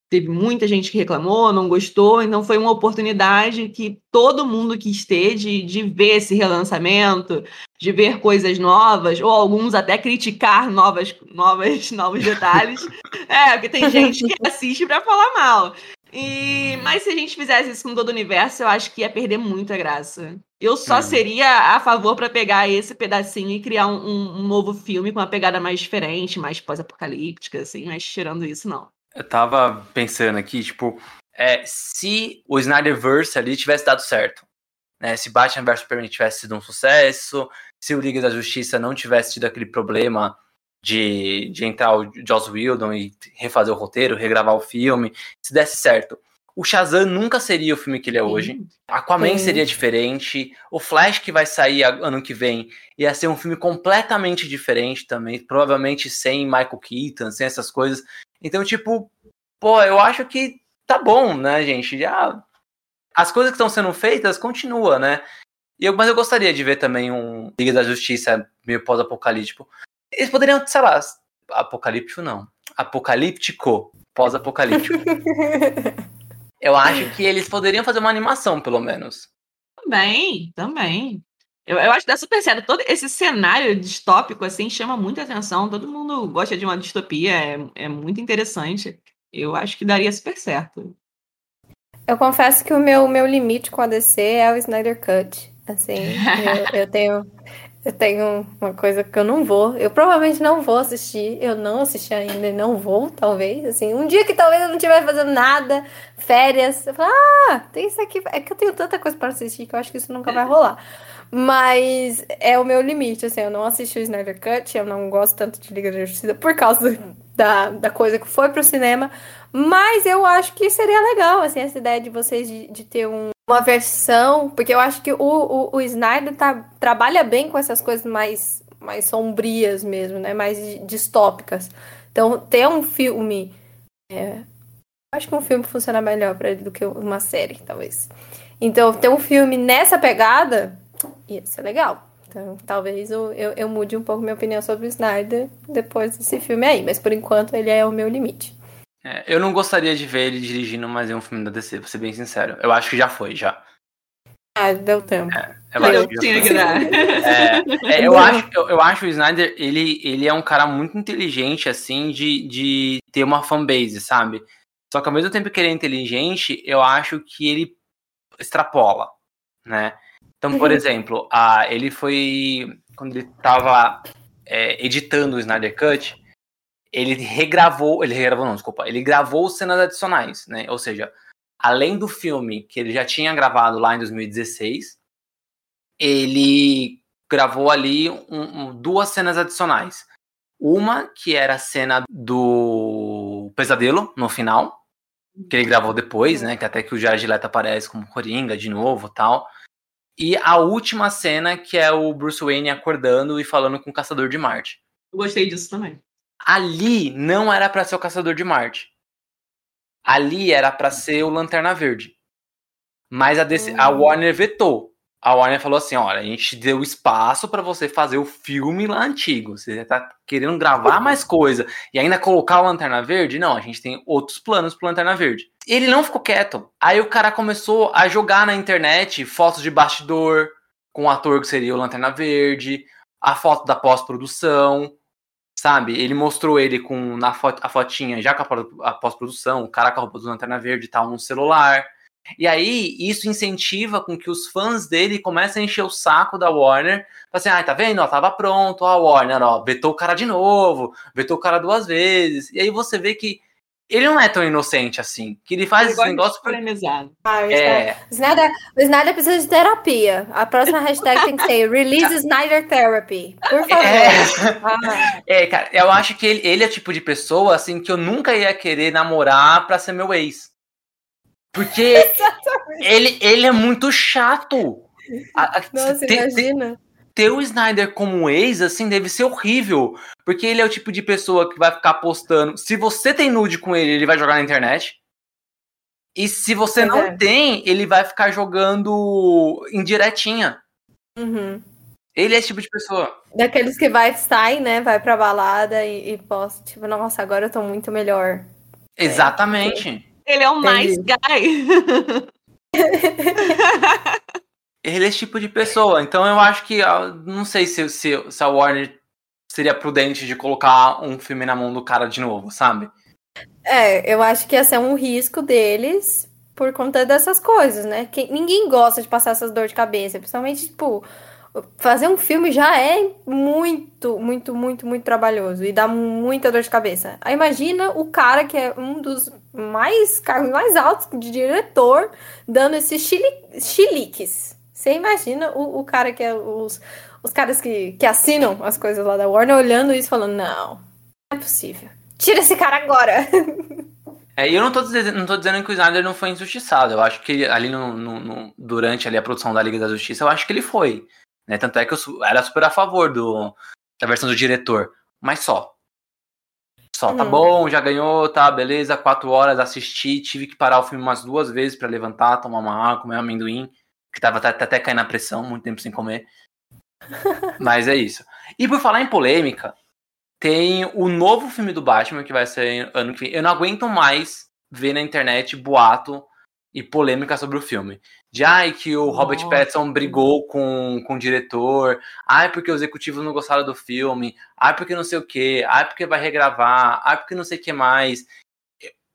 teve muita gente que reclamou, não gostou, então foi uma oportunidade que todo mundo quis ter de, de ver esse relançamento, de ver coisas novas, ou alguns até criticar novas, novas, *laughs* novos detalhes. *laughs* é, porque tem gente que assiste para falar mal. E, mas se a gente fizesse isso com todo o universo, eu acho que ia perder muita graça. Eu só hum. seria a favor para pegar esse pedacinho e criar um, um, um, novo filme com uma pegada mais diferente, mais pós-apocalíptica, assim, mas tirando isso, não. Eu tava pensando aqui, tipo, é, se o Snyderverse ali tivesse dado certo, né? Se Batman vs Superman tivesse sido um sucesso, se o Liga da Justiça não tivesse tido aquele problema de, de entrar o Joss Whedon e refazer o roteiro, regravar o filme, se desse certo. O Shazam nunca seria o filme que ele é hoje. Aquaman Sim. seria diferente. O Flash que vai sair ano que vem ia ser um filme completamente diferente também. Provavelmente sem Michael Keaton, sem essas coisas. Então, tipo, pô, eu acho que tá bom, né, gente? Já as coisas que estão sendo feitas continua, né? E eu, mas eu gostaria de ver também um Liga da Justiça meio pós-apocalíptico. Eles poderiam, sei lá, apocalíptico não. Apocalíptico, pós-apocalíptico. *laughs* eu acho que eles poderiam fazer uma animação, pelo menos. Também, também. Eu, eu acho que dá super certo. Todo esse cenário distópico, assim, chama muita atenção. Todo mundo gosta de uma distopia, é, é muito interessante. Eu acho que daria super certo. Eu confesso que o meu, meu limite com a DC é o Snyder Cut. Assim, *laughs* eu, eu, tenho, eu tenho uma coisa que eu não vou. Eu provavelmente não vou assistir. Eu não assisti ainda e não vou, talvez. Assim, um dia que talvez eu não estiver fazendo nada, férias, eu falo, ah, tem isso aqui. É que eu tenho tanta coisa para assistir que eu acho que isso nunca vai rolar. Mas é o meu limite, assim, eu não assisti o Snyder Cut, eu não gosto tanto de Liga da Justiça por causa da, da coisa que foi pro cinema. Mas eu acho que seria legal, assim, essa ideia de vocês de, de ter um, uma versão, porque eu acho que o, o, o Snyder tá, trabalha bem com essas coisas mais mais sombrias mesmo, né? Mais distópicas. Então, ter um filme. É, acho que um filme funciona melhor para ele do que uma série, talvez. Então, ter um filme nessa pegada ia ser legal. Então, talvez eu, eu, eu mude um pouco minha opinião sobre o Snyder depois desse filme aí. Mas por enquanto ele é o meu limite. É, eu não gostaria de ver ele dirigindo mais um filme da DC, pra ser bem sincero. Eu acho que já foi, já. Ah, deu tempo. É, eu acho que tinha que dar. É, é, *laughs* eu, acho, eu, eu acho o Snyder, ele, ele é um cara muito inteligente, assim, de, de ter uma fanbase, sabe? Só que ao mesmo tempo que ele é inteligente, eu acho que ele extrapola, né? Então, por uhum. exemplo, a, ele foi. Quando ele tava é, editando o Snyder Cut, ele regravou. Ele regravou, não, desculpa. Ele gravou cenas adicionais, né? Ou seja, além do filme que ele já tinha gravado lá em 2016, ele gravou ali um, um, duas cenas adicionais. Uma que era a cena do pesadelo no final, que ele gravou depois, né? Que até que o Jared Leto aparece como Coringa de novo tal. E a última cena, que é o Bruce Wayne acordando e falando com o Caçador de Marte. Eu gostei disso também. Ali não era para ser o Caçador de Marte. Ali era para ser o Lanterna Verde. Mas a, DC, a hum. Warner vetou a Warner falou assim: olha, a gente deu espaço para você fazer o filme lá antigo. Você tá querendo gravar mais coisa e ainda colocar o Lanterna Verde? Não, a gente tem outros planos pro Lanterna Verde. Ele não ficou quieto. Aí o cara começou a jogar na internet fotos de bastidor com o ator que seria o Lanterna Verde, a foto da pós-produção, sabe? Ele mostrou ele com na foto, a fotinha já com a pós-produção, o cara com a roupa do Lanterna Verde e tal no celular. E aí, isso incentiva com que os fãs dele comecem a encher o saco da Warner. Assim, ah, tá vendo? Ó, tava pronto, a Warner, ó, vetou o cara de novo, vetou o cara duas vezes. E aí você vê que ele não é tão inocente assim, que ele faz esse negócio polemizado. Ah, é... o, Snyder, o Snyder precisa de terapia. A próxima hashtag tem que ser Release *laughs* Snyder Therapy. Por favor. É, ah. *laughs* é cara, eu acho que ele, ele é o tipo de pessoa assim que eu nunca ia querer namorar pra ser meu ex. Porque *laughs* ele, ele é muito chato. Nossa, ter, imagina. Ter, o Snyder como ex, assim, deve ser horrível. Porque ele é o tipo de pessoa que vai ficar postando. Se você tem nude com ele, ele vai jogar na internet. E se você não é. tem, ele vai ficar jogando indiretinha. Uhum. Ele é esse tipo de pessoa. Daqueles que vai, sai, né? Vai pra balada e, e posta, tipo, nossa, agora eu tô muito melhor. Exatamente. É. Ele é um Entendi. nice guy. *laughs* *laughs* ele é esse tipo de pessoa. Então eu acho que. Não sei se, se, se a Warner seria prudente de colocar um filme na mão do cara de novo, sabe? É, eu acho que ia ser um risco deles por conta dessas coisas, né? Que ninguém gosta de passar essas dor de cabeça, principalmente, tipo, fazer um filme já é muito, muito, muito, muito trabalhoso e dá muita dor de cabeça. Aí imagina o cara que é um dos mais cargos mais altos de diretor dando esses chili, chiliques. Você imagina o, o cara que é os, os caras que, que assinam as coisas lá da Warner olhando isso falando, não, não é possível. Tira esse cara agora. *laughs* É, eu não tô, dizendo, não tô dizendo que o Snyder não foi injustiçado. Eu acho que ali no, no, no, durante ali a produção da Liga da Justiça, eu acho que ele foi. Né? Tanto é que eu era super a favor do, da versão do diretor. Mas só. Só, tá hum. bom, já ganhou, tá, beleza, quatro horas, assisti, tive que parar o filme umas duas vezes para levantar, tomar uma água, comer um amendoim, que tava até, até caindo na pressão, muito tempo sem comer. Mas é isso. E por falar em polêmica, tem o novo filme do Batman que vai ser ano que vem. Eu não aguento mais ver na internet boato e polêmica sobre o filme. De ai, que o Robert Nossa. Pattinson brigou com, com o diretor, ai, porque os executivos não gostaram do filme, ai, porque não sei o que, ai, porque vai regravar, ai, porque não sei o que mais.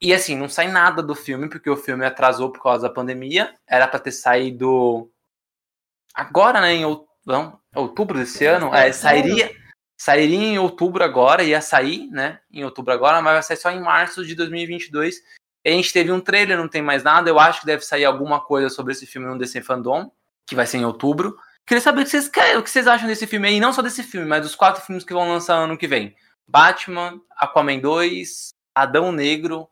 E assim, não sai nada do filme, porque o filme atrasou por causa da pandemia. Era para ter saído agora, né? Em outubro desse ano. É, sairia, sairia em outubro agora, ia sair, né? Em outubro agora, mas vai sair só em março de 2022. A gente teve um trailer, não tem mais nada. Eu acho que deve sair alguma coisa sobre esse filme no DC Fandom, que vai ser em outubro. Queria saber o que vocês querem, o que vocês acham desse filme aí, não só desse filme, mas dos quatro filmes que vão lançar ano que vem: Batman, Aquaman 2, Adão Negro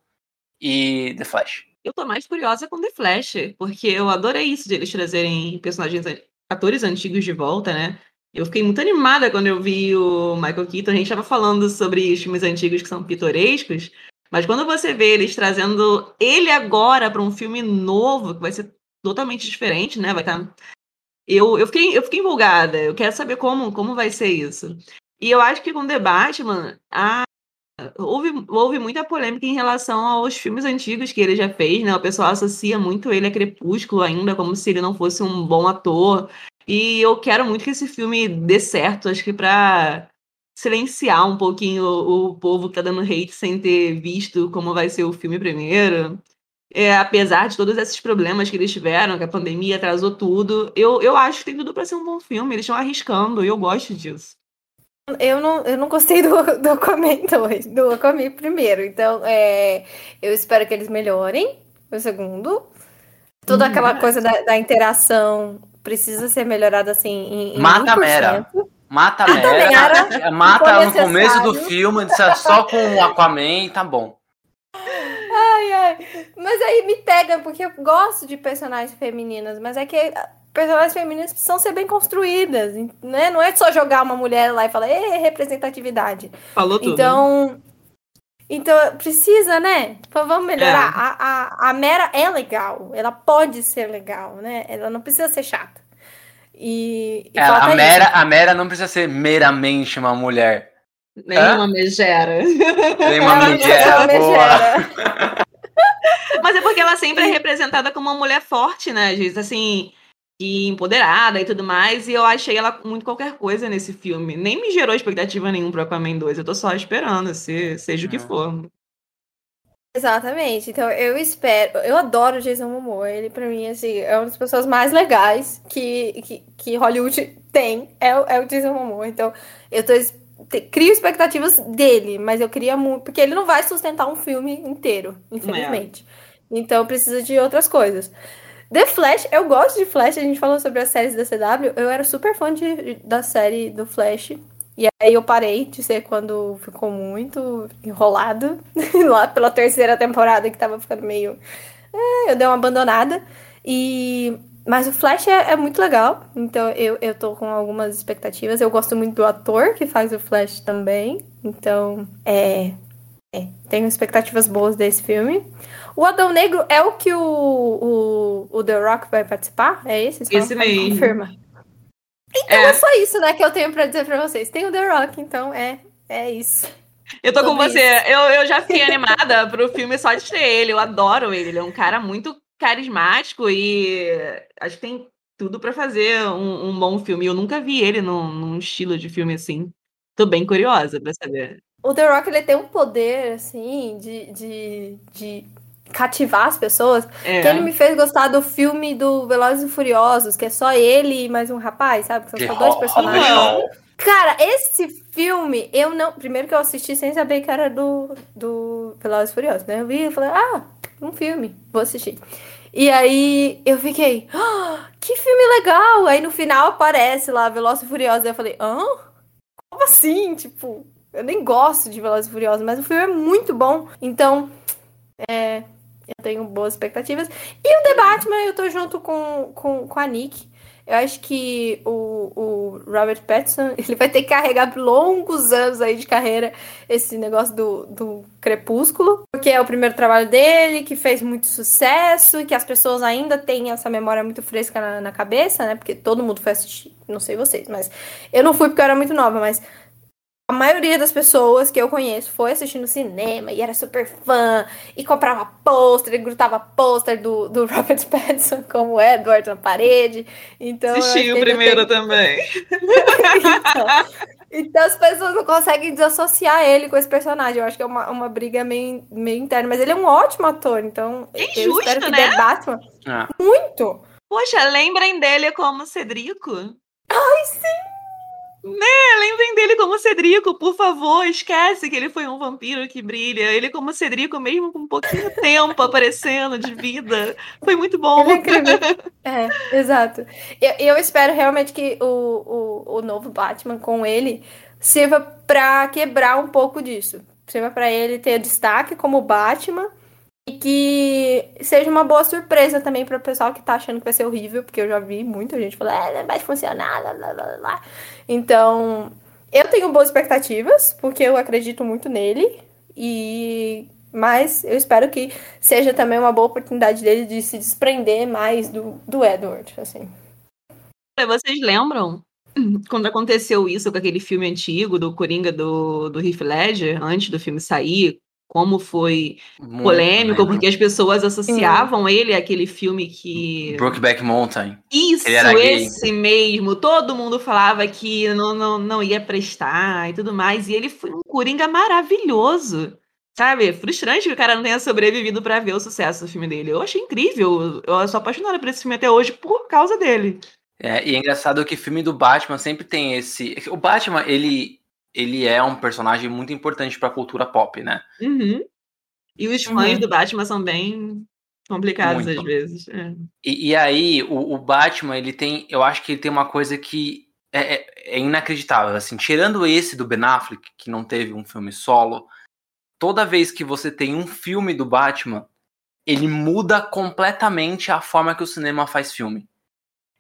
e The Flash. Eu tô mais curiosa com The Flash, porque eu adorei isso de eles trazerem personagens, atores antigos de volta, né? Eu fiquei muito animada quando eu vi o Michael Keaton. A gente estava falando sobre os filmes antigos que são pitorescos, mas quando você vê eles trazendo ele agora para um filme novo, que vai ser totalmente diferente, né? Vai estar. Tá... Eu, eu, fiquei, eu fiquei empolgada. Eu quero saber como, como vai ser isso. E eu acho que com The Batman, a... houve, houve muita polêmica em relação aos filmes antigos que ele já fez, né? O pessoal associa muito ele a Crepúsculo ainda, como se ele não fosse um bom ator. E eu quero muito que esse filme dê certo, acho que para silenciar um pouquinho o, o, povo que tá dando hate sem ter visto como vai ser o filme primeiro. É, apesar de todos esses problemas que eles tiveram, que a pandemia atrasou tudo, eu, eu acho que tem tudo para ser um bom filme. Eles estão arriscando e eu gosto disso. Eu não, eu não gostei *laughs* do, do Aquaman 2, do Aquaman primeiro. Então, é, eu espero que eles melhorem o segundo. Toda hum, aquela coisa da, da, interação precisa ser melhorada assim em, em Mata 1%. a Mera. Mata a Mera. *laughs* Mata no começo do filme, só com o Aquaman, tá bom. Ai, ai. Mas aí me pega, porque eu gosto de personagens femininas, mas é que personagens femininas precisam ser bem construídas, né? Não é só jogar uma mulher lá e falar, é representatividade. Falou tudo. Então, então precisa, né? Então, vamos melhorar. É. A, a, a Mera é legal, ela pode ser legal, né? Ela não precisa ser chata. E, e é, a, Mera, a Mera não precisa ser meramente uma mulher. Nenhuma megera. Nenhuma megera, boa. *laughs* Mas é porque ela sempre é representada como uma mulher forte, né? Vezes, assim, e empoderada e tudo mais, e eu achei ela muito qualquer coisa nesse filme. Nem me gerou expectativa nenhuma pro Aquaman 2, eu tô só esperando, se, seja o que é. for. Exatamente, então eu espero, eu adoro o Jason Momoa, ele pra mim, assim, é uma das pessoas mais legais que, que, que Hollywood tem, é, é o Jason Momoa, então eu tô, crio expectativas dele, mas eu queria muito, porque ele não vai sustentar um filme inteiro, infelizmente, é. então precisa de outras coisas. The Flash, eu gosto de Flash, a gente falou sobre as séries da CW, eu era super fã de, da série do Flash. E aí eu parei de ser quando ficou muito enrolado, *laughs* lá pela terceira temporada que tava ficando meio. É, eu dei uma abandonada. E. Mas o Flash é, é, muito legal, então eu, eu tô com algumas expectativas. Eu gosto muito do ator que faz o Flash também, então é, é tenho expectativas boas desse filme. O Adão Negro é o que o, o, o The Rock vai participar? É esse? Esse mesmo. Confirma. Então é. é. só isso, né, que eu tenho pra dizer pra vocês. Tem o The Rock, então é, é isso. Eu tô com você. Eu, eu já *laughs* fiquei animada pro filme só de ter ele. Eu adoro ele. Ele é um cara muito carismático e acho que tem tudo para fazer um, um, bom filme. Eu nunca vi ele num, num, estilo de filme assim. Tô bem curiosa pra saber. O The Rock ele tem um poder, assim, de, de, de cativar as pessoas, é. que ele me fez gostar do filme do Velozes e Furiosos, que é só ele e mais um rapaz, sabe? Que são só dois personagens. Cara, esse filme, eu não. Primeiro que eu assisti sem saber que era do, do Velozes e Furiosos, né? Eu vi e falei, ah, um filme, vou assistir. E aí eu fiquei, ah, que filme legal! Aí no final aparece lá Velozes e Furiosos, eu falei, hã? Como assim? Tipo, eu nem gosto de Velozes e Furiosos, mas o filme é muito bom. Então, é, eu tenho boas expectativas. E o The Batman, eu tô junto com, com, com a Nick. Eu acho que o, o Robert Pattinson, *laughs* ele vai ter que carregar por longos anos aí de carreira esse negócio do, do Crepúsculo, porque é o primeiro trabalho dele, que fez muito sucesso, que as pessoas ainda têm essa memória muito fresca na, na cabeça, né? Porque todo mundo foi assistir, não sei vocês, mas eu não fui porque eu era muito nova, mas a maioria das pessoas que eu conheço foi assistindo cinema e era super fã e comprava pôster e grutava pôster do, do *laughs* Robert Pattinson como Edward na parede. Então, Assisti o primeiro tem... também. *laughs* então, então, as pessoas não conseguem desassociar ele com esse personagem. Eu acho que é uma, uma briga meio, meio interna. Mas ele é um ótimo ator, então que eu justo, espero que né? The Batman. Ah. Muito! Poxa, lembrem dele como Cedrico? Ai, sim! Né, lembrem dele como Cedrico, por favor, esquece que ele foi um vampiro que brilha. Ele como Cedrico, mesmo com um pouquinho tempo aparecendo de vida. Foi muito bom. É, *laughs* é exato. Eu, eu, espero realmente que o, o, o novo Batman com ele sirva para quebrar um pouco disso. Sirva para ele ter destaque como Batman que seja uma boa surpresa também para o pessoal que tá achando que vai ser horrível, porque eu já vi muita gente falando, é, vai funcionar, lá, lá, lá, lá. Então, eu tenho boas expectativas, porque eu acredito muito nele, e mas eu espero que seja também uma boa oportunidade dele de se desprender mais do, do Edward, assim. Vocês lembram *clears throat* quando aconteceu isso com aquele filme antigo do Coringa do, do Heath Ledger, antes do filme sair, como foi Muito polêmico, porque as pessoas associavam ele àquele filme que. Brokeback Mountain. Isso, esse mesmo. Todo mundo falava que não, não, não ia prestar e tudo mais. E ele foi um Coringa maravilhoso. Sabe? Frustrante que o cara não tenha sobrevivido para ver o sucesso do filme dele. Eu achei incrível. Eu sou apaixonada por esse filme até hoje por causa dele. É, e é engraçado que filme do Batman sempre tem esse. O Batman, ele ele é um personagem muito importante para a cultura pop, né? Uhum. E os fãs uhum. do Batman são bem complicados muito. às vezes. É. E, e, aí, o, o, Batman, ele tem. Eu acho que ele tem uma coisa que é, é, é, inacreditável. Assim, tirando esse do Ben Affleck, que não teve um filme solo, toda vez que você tem um filme do Batman, ele muda completamente a forma que o cinema faz filme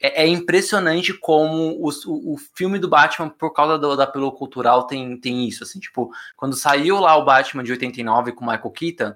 é, é impressionante como o, o, filme do Batman, por causa do, da apelo cultural, tem, tem isso. Assim, tipo, quando saiu lá o Batman de 89 com Michael Keaton,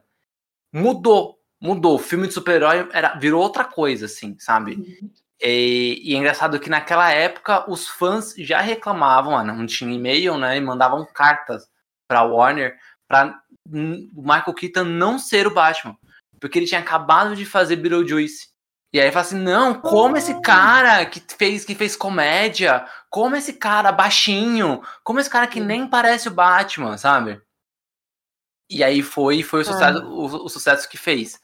mudou. Mudou. O filme de super-herói virou outra coisa, assim, sabe? E, e, é engraçado que naquela época os fãs já reclamavam, ah, não tinha e-mail, né? E mandavam cartas pra Warner pra o Michael Keaton não ser o Batman. Porque ele tinha acabado de fazer Beetlejuice. E aí fala assim: não, como esse cara que fez, que fez comédia, como esse cara baixinho, como esse cara que nem parece o Batman, sabe? E aí foi, foi o sucesso, ah. o, o, sucesso que fez.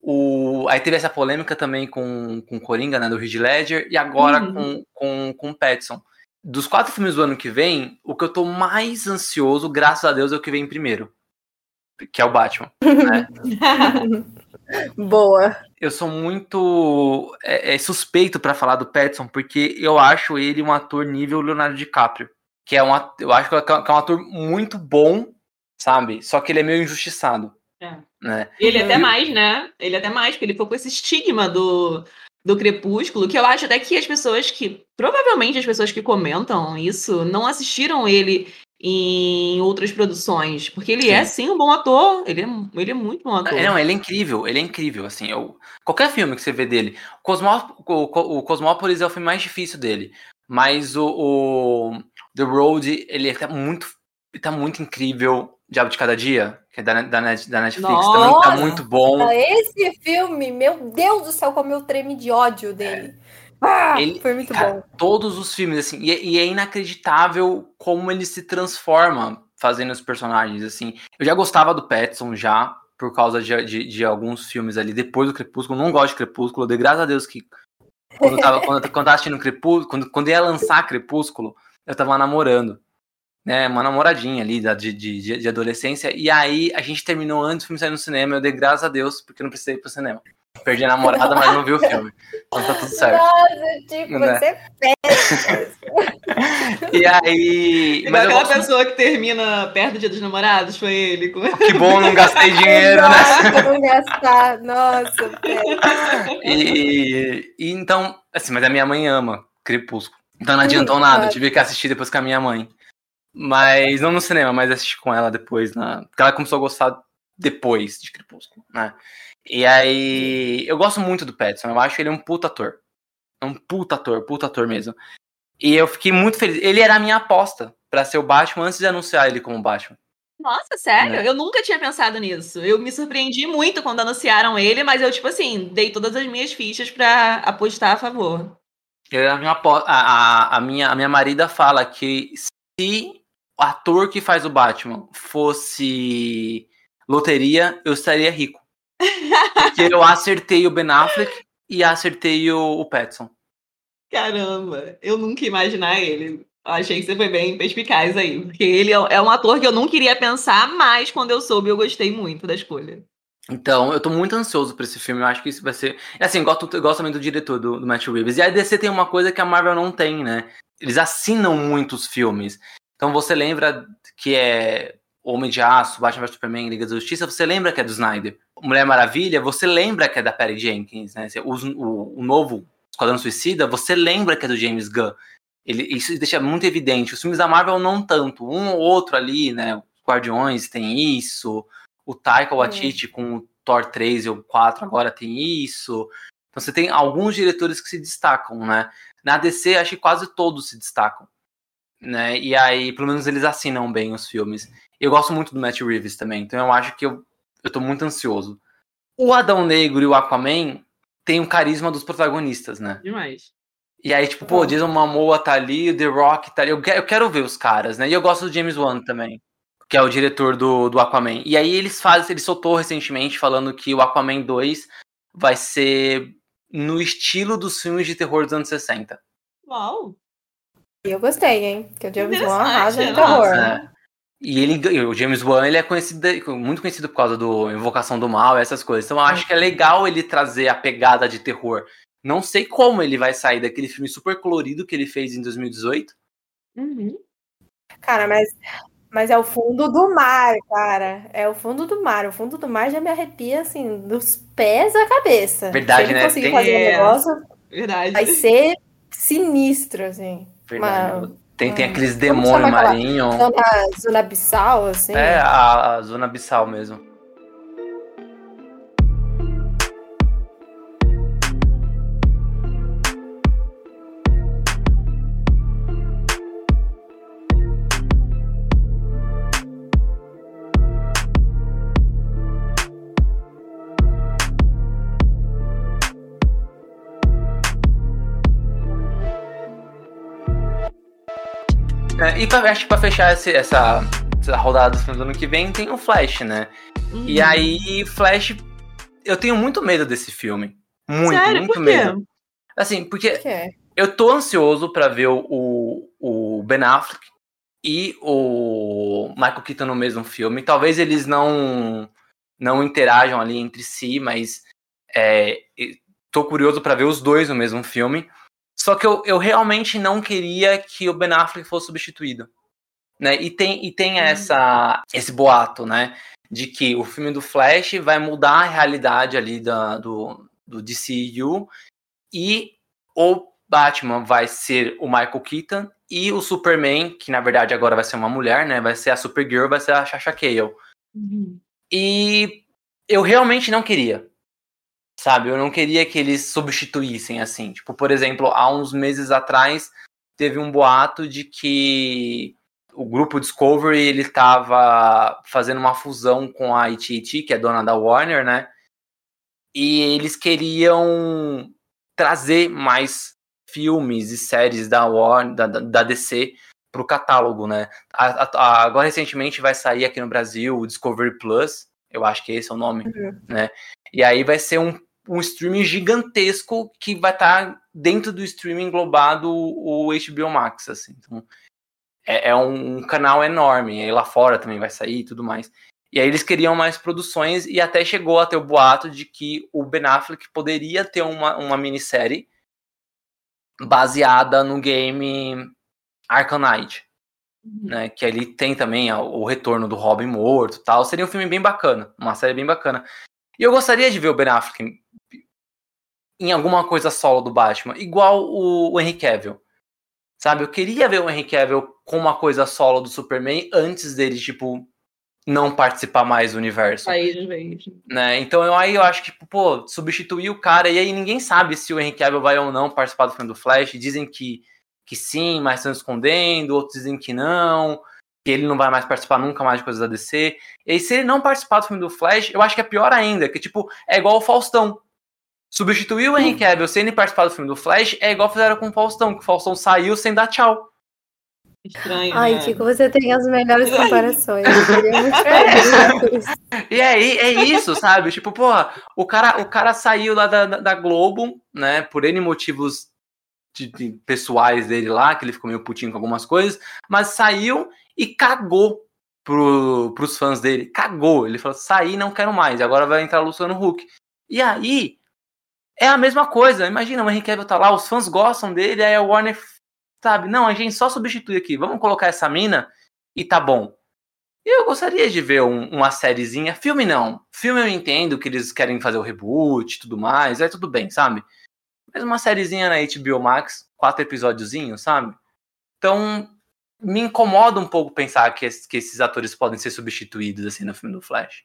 O, aí teve essa polêmica também com, com Coringa, né, do Heath Ledger, e agora uhum. com, com, com Petson. Dos quatro filmes do ano que vem, o que eu tô mais ansioso, graças a Deus, é o que vem primeiro. Que é o Batman. Né? *laughs* Boa. Eu sou muito é, é suspeito para falar do Petson, porque eu acho ele um ator nível Leonardo DiCaprio. Que é um ator, eu acho que é um ator muito bom, sabe? Só que ele é meio injustiçado. É. Né? Ele até mais, né? Ele até mais, porque ele ficou com esse estigma do, do Crepúsculo, que eu acho até que as pessoas que. Provavelmente as pessoas que comentam isso não assistiram ele em outras produções, porque ele é, sim. é sim um bom ator, ele é, ele é muito bom ator. Não, ele é incrível, ele é incrível, assim, eu, qualquer filme que você vê dele, Cosmó, o, o Cosmópolis é o filme mais difícil dele, mas o, o The Road, ele tá muito, tá muito incrível, Diabo de Cada Dia, que é da, da, da Netflix, Nossa, também tá muito bom. Esse filme, meu Deus do céu, como eu treme de ódio dele. É. Ah, ele, foi muito cara, bom. Todos os filmes, assim, e, é, e, é inacreditável como ele se transforma fazendo os personagens, assim. Eu já gostava do Petson já, por causa de, de, de alguns filmes ali, depois do Crepúsculo. Não gosto de Crepúsculo, dei graças a Deus que quando eu tava, quando, quando tava assistindo Crepúsculo, quando, quando ia lançar Crepúsculo, eu tava namorando. Né, uma namoradinha ali de, de, de adolescência. E aí a gente terminou antes do filme sair no cinema. Eu dei graças a Deus, porque não precisei ir pro cinema. Perdi a namorada, mas não vi o filme. Então tá tudo certo. Nossa, tipo, né? você é *laughs* E aí. Mas aquela gosto... pessoa que termina perto do dia dos namorados, foi ele. Que bom, não gastei *laughs* dinheiro, né? Não gastar, nossa. *laughs* E, e então, assim, mas a minha mãe ama Crepúsculo. Então não adiantou nada, tive que assistir depois com a minha mãe. Mas não no cinema, mas assisti com ela depois, na... porque ela começou a gostar depois de Crepúsculo, né? E aí, eu gosto muito do Petson, eu acho ele um puta ator. É um puta ator, puta ator mesmo. E eu fiquei muito feliz. Ele era a minha aposta para ser o Batman antes de anunciar ele como Batman. Nossa, sério? É. Eu nunca tinha pensado nisso. Eu me surpreendi muito quando anunciaram ele, mas eu, tipo assim, dei todas as minhas fichas para apostar a favor. A, minha, a, a, a, minha, a minha marida fala que se o ator que faz o Batman fosse loteria, eu estaria rico. Porque eu acertei o Ben Affleck e acertei o, o Petson. Caramba, eu nunca ia imaginar ele. Achei que você foi bem perspicaz aí. Porque ele é, é um ator que eu não queria pensar, mas quando eu soube, eu gostei muito da escolha. Então, eu tô muito ansioso pra esse filme. Eu acho que isso vai ser. Assim, gosto, gosto também do diretor, do, do Matt Reeves. E a DC tem uma coisa que a Marvel não tem, né? Eles assinam muitos filmes. Então você lembra que é Homem de Aço, Batman vs Superman, Liga da Justiça, você lembra que é do Snyder. Mulher Maravilha, você lembra que é da Perry Jenkins, né? O, o, o novo Esquadrão Suicida, você lembra que é do James Gunn. Ele, isso deixa muito evidente. Os filmes da Marvel não tanto. Um ou outro ali, né? Os Guardiões tem isso. O Taika Waititi com o Thor 3 ou 4 agora tem isso. Então você tem alguns diretores que se destacam, né? Na DC, acho que quase todos se destacam. Né? E aí, pelo menos eles assinam bem os filmes. Eu gosto muito do Matt Reeves também, então eu acho que eu, eu tô muito ansioso. O Adão Negro e o Aquaman tem o carisma dos protagonistas, né? Demais. E aí, tipo, pô, Jason Momoa tá ali, The Rock tá ali. Eu, eu quero ver os caras, né? E eu gosto do James Wan também, que é o diretor do, do Aquaman. E aí eles fazem, ele soltou recentemente falando que o Aquaman 2 vai ser no estilo dos filmes de terror dos anos 60. Uau! Eu gostei, hein? Que o James Wan arrasa no terror. É. E ele, o James Wan, ele é conhecido, muito conhecido por causa do Invocação do Mal, essas coisas. Então eu acho que é legal ele trazer a pegada de terror. Não sei como ele vai sair daquele filme super colorido que ele fez em 2018. Uhum. Cara, mas, mas é o fundo do mar, cara. É o fundo do mar. O fundo do mar já me arrepia, assim, dos pés à cabeça. Verdade, Se ele né? conseguir Tem- fazer um negócio, Verdade. vai ser sinistro, assim. Verdade. Uma- Tem, tem hum. aqueles demônios marinhos. Zona, zona abissal, assim. É, a, a zona abissal mesmo. E pra, acho que pra fechar esse- essa, essa rodada dos filmes do ano que vem, tem o Flash, né? Uhum. E aí, Flash, eu tenho muito medo desse filme. Muito, Sério? muito Por medo. Assim, porque Que é? eu tô ansioso pra ver o, o Ben Affleck e o Michael Keaton no mesmo filme. Talvez eles não não interajam ali entre si, mas é, tô curioso pra ver os dois no mesmo filme. Só que eu, eu realmente não queria que o Ben Affleck fosse substituído. Né? E tem, e tem essa, esse boato, né? De que o filme do Flash vai mudar a realidade ali da, do, do DCU e o Batman vai ser o Michael Keaton e o Superman, que na verdade agora vai ser uma mulher, né? Vai ser a Supergirl, vai ser a Sasha Cale. Uhum. E eu realmente não queria. Sabe? Eu não queria que eles substituíssem assim. Tipo, por exemplo, há uns meses atrás teve um boato de que o grupo Discovery ele estava fazendo uma fusão com a AT&T, que é dona da Warner, né? E eles queriam trazer mais filmes e séries da Warner, da, da- DC para o catálogo, né? A- a- agora recentemente vai sair aqui no Brasil o Discovery Plus, eu acho que esse é o nome, né? E aí vai ser um, um streaming gigantesco que vai estar dentro do streaming englobado o HBO Max, assim. Então, é, é um, um canal enorme. E aí lá fora também vai sair e tudo mais. E aí eles queriam mais produções e até chegou a ter o boato de que o Ben Affleck poderia ter uma, uma minissérie baseada no game Arkham Knight né? Que ali tem também o retorno do Robin morto tal. Seria um filme bem bacana, uma série bem bacana. E eu gostaria de ver o Ben Affleck em alguma coisa solo do Batman, igual o, o Henry Cavill. Sabe, eu queria ver o Henry Cavill com uma coisa solo do Superman antes dele, tipo, não participar mais do universo de vez. né? Então eu, aí eu acho que, tipo, pô, substituir o cara, e aí ninguém sabe se o Henry Cavill vai ou não participar do filme do Flash. Dizem que, que sim, mas estão escondendo, outros dizem que não, que ele não vai mais participar nunca mais de coisas da DC. E aí, se ele não participar do filme do Flash, eu acho que é pior ainda, que, tipo, é igual o Faustão. Substituir o Henry Cavill sem ele participar do filme do Flash é igual fizeram com o Faustão, que o Faustão saiu sem dar tchau. Estranho. Ai, né? Kiko, você tem as melhores comparações. Isso. *laughs* E aí, é isso, sabe? Tipo, porra, o cara, o cara saiu lá da, da, Globo, né? Por N motivos de, de pessoais dele lá, que ele ficou meio putinho com algumas coisas, mas saiu e cagou pro, pros fãs dele. Cagou. Ele falou: saí, não quero mais. Agora vai entrar Luciano Huck. E aí, é a mesma coisa. Imagina, o Henry Cavill tá lá, os fãs gostam dele, aí a Warner, sabe? Não, a gente só substitui aqui. Vamos colocar essa mina e tá bom. Eu gostaria de ver um, uma sériezinha. Filme não. Filme eu entendo que eles querem fazer o reboot e tudo mais. É tudo bem, sabe? Mas uma sériezinha na HBO Max, quatro episódiozinhos, sabe? Então, me incomoda um pouco pensar que, que esses atores podem ser substituídos assim no filme do Flash.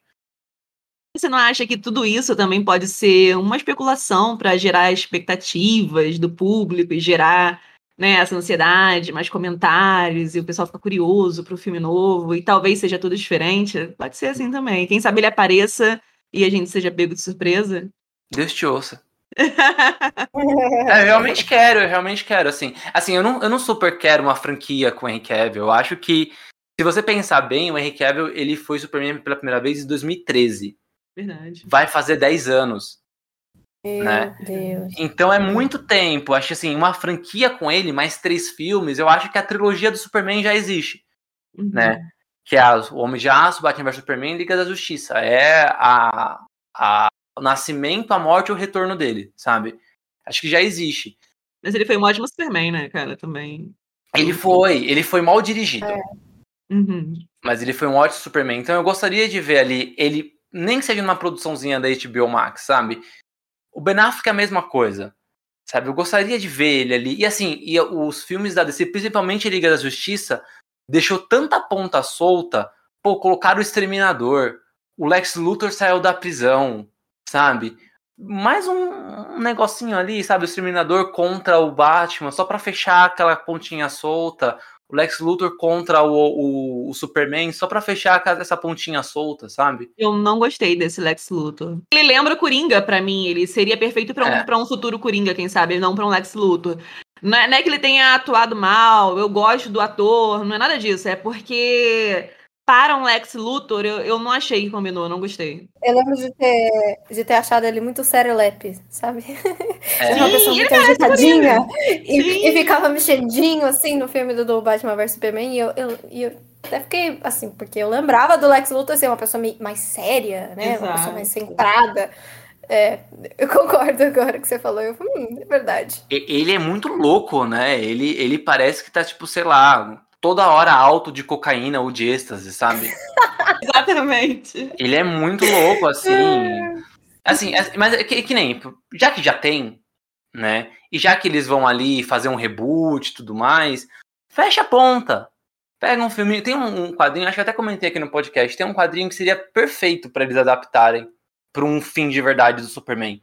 Você não acha que tudo isso também pode ser uma especulação para gerar expectativas do público e gerar né, essa ansiedade, mais comentários, e o pessoal fica curioso para o filme novo, e talvez seja tudo diferente? Pode ser assim também. Quem sabe ele apareça e a gente seja pego de surpresa? Deus te ouça. *laughs* é, eu realmente quero, eu realmente quero, assim. Assim, eu não, eu não super quero uma franquia com o Henry Cavill. Eu acho que, se você pensar bem, o Henry Cavill, ele foi Superman pela primeira vez em 2013. Verdade. Vai fazer 10 anos. Meu né? Deus. Então é muito tempo. Acho assim, uma franquia com ele, mais três filmes, eu acho que a trilogia do Superman já existe. Uhum. Né? Que é o Homem de Aço, Batman vs Superman e Liga da Justiça. É a, a, o nascimento, a morte e o retorno dele, sabe? Acho que já existe. Mas ele foi um ótimo Superman, né, cara? Também. Ele foi, ele foi mal dirigido. É. Uhum. Mas ele foi um ótimo Superman. Então eu gostaria de ver ali ele, nem que seja numa produçãozinha da HBO Max, sabe? O Ben Affleck é a mesma coisa. Sabe? Eu gostaria de ver ele ali. E assim, e os filmes da DC, principalmente Liga da Justiça, deixou tanta ponta solta. Pô, colocaram o Exterminador. O Lex Luthor saiu da prisão, sabe? Mais um, negocinho ali, sabe? O Exterminador contra o Batman, só para fechar aquela pontinha solta o Lex Luthor contra o, o, o Superman, só para fechar essa pontinha solta, sabe? Eu não gostei desse Lex Luthor. Ele lembra o Coringa para mim, ele seria perfeito para um, É. pra um futuro Coringa, quem sabe, não para um Lex Luthor. Não é, não é que ele tenha atuado mal, eu gosto do ator, não é nada disso, é porque para um Lex Luthor eu, eu não achei que combinou, eu não gostei. Eu lembro de ter, de ter achado ele muito serelepe, sabe? É. Era uma pessoa Sim, muito agitadinha Sim. e, e ficava mexendinho assim no filme do, do Batman vs Superman. E eu, eu, e eu até fiquei assim, porque eu lembrava do Lex Luthor ser uma pessoa mais séria, né? Uma Exato. pessoa mais centrada. É, eu *laughs* concordo agora que você falou. Eu falei, hum, é verdade. Ele é muito louco, né? Ele, ele parece que tá, tipo, sei lá, toda hora alto de cocaína ou de êxtase, sabe? *laughs* Exatamente. Ele é muito louco, assim. Assim, é- mas é que, que nem, já que já tem, né? E já que eles vão ali fazer um reboot e tudo mais, fecha a ponta. Pega um filme. Tem um, quadrinho, acho que até comentei aqui no podcast, tem um quadrinho que seria perfeito para eles adaptarem para um fim de verdade do Superman.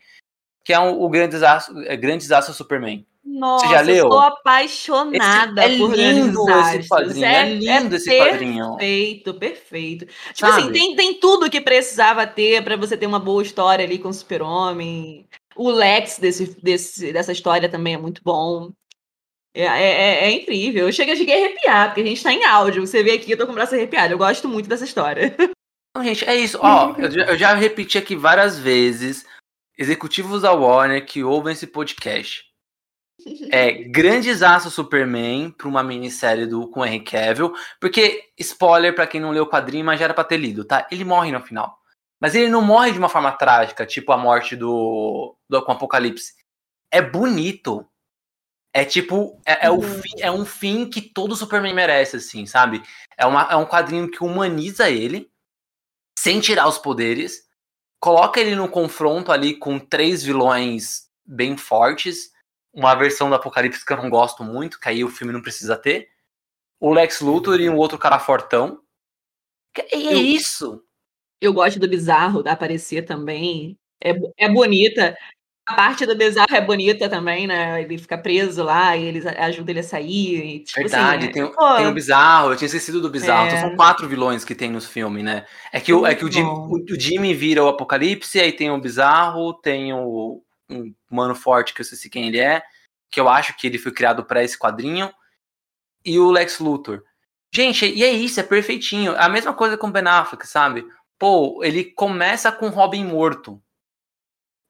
Que é o, o Grande Desastre, é, Grande Desastre Superman. Nossa, já leu? eu sou apaixonada Esse- é por lindo esse quadrinho, é lindo esse quadrinho. Perfeito, perfeito. Tipo Sabe? assim, tem, tem tudo que precisava ter pra você ter uma boa história ali com o Super-Homem. O Lex desse, desse, dessa história também é muito bom. É, é, é- é incrível. Eu cheguei, eu cheguei a arrepiar, porque a gente tá em áudio. Você vê aqui, eu tô com o braço arrepiado. Eu gosto muito dessa história. Então, gente, é isso. Ó, eu, já- eu já repeti aqui várias vezes. Executivos da Warner que ouvem esse podcast. É *laughs* Grandes Aço Superman para uma minissérie do, com Henry Cavill. Porque, spoiler pra quem não leu o quadrinho, mas já era pra ter lido, tá? Ele morre no final. Mas ele não morre de uma forma trágica, tipo a morte do, do com Apocalipse. É bonito. É tipo, é, é o Uhum. fim, é um fim que todo Superman merece, assim, sabe? É, uma, é um quadrinho que humaniza ele, sem tirar os poderes, coloca ele no confronto ali com três vilões bem fortes, uma versão do Apocalipse que eu não gosto muito, que aí o filme não precisa ter, o Lex Luthor e um outro cara fortão. E é Eu- isso. Eu gosto do bizarro da aparecer também. É, é bonita. A parte do bizarro é bonita também, né? Ele fica preso lá e eles ajudam ele a sair. e, tipo Verdade, assim, tem, pô, tem o Bizarro, eu tinha esquecido do Bizarro. É. Então são quatro vilões que tem nos filmes, né? É que, o, é que o, Jimmy, bom. o, o Jimmy vira o Apocalipse, aí tem o Bizarro, tem o um mano forte que eu sei quem ele é, que eu acho que ele foi criado para esse quadrinho, e o Lex Luthor. Gente, e é isso, é perfeitinho. A mesma coisa com o Ben Affleck, sabe? Pô, ele começa com Robin morto,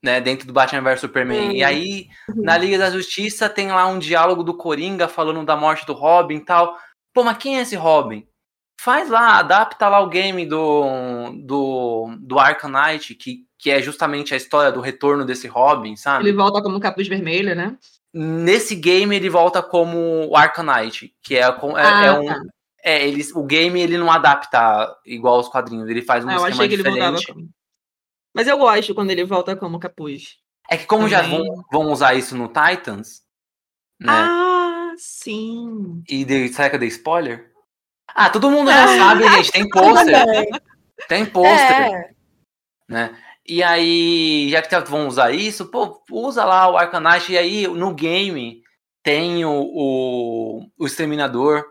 né? Dentro do Batman vs Superman. E aí, na Liga da Justiça, tem lá um diálogo do Coringa falando da morte do Robin e tal. Pô, mas quem é esse Robin? Faz lá, adapta lá o game do, do, do Arkham Knight, que, que é justamente a história do retorno desse Robin, sabe? ele volta como capuz vermelho, né? Nesse game ele volta como o Arkham Knight, que é, é, Ah, é um, tá. É, eles, o game ele não adapta igual aos quadrinhos, ele faz um Ah, eu esquema ele diferente. como. Mas eu gosto quando ele volta como capuz. É que como já Também. vão, vão usar isso no Titans, né? Ah, sim. E de, será que eu dei spoiler? Ah, todo mundo já sabe, gente. Tem *laughs* pôster. Tem pôster, É, né? E aí, já que vão usar isso, pô, usa lá o Arcanite. E aí, no game, tem o, o, o Exterminador.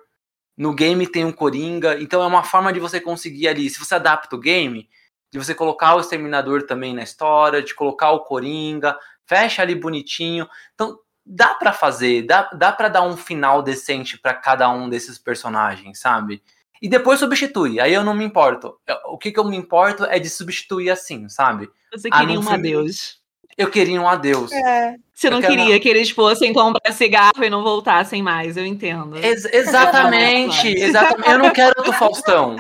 No game tem o Coringa. Então, é uma forma de você conseguir ali, se você adapta o game, de você colocar o Exterminador também na história, de colocar o Coringa, fecha ali bonitinho. Então, dá pra fazer, dá, dá para dar um final decente pra cada um desses personagens, sabe? E depois substitui, aí eu não me importo. O que, que eu me importo é de substituir assim, sabe? Você Ah, queria num um adeus. Eu queria um adeus. é. Você não queria que eles fossem comprar cigarro e não voltassem mais, eu entendo. Ex- exatamente, exatamente. Eu não quero do Faustão.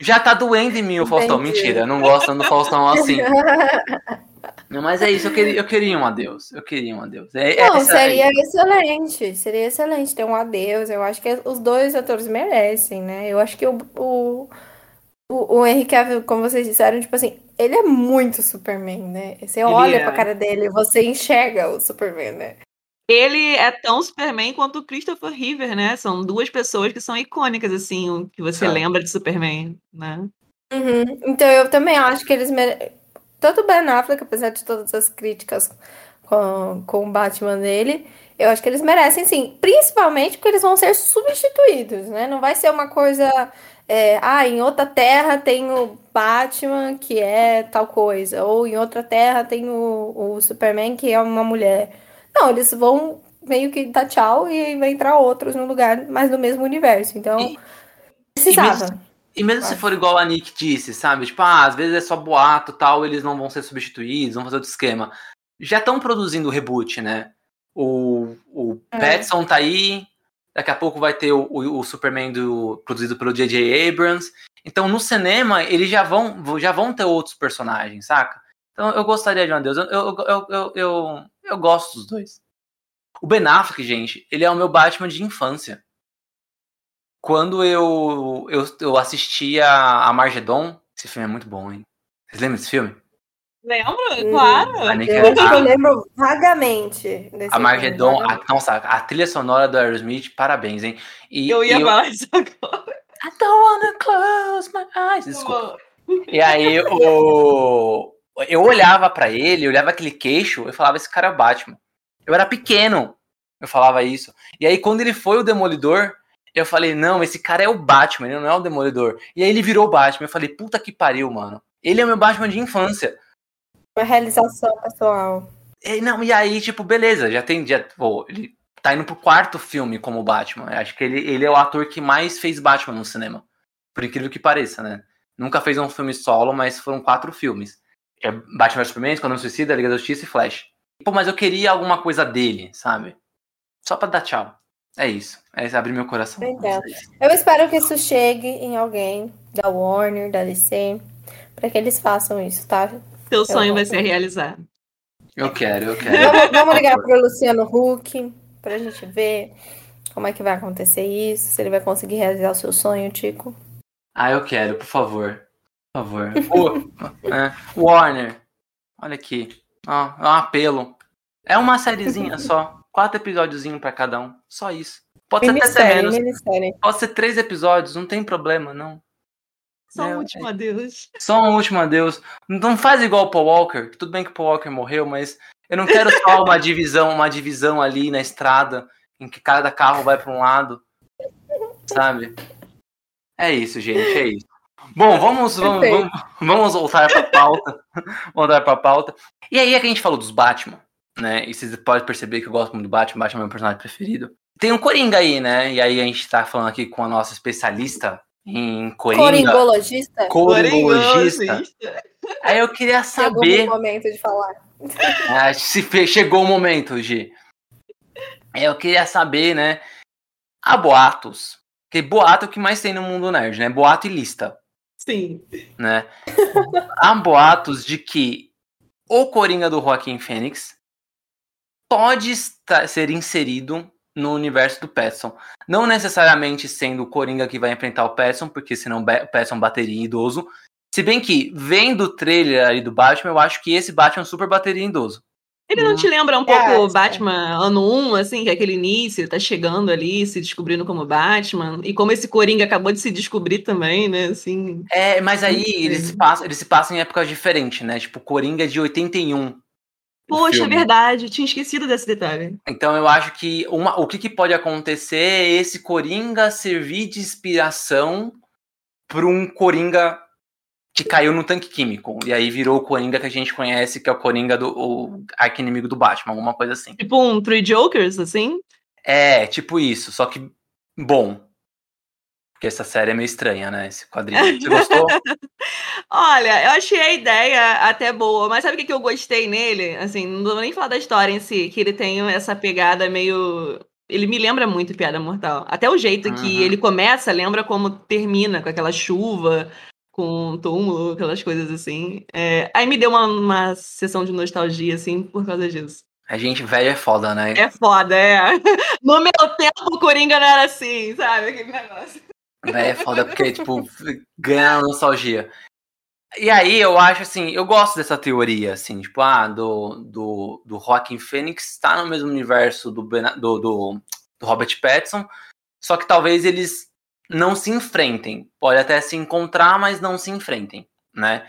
Já tá doendo em mim o Faustão. Entendi. Mentira, eu não gosto do Faustão assim. *laughs* Não, mas é isso, eu queria, eu queria um adeus. Eu queria um adeus. É, Não, essa- seria excelente. Seria excelente ter um adeus. Eu acho que os dois atores merecem, né? Eu acho que o, o, o, o Henry Cavill, como vocês disseram, tipo assim, ele é muito Superman, né? Você olha é. pra cara dele e você enxerga o Superman, né? Ele é tão Superman quanto o Christopher Reeve, né? São duas pessoas que são icônicas, assim, o que você São. lembra de Superman, né? Uhum. Então eu também acho que eles merecem. Tanto Ben Affleck, apesar de todas as críticas com, com o Batman dele, eu acho que eles merecem sim. Principalmente porque eles vão ser substituídos, né? Não vai ser uma coisa. é, ah, em outra terra tem o Batman que é tal coisa. Ou em outra terra tem o, o Superman que é uma mulher. Não, eles vão meio que dar tchau e vai entrar outros no lugar, mas no mesmo universo. Então, E- precisava. E mesmo se Acho. for igual a Nick disse, sabe? Tipo, ah, às vezes é só boato tal, eles não vão ser substituídos, vão fazer outro esquema. Já estão produzindo o reboot, né? O, o É. Petson tá aí, daqui a pouco vai ter o, o, o Superman do, produzido pelo J.J. Abrams. Então, no cinema, eles já vão, já vão ter outros personagens, saca? Então, eu gostaria de um adeus. Eu, eu, eu, eu, eu, eu gosto dos dois. O Ben Affleck, gente, ele é o meu Batman de infância quando eu, eu, eu assistia a Margedon, esse filme é muito bom, hein? Vocês lembram desse filme? Lembro, Hum, claro. A Eu acho que eu a- lembro vagamente desse A filme, Margedon, a, vagamente. nossa, a trilha sonora do Aerosmith, parabéns, hein? E, Eu ia e falar isso agora. I don't wanna close my eyes. Desculpa. E aí, o... eu olhava pra ele, eu olhava aquele queixo, eu falava, esse cara é o Batman. Eu era pequeno, eu falava isso. E aí, quando ele foi o Demolidor, eu falei, não, esse cara é o Batman, ele não é o Demolidor. E aí ele virou o Batman, eu falei, puta que pariu, mano. Ele é o meu Batman de infância. Uma realização pessoal. E, não, e aí, tipo, beleza, já tem. Já, pô, ele tá indo pro quarto filme como Batman. Eu acho que ele, ele é o ator que mais fez Batman no cinema. Por incrível que pareça, né? Nunca fez um filme solo, mas foram quatro filmes. É Batman vs Superman, Esquadrão Suicida, Liga da Justiça e Flash. Pô, mas eu queria alguma coisa dele, sabe? Só pra dar tchau. É isso. É abrir meu coração. Entendo. Eu espero que isso chegue em alguém da Warner, da DC, pra que eles façam isso, tá? Seu sonho Eu- vai ser realizado. Eu quero, eu quero. Vamos, vamos ligar pro Luciano Huck pra gente ver como é que vai acontecer isso, se ele vai conseguir realizar o seu sonho, Tico. Ah, eu quero, por favor. Por favor. *laughs* Ô, é, Warner. Olha aqui. Ó, é um apelo. É uma sériezinha só. Quatro episódiozinhos pra cada um. Só isso. Pode ser até ser Minissérie, menos. minissérie. Pode ser três episódios, não tem problema, não. Só É, um último adeus. Só um último adeus. Não faz igual o Paul Walker. Tudo bem que o Paul Walker morreu, mas eu não quero só uma divisão, uma divisão ali na estrada, em que cada carro vai para um lado. Sabe? É isso, gente, é isso. Bom, vamos, vamos, vamos, vamos voltar para pauta. *laughs* voltar para pauta. E aí é que a gente falou dos Batman, né? E vocês podem perceber que eu gosto muito do Batman, Batman é meu personagem preferido. Tem um Coringa aí, né? E aí a gente tá falando aqui com a nossa especialista em Coringa. Coringologista? Coringologista. Aí eu queria Chegou saber. o momento de falar. *laughs* Ah, se chegou o momento, Gi. Aí Eu queria saber, né? Há boatos. Porque boato é o que mais tem no mundo nerd, né? Boato e lista, Sim. né? *laughs* Há boatos de que o Coringa do Joaquim Fênix pode estar- ser inserido no universo do Petson. Não necessariamente sendo o Coringa que vai enfrentar o Petson, porque senão o Petson bateria em idoso. Se bem que, vendo o trailer ali do Batman, eu acho que esse Batman super bateria em idoso. Ele não te lembra um pouco o Batman ano 1, assim, que é aquele início, ele tá chegando ali, se descobrindo como Batman, e como esse Coringa acabou de se descobrir também, né, assim... É, mas aí ele se, passa, ele se passa em épocas diferentes, né, tipo, Coringa é de 81. Poxa, é verdade, tinha esquecido desse detalhe. Então eu acho que uma, o que, que pode acontecer é esse Coringa servir de inspiração para um Coringa que caiu no tanque químico. E aí virou o Coringa que a gente conhece, que é o Coringa do o arqui-inimigo do Batman, alguma coisa assim. Tipo um Three Jokers, assim? É, tipo isso, só que bom. Porque essa série é meio estranha, né? Esse quadrinho. Você *laughs* gostou? Olha, eu achei a ideia até boa, mas sabe o que, que eu gostei nele? Assim, não vou nem falar da história em si, que ele tem essa pegada meio. Ele me lembra muito Piada Mortal. Até o jeito uhum. que ele começa lembra como termina, com aquela chuva, com túmulo, aquelas coisas assim. É, aí me deu uma, uma sessão de nostalgia, assim, por causa disso. A gente velho é foda, né? É foda, é. *laughs* No meu tempo, o Coringa não era assim, sabe? Aquele negócio. É foda, porque, tipo, ganha nostalgia. E aí, eu acho assim, eu gosto dessa teoria, assim, tipo, ah, do, do, do Joaquin Phoenix tá no mesmo universo do, do, do, do Robert Pattinson, só que talvez eles não se enfrentem. Pode até se encontrar, mas não se enfrentem, né?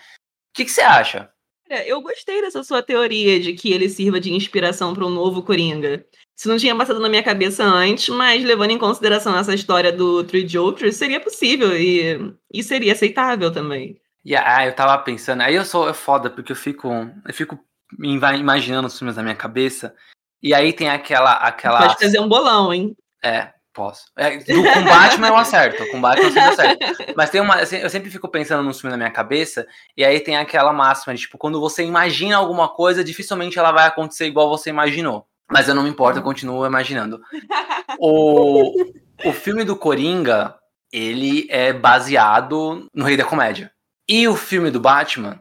O que, que você acha? É, eu gostei dessa sua teoria de que ele sirva de inspiração para um novo Coringa. Isso não tinha passado na minha cabeça antes, mas levando em consideração essa história do Three Jokers, seria possível e, e seria aceitável também. E ah, eu tava pensando, aí eu sou é foda, porque eu fico, eu fico imaginando os filmes na minha cabeça, e aí tem aquela. aquela... Pode fazer um bolão, hein? É, Posso. É, do, com Batman eu acerto. Com Batman eu sempre acerto. Mas tem uma. Eu sempre fico pensando num filme na minha cabeça, e aí tem aquela máxima de, tipo, quando você imagina alguma coisa, dificilmente ela vai acontecer igual você imaginou. Mas eu não me importo, eu continuo imaginando. *laughs* O, o filme do Coringa, ele é baseado no Rei da Comédia. E o filme do Batman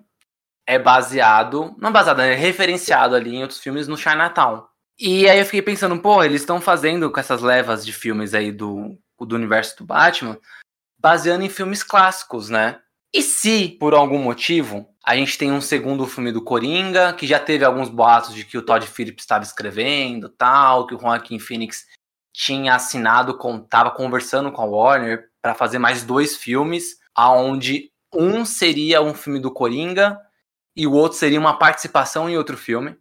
é baseado. Não baseado, é referenciado ali em outros filmes no Chinatown. E aí eu fiquei pensando, pô, eles estão fazendo com essas levas de filmes aí do, do universo do Batman, baseando em filmes clássicos, né? E se, por algum motivo, a gente tem um segundo filme do Coringa, que já teve alguns boatos de que o Todd Phillips estava escrevendo, tal, que o Joaquin Phoenix tinha assinado, com, tava conversando com a Warner para fazer mais dois filmes, aonde um seria um filme do Coringa e o outro seria uma participação em outro filme.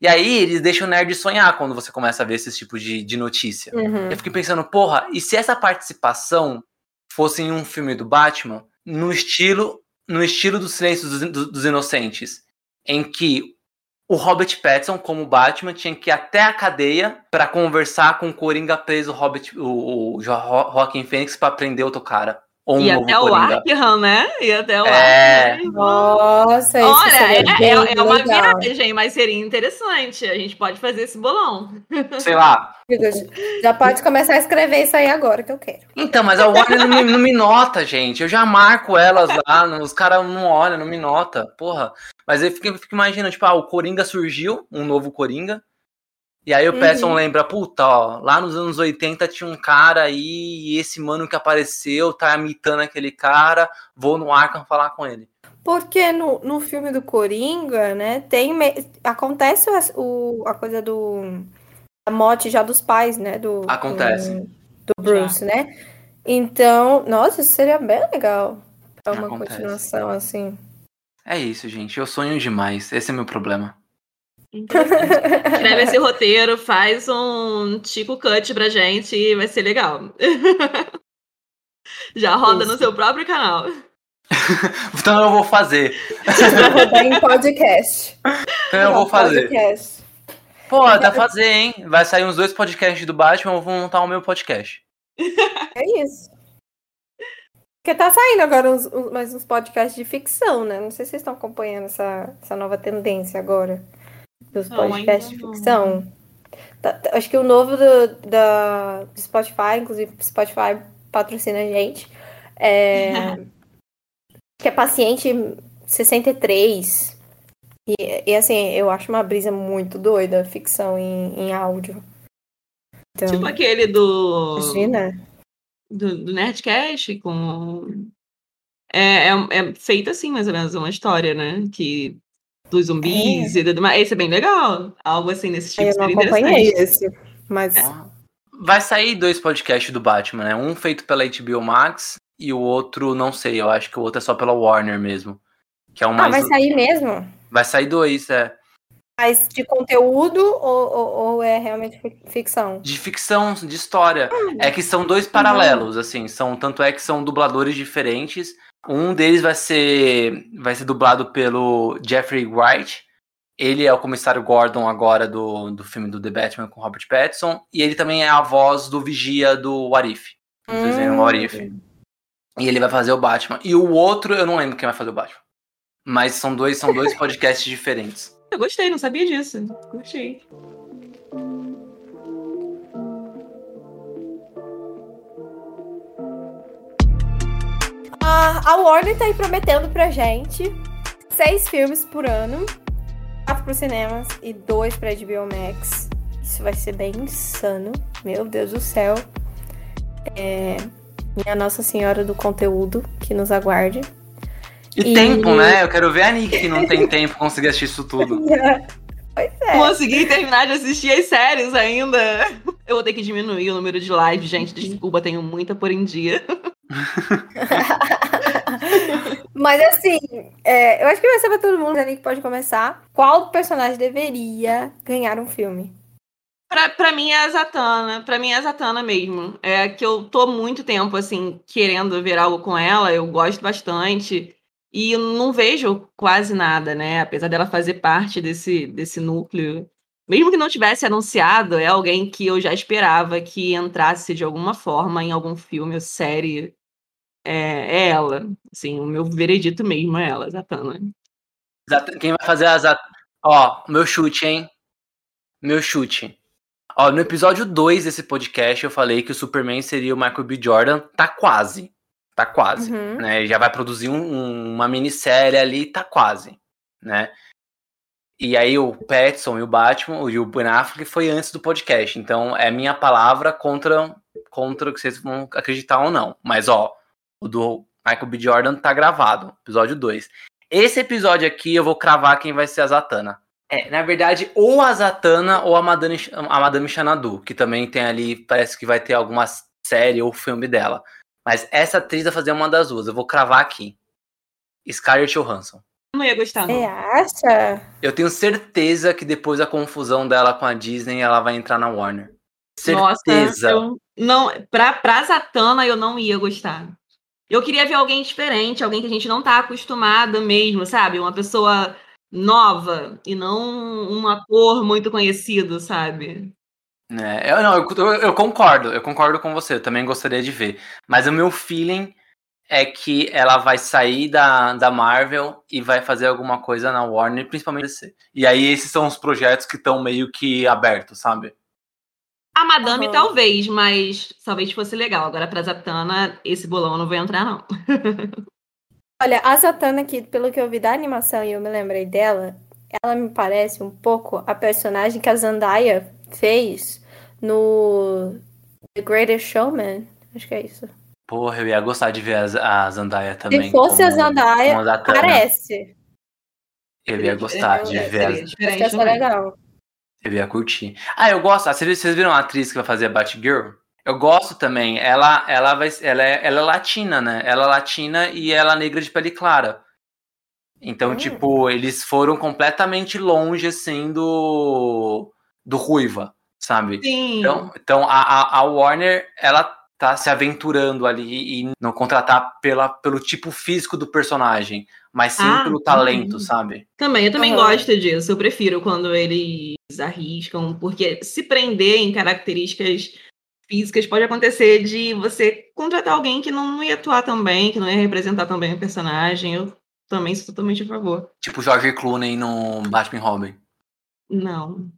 E aí eles deixam o nerd sonhar quando você começa a ver esses tipos de, de notícia. Uhum. Eu fiquei pensando, porra, e se essa participação fosse em um filme do Batman, no estilo no estilo do Silêncio dos, dos Inocentes, em que o Robert Pattinson, como Batman, tinha que ir até a cadeia para conversar com o Coringa preso, Robert, o, o Joaquim Fênix, para prender outro cara. Um e até o Arkham, né? E até o é... Arkham. Nossa, isso Olha, é, é, é, uma legal. viagem, mas seria interessante. A gente pode fazer esse bolão. Sei lá. Já pode começar a escrever isso aí agora, que eu quero. Então, mas a Warner não me, não me nota, gente. Eu já marco elas lá, os caras não olham, não me nota. Porra. Mas eu fico, eu fico imaginando, tipo, ah, o Coringa surgiu, um novo Coringa. E aí o uhum. lembra, puta, ó, lá nos anos 80 tinha um cara aí, e esse mano que apareceu tá imitando aquele cara, vou no Arkham falar com ele. Porque no, no filme do Coringa, né, tem acontece o, a coisa do a morte já dos pais, né, do Acontece. Do, do Bruce, já. né? Então, nossa, isso seria bem legal. Pra uma Acontece. continuação assim. É isso, gente. Eu sonho demais. Esse é meu problema. *laughs* Escreve esse roteiro, faz um tipo cut pra gente e vai ser legal. *laughs* Já roda Isso. no seu próprio canal. *laughs* então eu vou fazer. Rodar em podcast. Então eu vou fazer. Podcast. Pô, dá pra fazer, hein? Vai sair uns dois podcasts do Batman, eu vou montar o meu podcast. É isso. Porque tá saindo agora uns, uns, mais uns podcasts de ficção, né? Não sei se vocês estão acompanhando essa, essa nova tendência agora dos podcasts de ficção. Tá, tá, acho que o novo do, da, do Spotify, inclusive Spotify patrocina a gente, é, *laughs* que é Paciente 63. E, e assim, eu acho uma brisa muito doida ficção em, em áudio. Então, Tipo aquele do. imagina. do, do Nerdcast com. É, é, é feita assim, mais ou menos, uma história, né? Que dos zumbis e tudo mais. Esse é bem legal. Algo assim nesse tipo eu não acompanhei interessante. esse. Mas Vai sair dois podcasts do Batman, né? Um feito pela HBO Max e o outro, não sei, eu acho que o outro é só pela Warner mesmo. Que é um ah, mais. vai sair mesmo? Vai sair dois, é. Mas de conteúdo ou, ou, ou é realmente fi- ficção? De ficção, de história. É que são dois paralelos, assim. São, tanto é que são dubladores diferentes. Um deles vai ser, vai ser dublado pelo Jeffrey Wright. Ele é o comissário Gordon agora do, do filme do The Batman com Robert Pattinson. E ele também é a voz do Vigia do What If. Do desenho Hum. What If. E ele vai fazer o Batman. E o outro, eu não lembro quem vai fazer o Batman. Mas são dois, são dois *laughs* podcasts diferentes. Eu gostei, não sabia disso. Gostei. A, a Warner tá aí prometendo pra gente seis filmes por ano, quatro pro cinemas e dois pra HBO Max. Isso vai ser bem insano. Meu Deus do céu. É, minha Nossa Senhora do Conteúdo, que nos aguarde. E, E- tempo, né? Eu quero ver a Nick que não tem tempo conseguir assistir isso tudo. *laughs* Pois é. Consegui terminar de assistir as séries ainda. Eu vou ter que diminuir o número de lives, gente. Desculpa, tenho muita por em dia. *laughs* *laughs* Mas assim, é, eu acho que vai ser pra todo mundo, a Nick pode começar. Qual personagem deveria ganhar um filme? Pra, pra mim é a Zatanna. Pra mim é a Zatanna mesmo. É que eu tô muito tempo, assim, querendo ver algo com ela. Eu gosto bastante. E não vejo quase nada, né? Apesar dela fazer parte desse, desse núcleo. Mesmo que não tivesse anunciado, é alguém que eu já esperava que entrasse de alguma forma em algum filme ou série. É, é ela. Assim, o meu veredito mesmo é ela, Zatanna. Zat- Quem vai fazer as. at- Ó, meu chute, hein? Meu chute. Ó, no episódio 2 desse podcast eu falei que o Superman seria o Michael B. Jordan. Tá quase. Tá quase. Uhum. Né? Ele já vai produzir um- um- uma minissérie ali, tá quase. Né? E aí o Pattinson e o Batman, e o Ben Affleck foi antes do podcast. Então é minha palavra contra, contra o que vocês vão acreditar ou não. Mas ó, o do Michael B. Jordan tá gravado, episódio 2. Esse episódio aqui eu vou cravar quem vai ser a Zatanna. É, na verdade, ou a Zatanna ou a Madame, a Madame Xanadu, que também tem ali, parece que vai ter alguma série ou filme dela. Mas essa atriz vai fazer uma das duas, eu vou cravar aqui. Scarlett Johansson. Eu não ia gostar, não. Você acha? Eu tenho certeza que depois da confusão dela com a Disney, ela vai entrar na Warner. Certeza. Nossa, eu não, pra, pra Zatanna eu não ia gostar. Eu queria ver alguém diferente, alguém que a gente não tá acostumada mesmo, sabe? Uma pessoa nova e não um ator muito conhecido, sabe? É, eu, não, eu, eu- eu concordo, eu concordo com você, eu também gostaria de ver. Mas o meu feeling é que ela vai sair da, da Marvel e vai fazer alguma coisa na Warner, principalmente DC. E aí esses são os projetos que estão meio que abertos, sabe? A Madame Aham. talvez, mas talvez fosse legal. Agora pra Zatanna, esse bolão eu não vou entrar, não. *laughs* Olha, a Zatanna aqui, pelo que eu vi da animação e eu me lembrei dela, ela me parece um pouco a personagem que a Zendaya fez no The Greatest Showman. Acho que é isso. Porra, eu ia gostar de ver a, a Zendaya também. Se fosse a Zatanna. parece. Eu ia gostar de É, ver. seria a- Acho que essa é legal. Eu ia curtir. Ah, eu gosto. ah, Vocês viram a atriz que vai fazer a Batgirl? Eu gosto também. Ela, ela, vai, ela, é, ela é latina, né? Ela é latina e ela é negra de pele clara. Então, Hum. tipo, eles foram completamente longe, assim, do, do Ruiva, sabe? Sim. Então, então a, a, a Warner, ela tá se aventurando ali e não contratar pela, pelo tipo físico do personagem, mas sim Ah, pelo talento, uhum. sabe? Também, eu também Aham. gosto disso. Eu prefiro quando eles arriscam, porque se prender em características físicas pode acontecer de você contratar alguém que não ia atuar tão bem, que não ia representar tão bem o personagem. Eu também sou totalmente a favor. Tipo George Clooney no Batman Robin. Não.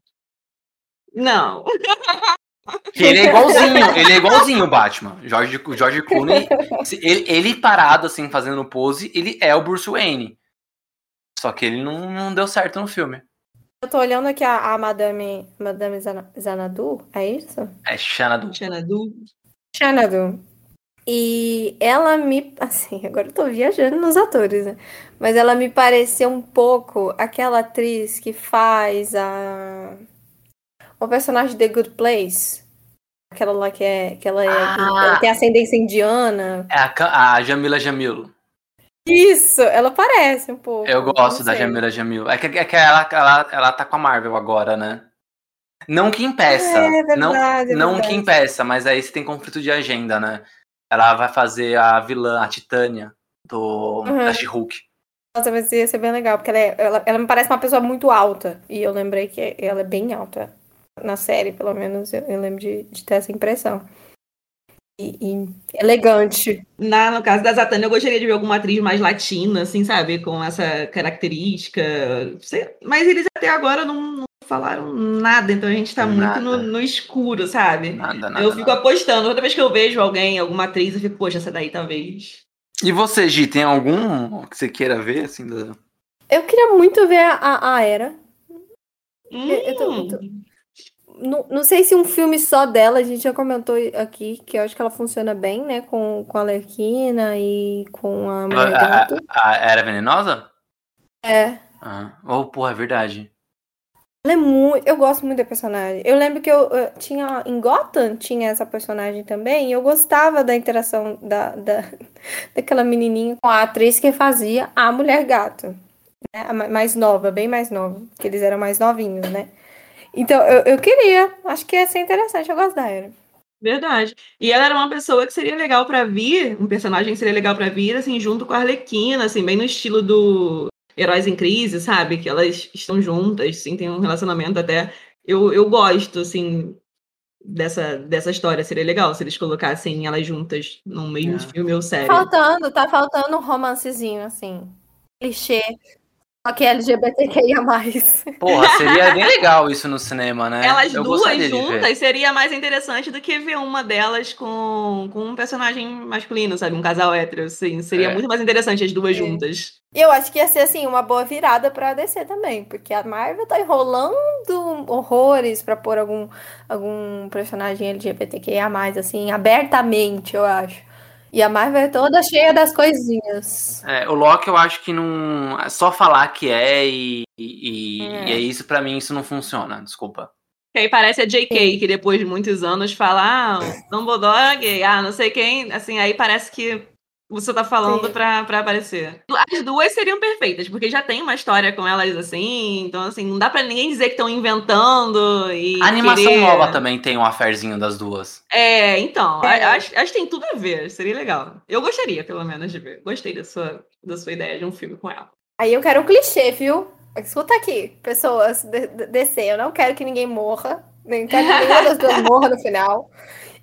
Não. *laughs* Que ele é igualzinho, ele é igualzinho o Batman. George, George Clooney, ele, ele parado assim, fazendo pose, ele é o Bruce Wayne. Só que ele não, não deu certo no filme. Eu tô olhando aqui a, a Madame, Madame Zana- Zanadu, é isso? É Xanadu. Xanadu. Xanadu. E ela me. Assim, agora eu tô viajando nos atores, né? Mas ela me pareceu um pouco aquela atriz que faz a. O personagem de The Good Place. Aquela lá que é. Que ela, é, Ah. ela tem ascendência indiana. É a, a Jamila Jamil. Isso, ela parece um pouco. Eu gosto da. Jamila Jamil. É que, é que ela, ela, ela tá com a Marvel agora, né? Não que impeça. É verdade, não é não que impeça, mas aí você tem conflito de agenda, né? Ela vai fazer a vilã, a Titânia, do Uhum. da She-Hulk. Nossa, vai ser, ser bem legal, porque ela, é- ela, ela me parece uma pessoa muito alta. E eu lembrei que ela é bem alta. Na série, pelo menos, eu, eu lembro de, de ter essa impressão. E, e elegante. Na, no caso da Zatanna, eu gostaria de ver alguma atriz mais latina, assim, sabe? Com essa característica. Mas eles até agora não, não falaram nada, então a gente tá muito no, no escuro, sabe? Nada, nada. eu fico nada. apostando. Toda vez que eu vejo alguém, alguma atriz, eu fico, poxa, essa daí talvez. E você, Gi, tem algum que você queira ver, assim? da- Eu queria muito ver a, a, Era. eu tô- eu Hum, tô- Não, não sei se um filme só dela, a gente já comentou aqui, que eu acho que ela funciona bem, né? Com, com a Lerquina e com a Mulher A, a- a Era Venenosa? É. Ah. Oh, porra, é verdade. Ela é muito. Eu gosto muito da personagem. Eu lembro que eu, eu tinha. Em Gotham tinha essa personagem também. E eu gostava da interação da, da, *laughs* daquela menininha com a atriz que fazia a Mulher Gato. Né? A ma- mais nova, bem mais nova. Porque eles eram mais novinhos, né? Então, eu, eu queria. Acho que ia ser interessante. Eu gosto da Era. Verdade. E ela era uma pessoa que seria legal pra vir, um personagem que seria legal pra vir, assim, junto com a Arlequina, assim, bem no estilo do Heróis em Crise, sabe? Que elas estão juntas, assim, tem um relacionamento até. Eu, eu gosto, assim, dessa, dessa história. Seria legal se eles colocassem elas juntas num mesmo É. filme ou série. Tá faltando, tá faltando um romancezinho, assim. Clichê. Só que LGBTQIA. Porra, seria bem legal isso no cinema, né? Elas Eu duas juntas seria mais interessante do que ver uma delas com, com um personagem masculino, sabe? Um casal hétero, assim. Seria É. muito mais interessante as duas É. juntas. E eu acho que ia ser, assim, uma boa virada pra DC também. Porque a Marvel tá enrolando horrores pra pôr algum, algum personagem LGBTQIA+, assim, abertamente, eu acho. E a Marvel é toda cheia das coisinhas. É, o Loki eu acho que não. é Só falar que é e, e, É. e é isso, pra mim, isso não funciona. Desculpa. Que aí parece a JK, que depois de muitos anos fala, ah, o Dumbledore é gay, ah, não sei quem, assim, aí parece que você tá falando Sim. pra, pra aparecer. As duas seriam perfeitas, porque já tem uma história com elas assim, então assim, não dá pra ninguém dizer que estão inventando e A animação querer- nova também tem um aferzinho das duas. É, então, É. Acho, acho que tem tudo a ver, seria legal. Eu gostaria, pelo menos, de ver. Gostei da sua, da sua ideia de um filme com ela. Aí eu quero um clichê, viu? Escuta aqui, pessoas de- de- DC. Eu não quero que ninguém morra. Nem quero que nenhuma das duas morra no final.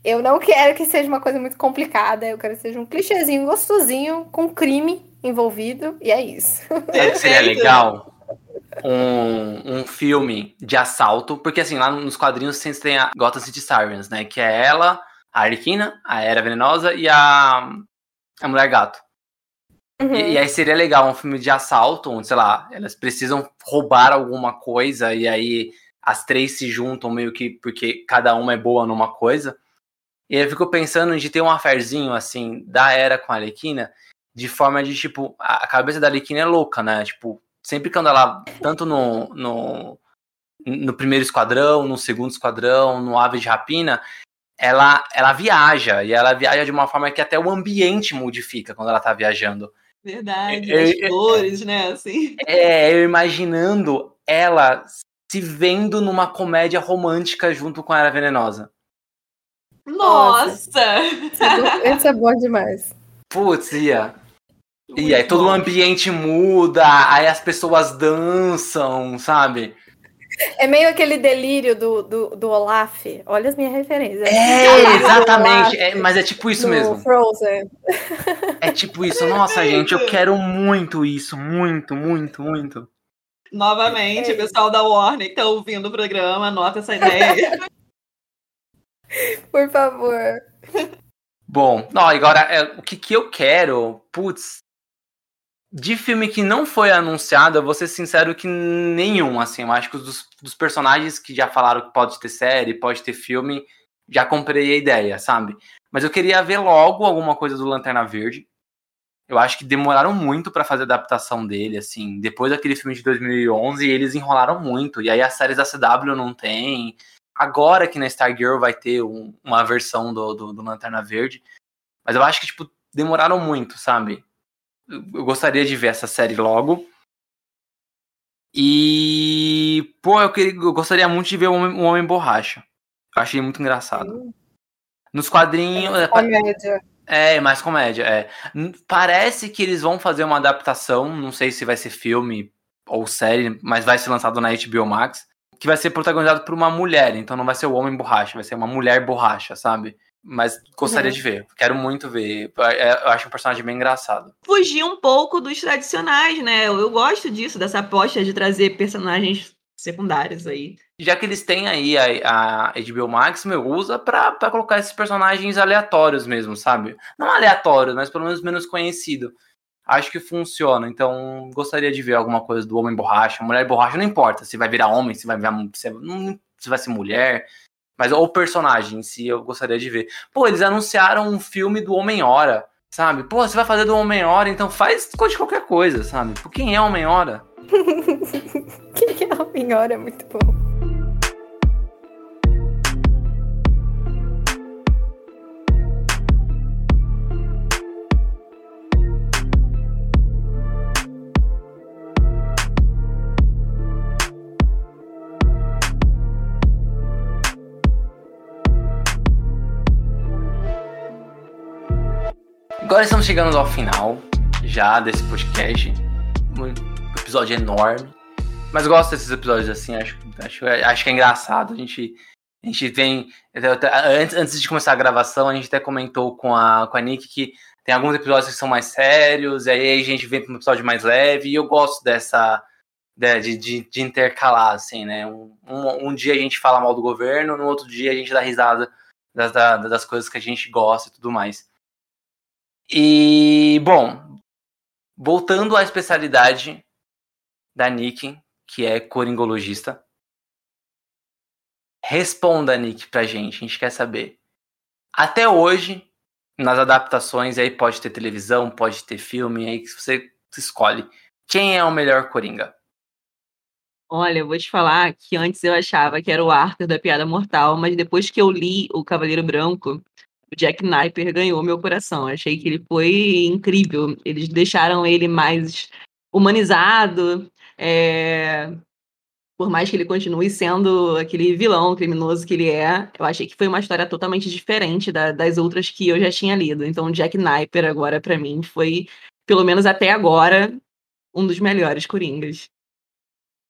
Eu não quero que seja uma coisa muito complicada. Eu quero que seja um clichêzinho gostosinho, com crime envolvido. E é isso. Seria legal? Um, um filme de assalto, porque assim, lá nos quadrinhos sempre tem a Gotham City Sirens, né? Que é ela, a Arlequina, a Era Venenosa e a, a Mulher Gato. Uhum. E, e aí seria legal um filme de assalto, onde, sei lá, elas precisam roubar alguma coisa e aí as três se juntam meio que porque cada uma é boa numa coisa. E aí eu fico pensando de ter um aferzinho, assim, da Era com a Arlequina, de forma de, tipo, a cabeça da Arlequina é louca, né? Tipo, sempre quando ela, tanto no, no, no primeiro esquadrão, no segundo esquadrão, no Ave de Rapina, ela, ela viaja, e ela viaja de uma forma que até o ambiente modifica quando ela tá viajando. Verdade, Eu- as eu- flores, né, assim. É, eu imaginando ela se vendo numa comédia romântica junto com a Era Venenosa. Nossa! Esse é bom demais. Putz, ia. E aí todo o bom. ambiente muda, aí as pessoas dançam, sabe? É meio aquele delírio do, do, do Olaf. Olha as minhas referências. É, *laughs* exatamente. É, mas é tipo isso mesmo. Frozen. É tipo isso. Nossa, gente, eu quero muito isso. Muito, muito, muito. Novamente, É. o pessoal da Warner que tá ouvindo o programa, anota essa ideia. *laughs* Por favor. Bom, não, agora é, o que, que eu quero, putz, de filme que não foi anunciado, eu vou ser sincero que nenhum, assim, eu acho que dos, dos personagens que já falaram que pode ter série, pode ter filme, já comprei a ideia, sabe? Mas eu queria ver logo alguma coisa do Lanterna Verde. Eu acho que demoraram muito para fazer a adaptação dele, assim. Depois daquele filme de 2011, eles enrolaram muito. E aí as séries da CW não tem. Agora que na Stargirl vai ter um, uma versão do, do, do, Lanterna Verde. Mas eu acho que, tipo, demoraram muito, sabe? Eu, eu gostaria de ver essa série logo. E, pô, eu, queria, eu gostaria muito de ver o Homem, o Homem Borracha. Eu achei muito engraçado. Nos quadrinhos. É, comédia. É, mais comédia, é. Parece que eles vão fazer uma adaptação, não sei se vai ser filme ou série, mas vai ser lançado na HBO Max, que vai ser protagonizado por uma mulher, então não vai ser o homem borracha, vai ser uma mulher borracha, sabe? Mas gostaria uhum. de ver, quero muito ver. É, eu acho um personagem bem engraçado. Fugir um pouco dos tradicionais, né? Eu gosto disso, dessa aposta de trazer personagens secundários aí. Já que eles têm aí a, a HBO Max, meu, usa pra, pra colocar esses personagens aleatórios mesmo, sabe? Não aleatórios, mas pelo menos menos conhecido. Acho que funciona, então gostaria de ver alguma coisa do Homem Borracha, Mulher Borracha, não importa se vai virar homem, se vai virar se, não, se vai ser mulher, mas o personagem em si eu gostaria de ver. Pô, eles anunciaram um filme do Homem-Hora, sabe? Pô, você vai fazer do Homem-Hora, então faz de qualquer coisa, sabe? Por quem é Homem-Hora? *laughs* que é Homem-Hora é muito bom. Agora estamos chegando ao final já desse podcast episódio enorme. Mas gosto desses episódios assim, acho, acho, acho que é engraçado. A gente, a gente vem. Antes, antes de começar a gravação, a gente até comentou com a, com a Nick que tem alguns episódios que são mais sérios, e aí a gente vem para um episódio mais leve, e eu gosto dessa. De, de, de intercalar, assim, né? Um, um, um, dia a gente fala mal do governo, no outro dia a gente dá risada das, das coisas que a gente gosta e tudo mais. E, bom, voltando à especialidade da Nick, que é coringologista. Responda, Nick, pra gente. A gente quer saber. Até hoje, nas adaptações, aí pode ter televisão, pode ter filme, aí você escolhe. Quem é o melhor Coringa? Olha, eu vou te falar que antes eu achava que era o Arthur da Piada Mortal, mas depois que eu li O Cavaleiro Branco, Jack Napier ganhou meu coração. Achei que ele foi incrível. Eles deixaram ele mais humanizado, é... Por mais que ele continue sendo aquele vilão criminoso que ele é, eu achei que foi uma história totalmente diferente da, das outras que eu já tinha lido. Então, Jack Napier, agora, para mim, foi, pelo menos até agora, um dos melhores Coringas.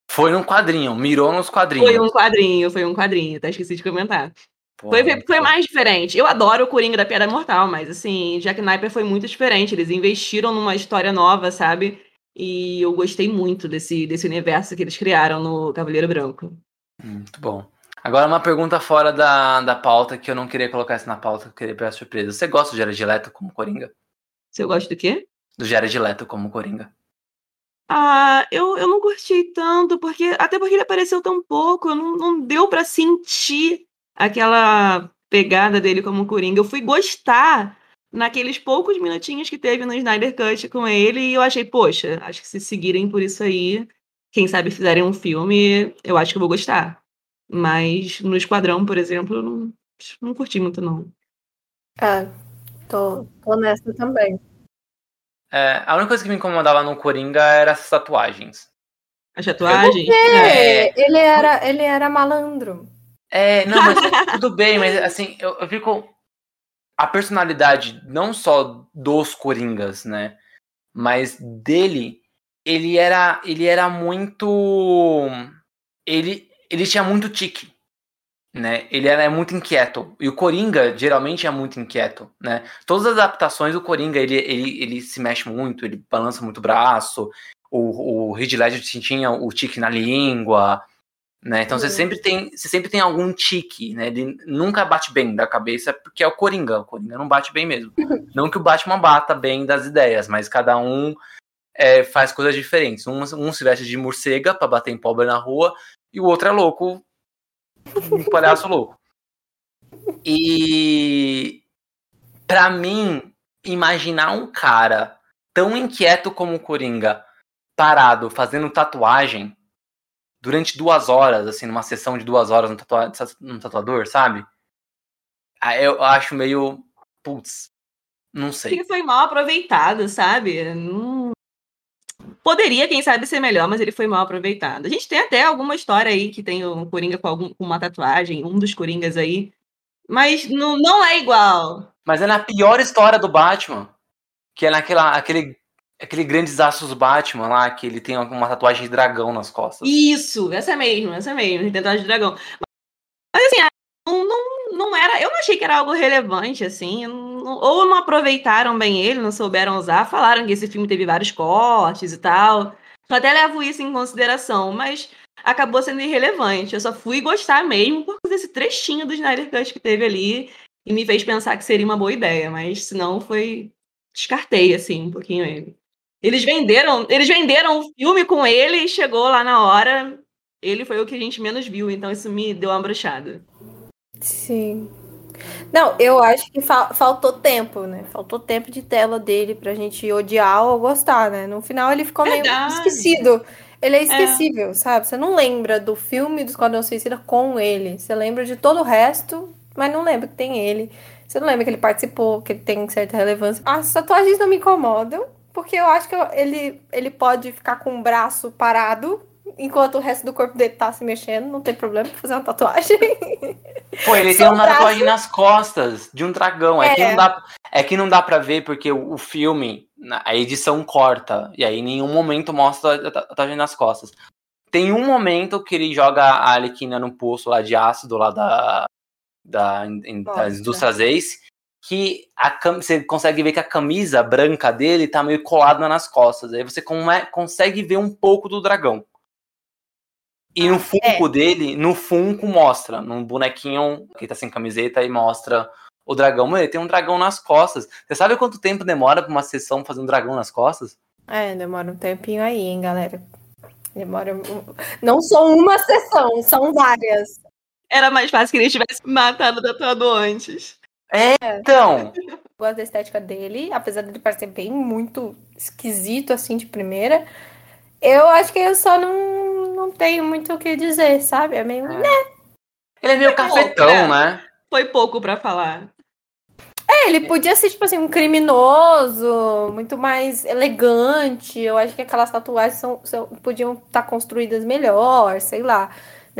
Foi um quadrinho, mirou nos quadrinhos. Foi um quadrinho, foi um quadrinho, até esqueci de comentar. Foi, foi mais diferente. Eu adoro o Coringa da Piada Mortal, mas assim, Jack Napier foi muito diferente. Eles investiram numa história nova, sabe? E eu gostei muito desse, desse universo que eles criaram no Cavaleiro Branco. Muito bom. Agora uma pergunta fora da, da pauta, que eu não queria colocar isso na pauta, eu queria pegar surpresa. Você gosta do Jared Leto como Coringa? Você gosta do quê? Do Jared Leto como Coringa. Ah, eu, eu não curti tanto, porque até porque ele apareceu tão pouco, não, não deu para sentir aquela pegada dele como Coringa. Eu fui gostar naqueles poucos minutinhos que teve no Snyder Cut com ele, e eu achei, poxa, acho que se seguirem por isso aí, quem sabe fizerem um filme, eu acho que eu vou gostar. Mas no Esquadrão, por exemplo, eu não, não curti muito, não. É, tô, tô nessa também. É, a única coisa que me incomodava no Coringa era as tatuagens. As tatuagens? É, ele era, ele era malandro. É, não, mas tudo bem, mas assim, eu, eu fico a personalidade não só dos Coringas, né? Mas dele, ele era, ele era muito, ele, ele tinha muito tique, né? Ele era muito inquieto e o Coringa geralmente é muito inquieto, né? Todas as adaptações do Coringa ele, ele, ele se mexe muito, ele balança muito o braço. O, o Heath Ledger tinha o tique na língua, né? Então você sempre tem, você sempre tem algum tique, né? Ele nunca bate bem da cabeça, porque é o Coringa. O Coringa não bate bem mesmo. *laughs* não que o Batman bata bem das ideias, mas cada um é, faz coisas diferentes. Um, um se veste de morcega para bater em pobre na rua, e o outro é louco, um palhaço louco. E para mim, imaginar um cara tão inquieto como o Coringa, parado, fazendo tatuagem durante duas horas, assim, numa sessão de duas horas no, tatua no tatuador, sabe? Eu acho meio. Putz, não sei. Ele foi mal aproveitado, sabe? Não... Poderia, quem sabe, ser melhor, mas ele foi mal aproveitado. A gente tem até alguma história aí que tem um Coringa com, algum, com uma tatuagem, um dos Coringas aí. Mas não, não é igual. Mas é na pior história do Batman. Que é naquela aquele, aquele Grandes Aços Batman lá, que ele tem uma tatuagem de dragão nas costas. Isso, essa mesmo, essa mesmo, tatuagem de dragão. Mas assim, não, não, não era. Eu não achei que era algo relevante, assim. Não, ou não aproveitaram bem ele, não souberam usar. Falaram que esse filme teve vários cortes e tal. Eu até levo isso em consideração, mas acabou sendo irrelevante. Eu só fui gostar mesmo por causa desse trechinho do Snyder Cut que teve ali e me fez pensar que seria uma boa ideia, mas se não foi descartei assim um pouquinho ele. Eles venderam, eles venderam o filme com ele e chegou lá na hora, ele foi o que a gente menos viu, então isso me deu uma bruxada. Sim. Não, eu acho que fa faltou tempo, né? Faltou tempo de tela dele pra gente odiar ou gostar, né? No final ele ficou Verdade. meio esquecido. Ele é esquecível, é. sabe? Você não lembra do filme do Esquadrão Suicida com ele. Você lembra de todo o resto, mas não lembra que tem ele. Você não lembra que ele participou, que ele tem certa relevância. As tatuagens não me incomodam, porque eu acho que ele, ele pode ficar com o braço parado enquanto o resto do corpo dele tá se mexendo, não tem problema fazer uma tatuagem. *laughs* Pô, ele tem uma tatuagem nas costas de um dragão. É, é, que, não dá, é que não dá pra ver porque o, o, filme, a edição corta, e aí em nenhum momento mostra a tatuagem nas costas. Tem um momento que ele joga a Alequina no poço lá de ácido, lá da, da, das indústrias Ace, que a você consegue ver que a camisa branca dele tá meio colada nas costas. Aí você come, consegue ver um pouco do dragão. E no ah, Funko é. dele, no Funko mostra, num bonequinho que tá sem camiseta e mostra o dragão. Mano, ele tem um dragão nas costas. Você sabe quanto tempo demora pra uma sessão fazer um dragão nas costas? É, demora um tempinho aí, hein, galera. Demora. Não só uma sessão, são várias. Era mais fácil que ele tivesse matado o tatuador antes. É, então. *laughs* Gosto da estética dele, apesar de ele parecer bem muito esquisito, assim, de primeira. Eu acho que eu só não, não tenho muito o que dizer, sabe? É meio. É. Né? Ele é meio cafetão, pouco, né? Foi pouco para falar. É, ele podia ser, tipo assim, um criminoso, muito mais elegante. Eu acho que aquelas tatuagens são, são podiam estar tá construídas melhor, sei lá.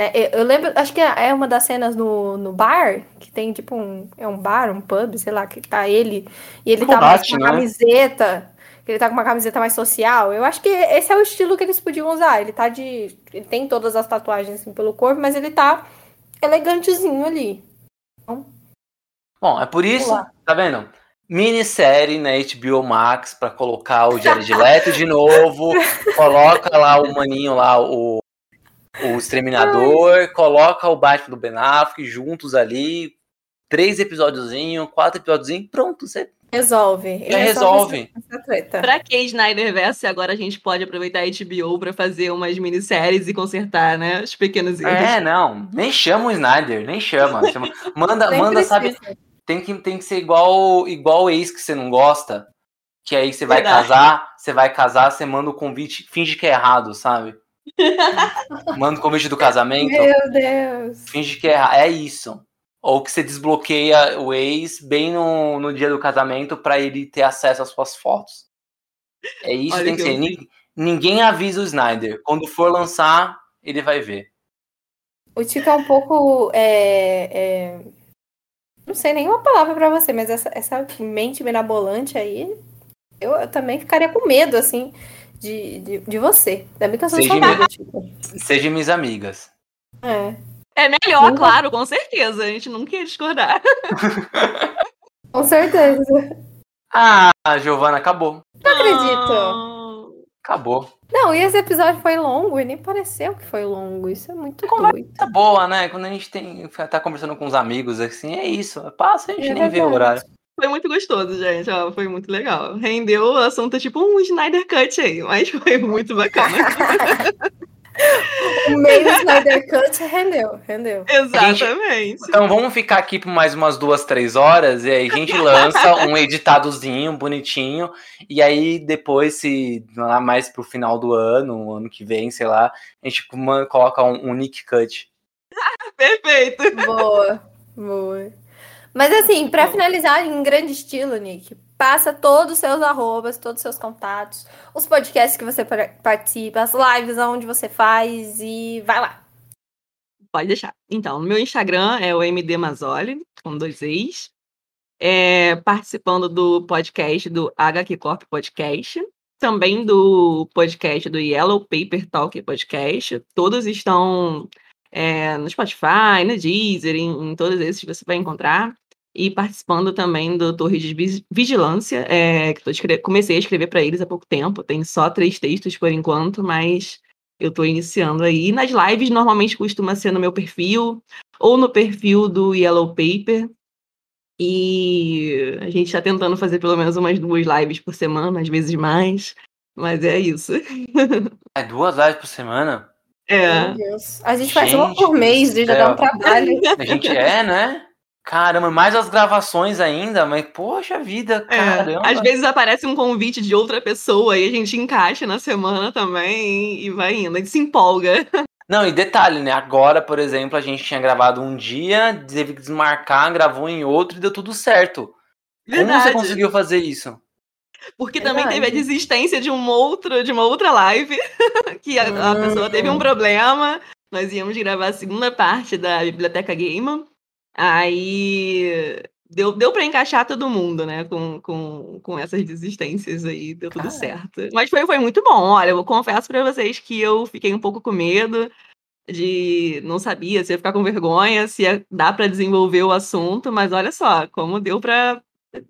Né? Eu, eu, lembro, acho que é uma das cenas no, no bar, que tem tipo um. É um bar, um pub, sei lá, que tá ele. E ele Combate, tá com uma né? camiseta ele tá com uma camiseta mais social. Eu acho que esse é o estilo que eles podiam usar. Ele tá de. Ele tem todas as tatuagens assim, pelo corpo, mas ele tá elegantezinho ali. Então, Bom, é por isso, tá vendo? Minissérie na HBO Max para colocar o Jared Leto de novo. *laughs* coloca lá o maninho lá, o, o Exterminador. Ai. Coloca o Batman do Ben Affleck juntos ali. Três episódiozinhos, quatro episódiozinhos. Pronto, você Resolve. Já resolve. Pra que Snyder Verse agora a gente pode aproveitar a HBO pra fazer umas minisséries e consertar, né? Os pequenos erros. É, não. Nem chama o Snyder, nem chama. *laughs* chama. Manda, manda, sabe? Tem que, tem que ser igual, igual o ex que você não gosta. Que aí você vai Verdade. casar, você vai casar, você manda o convite, finge que é errado, sabe? *laughs* manda o convite do casamento. Meu Deus. Finge que é. É isso. Ou que você desbloqueia o ex bem no, no dia do casamento para ele ter acesso às suas fotos. É isso que tem que, ser. Ninguém, ninguém avisa o Snyder. Quando for lançar, ele vai ver. O Tico é um pouco. É, é... Não sei nenhuma palavra para você, mas essa, essa mente benabolante aí, eu, eu, também ficaria com medo, assim, de, de, de você. Ainda bem que eu sou Seja, amiga, Tico. Seja minhas amigas. É. É melhor, claro, com certeza. A gente nunca ia discordar. *laughs* com certeza. Ah, Giovana, acabou. Não acredito. Acabou. Não, e esse episódio foi longo e nem pareceu que foi longo. Isso é muito doido. Tá boa, né? Quando a gente tem, tá conversando com os amigos assim, é isso. Passa, a gente é nem verdade. vê o horário. Foi muito gostoso, gente. Ó, foi muito legal. Rendeu o assunto tipo um Snyder Cut aí, mas *laughs* foi muito bacana. o meio Snyder Cut rendeu, rendeu. Exatamente. Gente, então vamos ficar aqui por mais umas duas, três horas e aí a gente lança um editadozinho bonitinho e aí depois, se lá mais pro final do ano, ano que vem, sei lá, a gente coloca um, um Nick Cut. Perfeito. Boa, boa. Mas assim, para finalizar em grande estilo, Nick, passa todos os seus arrobas, todos os seus contatos, os podcasts que você participa, as lives onde você faz e vai lá. Pode deixar. Então, no meu Instagram é o MD Mazzoli, com dois E's. É, participando do podcast do HQ Corp Podcast, também do podcast do Yellow Paper Talk Podcast. Todos estão é, no Spotify, no Deezer, em, em todos esses você vai encontrar e participando também do Torre de Vigilância, é, que comecei a escrever para eles há pouco tempo, tem só três textos por enquanto, mas eu estou iniciando aí. E nas lives, normalmente costuma ser no meu perfil, ou no perfil do Yellow Paper, e a gente está tentando fazer pelo menos umas duas lives por semana, às vezes mais, mas é isso. *laughs* É duas lives por semana? É. Meu Deus. A gente faz uma por mês, já dá um trabalho. A gente é, né? Caramba, mais as gravações ainda, mas poxa vida, é, caramba. É, às vezes aparece um convite de outra pessoa e a gente encaixa na semana também e vai indo, a gente se empolga. Não, e detalhe, né? Agora, por exemplo, a gente tinha gravado um dia, teve que desmarcar, gravou em outro e deu tudo certo. Verdade. Como você conseguiu fazer isso? Porque Verdade. também teve a desistência de um outro, de uma outra live, *laughs* que a, a pessoa teve um hum. problema. Nós íamos gravar a segunda parte da Biblioteca Game. Aí deu, deu para encaixar todo mundo, né? Com, com, com essas desistências aí, deu tudo certo. Mas foi, foi muito bom. Olha, eu confesso para vocês que eu fiquei um pouco com medo de não sabia se ia ficar com vergonha, se ia dar para desenvolver o assunto, mas olha só, como deu para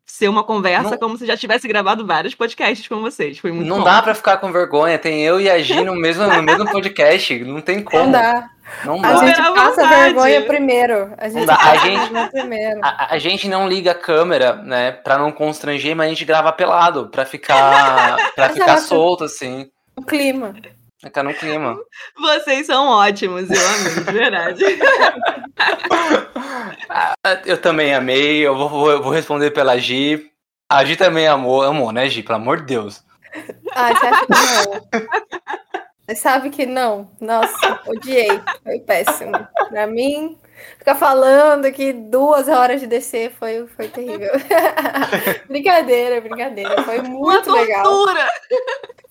ser uma conversa não, como se já tivesse gravado vários podcasts com vocês. Foi muito Não bom. dá para ficar com vergonha. Tem eu e a Gi no mesmo, no mesmo *laughs* podcast. Não tem como. Não dá. Não dá. A gente passa vergonha primeiro. A gente, a gente, primeiro. A, a, gente não liga a câmera, né, para não constranger, mas a gente grava pelado, para ficar, *laughs* para ficar solto assim. O clima. Ficar no clima. Vocês são ótimos, eu amei, de verdade. *laughs* Ah, eu também amei, eu vou, eu vou responder pela Gi. A Gi também amou, amou, né, Gi? Pelo amor de Deus. Ah, você acha que não? *laughs* Você sabe que não. Nossa, odiei. Foi péssimo. Pra mim, ficar falando aqui duas horas de descer foi, foi terrível. *laughs* brincadeira, brincadeira. Foi muito Uma legal. Tortura.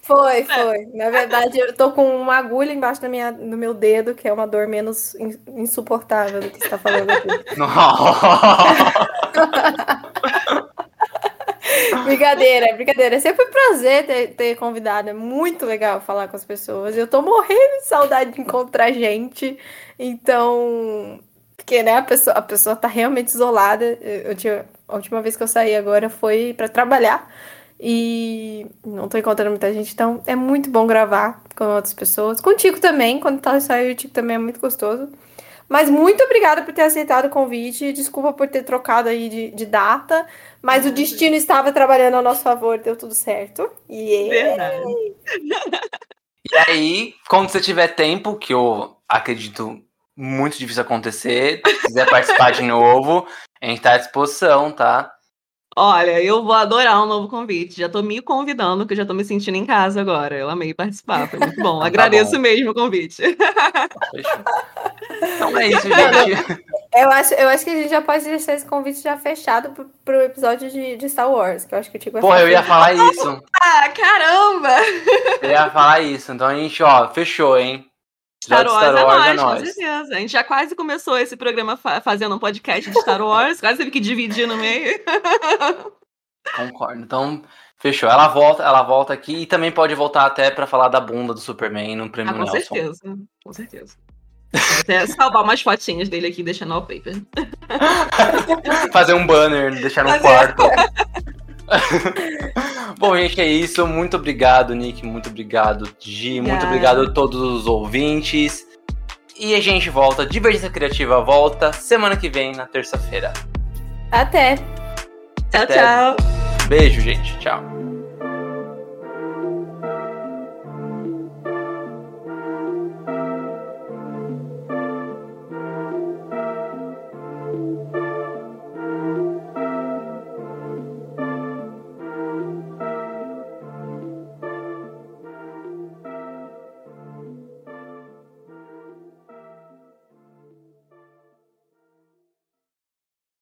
Foi, foi. Na verdade, eu tô com uma agulha embaixo da minha, do meu dedo, que é uma dor menos insuportável do que você tá falando aqui. *laughs* *laughs* brincadeira, brincadeira. É sempre um prazer ter, ter convidado. É muito legal falar com as pessoas. Eu tô morrendo de saudade de encontrar gente. Então, porque né, a pessoa, a pessoa tá realmente isolada. Eu, eu tinha, a última vez que eu saí agora foi para trabalhar. E não tô encontrando muita gente, então é muito bom gravar com outras pessoas. Contigo também, quando tá saiu o Tico também é muito gostoso. Mas muito obrigada por ter aceitado o convite. Desculpa por ter trocado aí de, de data. Mas o destino estava trabalhando a nosso favor, deu tudo certo. Yeah. E aí, quando você tiver tempo, que eu acredito muito difícil acontecer, se quiser participar de novo, a gente tá à disposição, tá? Olha, eu vou adorar um novo convite. Já tô me convidando, que eu já tô me sentindo em casa agora. Eu amei participar, foi muito bom. *laughs* tá Agradeço bom. mesmo o convite. *laughs* Então é isso, gente. Eu acho, eu acho que a gente já pode deixar esse convite já fechado pro, pro episódio de, de Star Wars, que eu acho que o Tico Pô, eu ia falar isso. Ah, caramba! Eu ia falar isso. Então a gente, ó, fechou, hein? Star Wars, Star Wars é, nós, é com certeza. A gente já quase começou esse programa fa fazendo um podcast de Star Wars, quase teve que dividir no meio. *laughs* Concordo. Então, fechou. Ela volta, ela volta aqui e também pode voltar até para falar da bunda do Superman no prêmio ah, com Nelson. certeza, com certeza. Vou até salvar umas fotinhas dele aqui e deixar no wallpaper. *laughs* Fazer um banner, deixar no Fazer. quarto. *laughs* *laughs* Bom, gente, é isso. Muito obrigado, Nick. Muito obrigado, Gi. Muito obrigado a todos os ouvintes. E a gente volta, Divergência Criativa volta semana que vem, na terça-feira. Até! Tchau, Até. tchau. Beijo, gente. Tchau.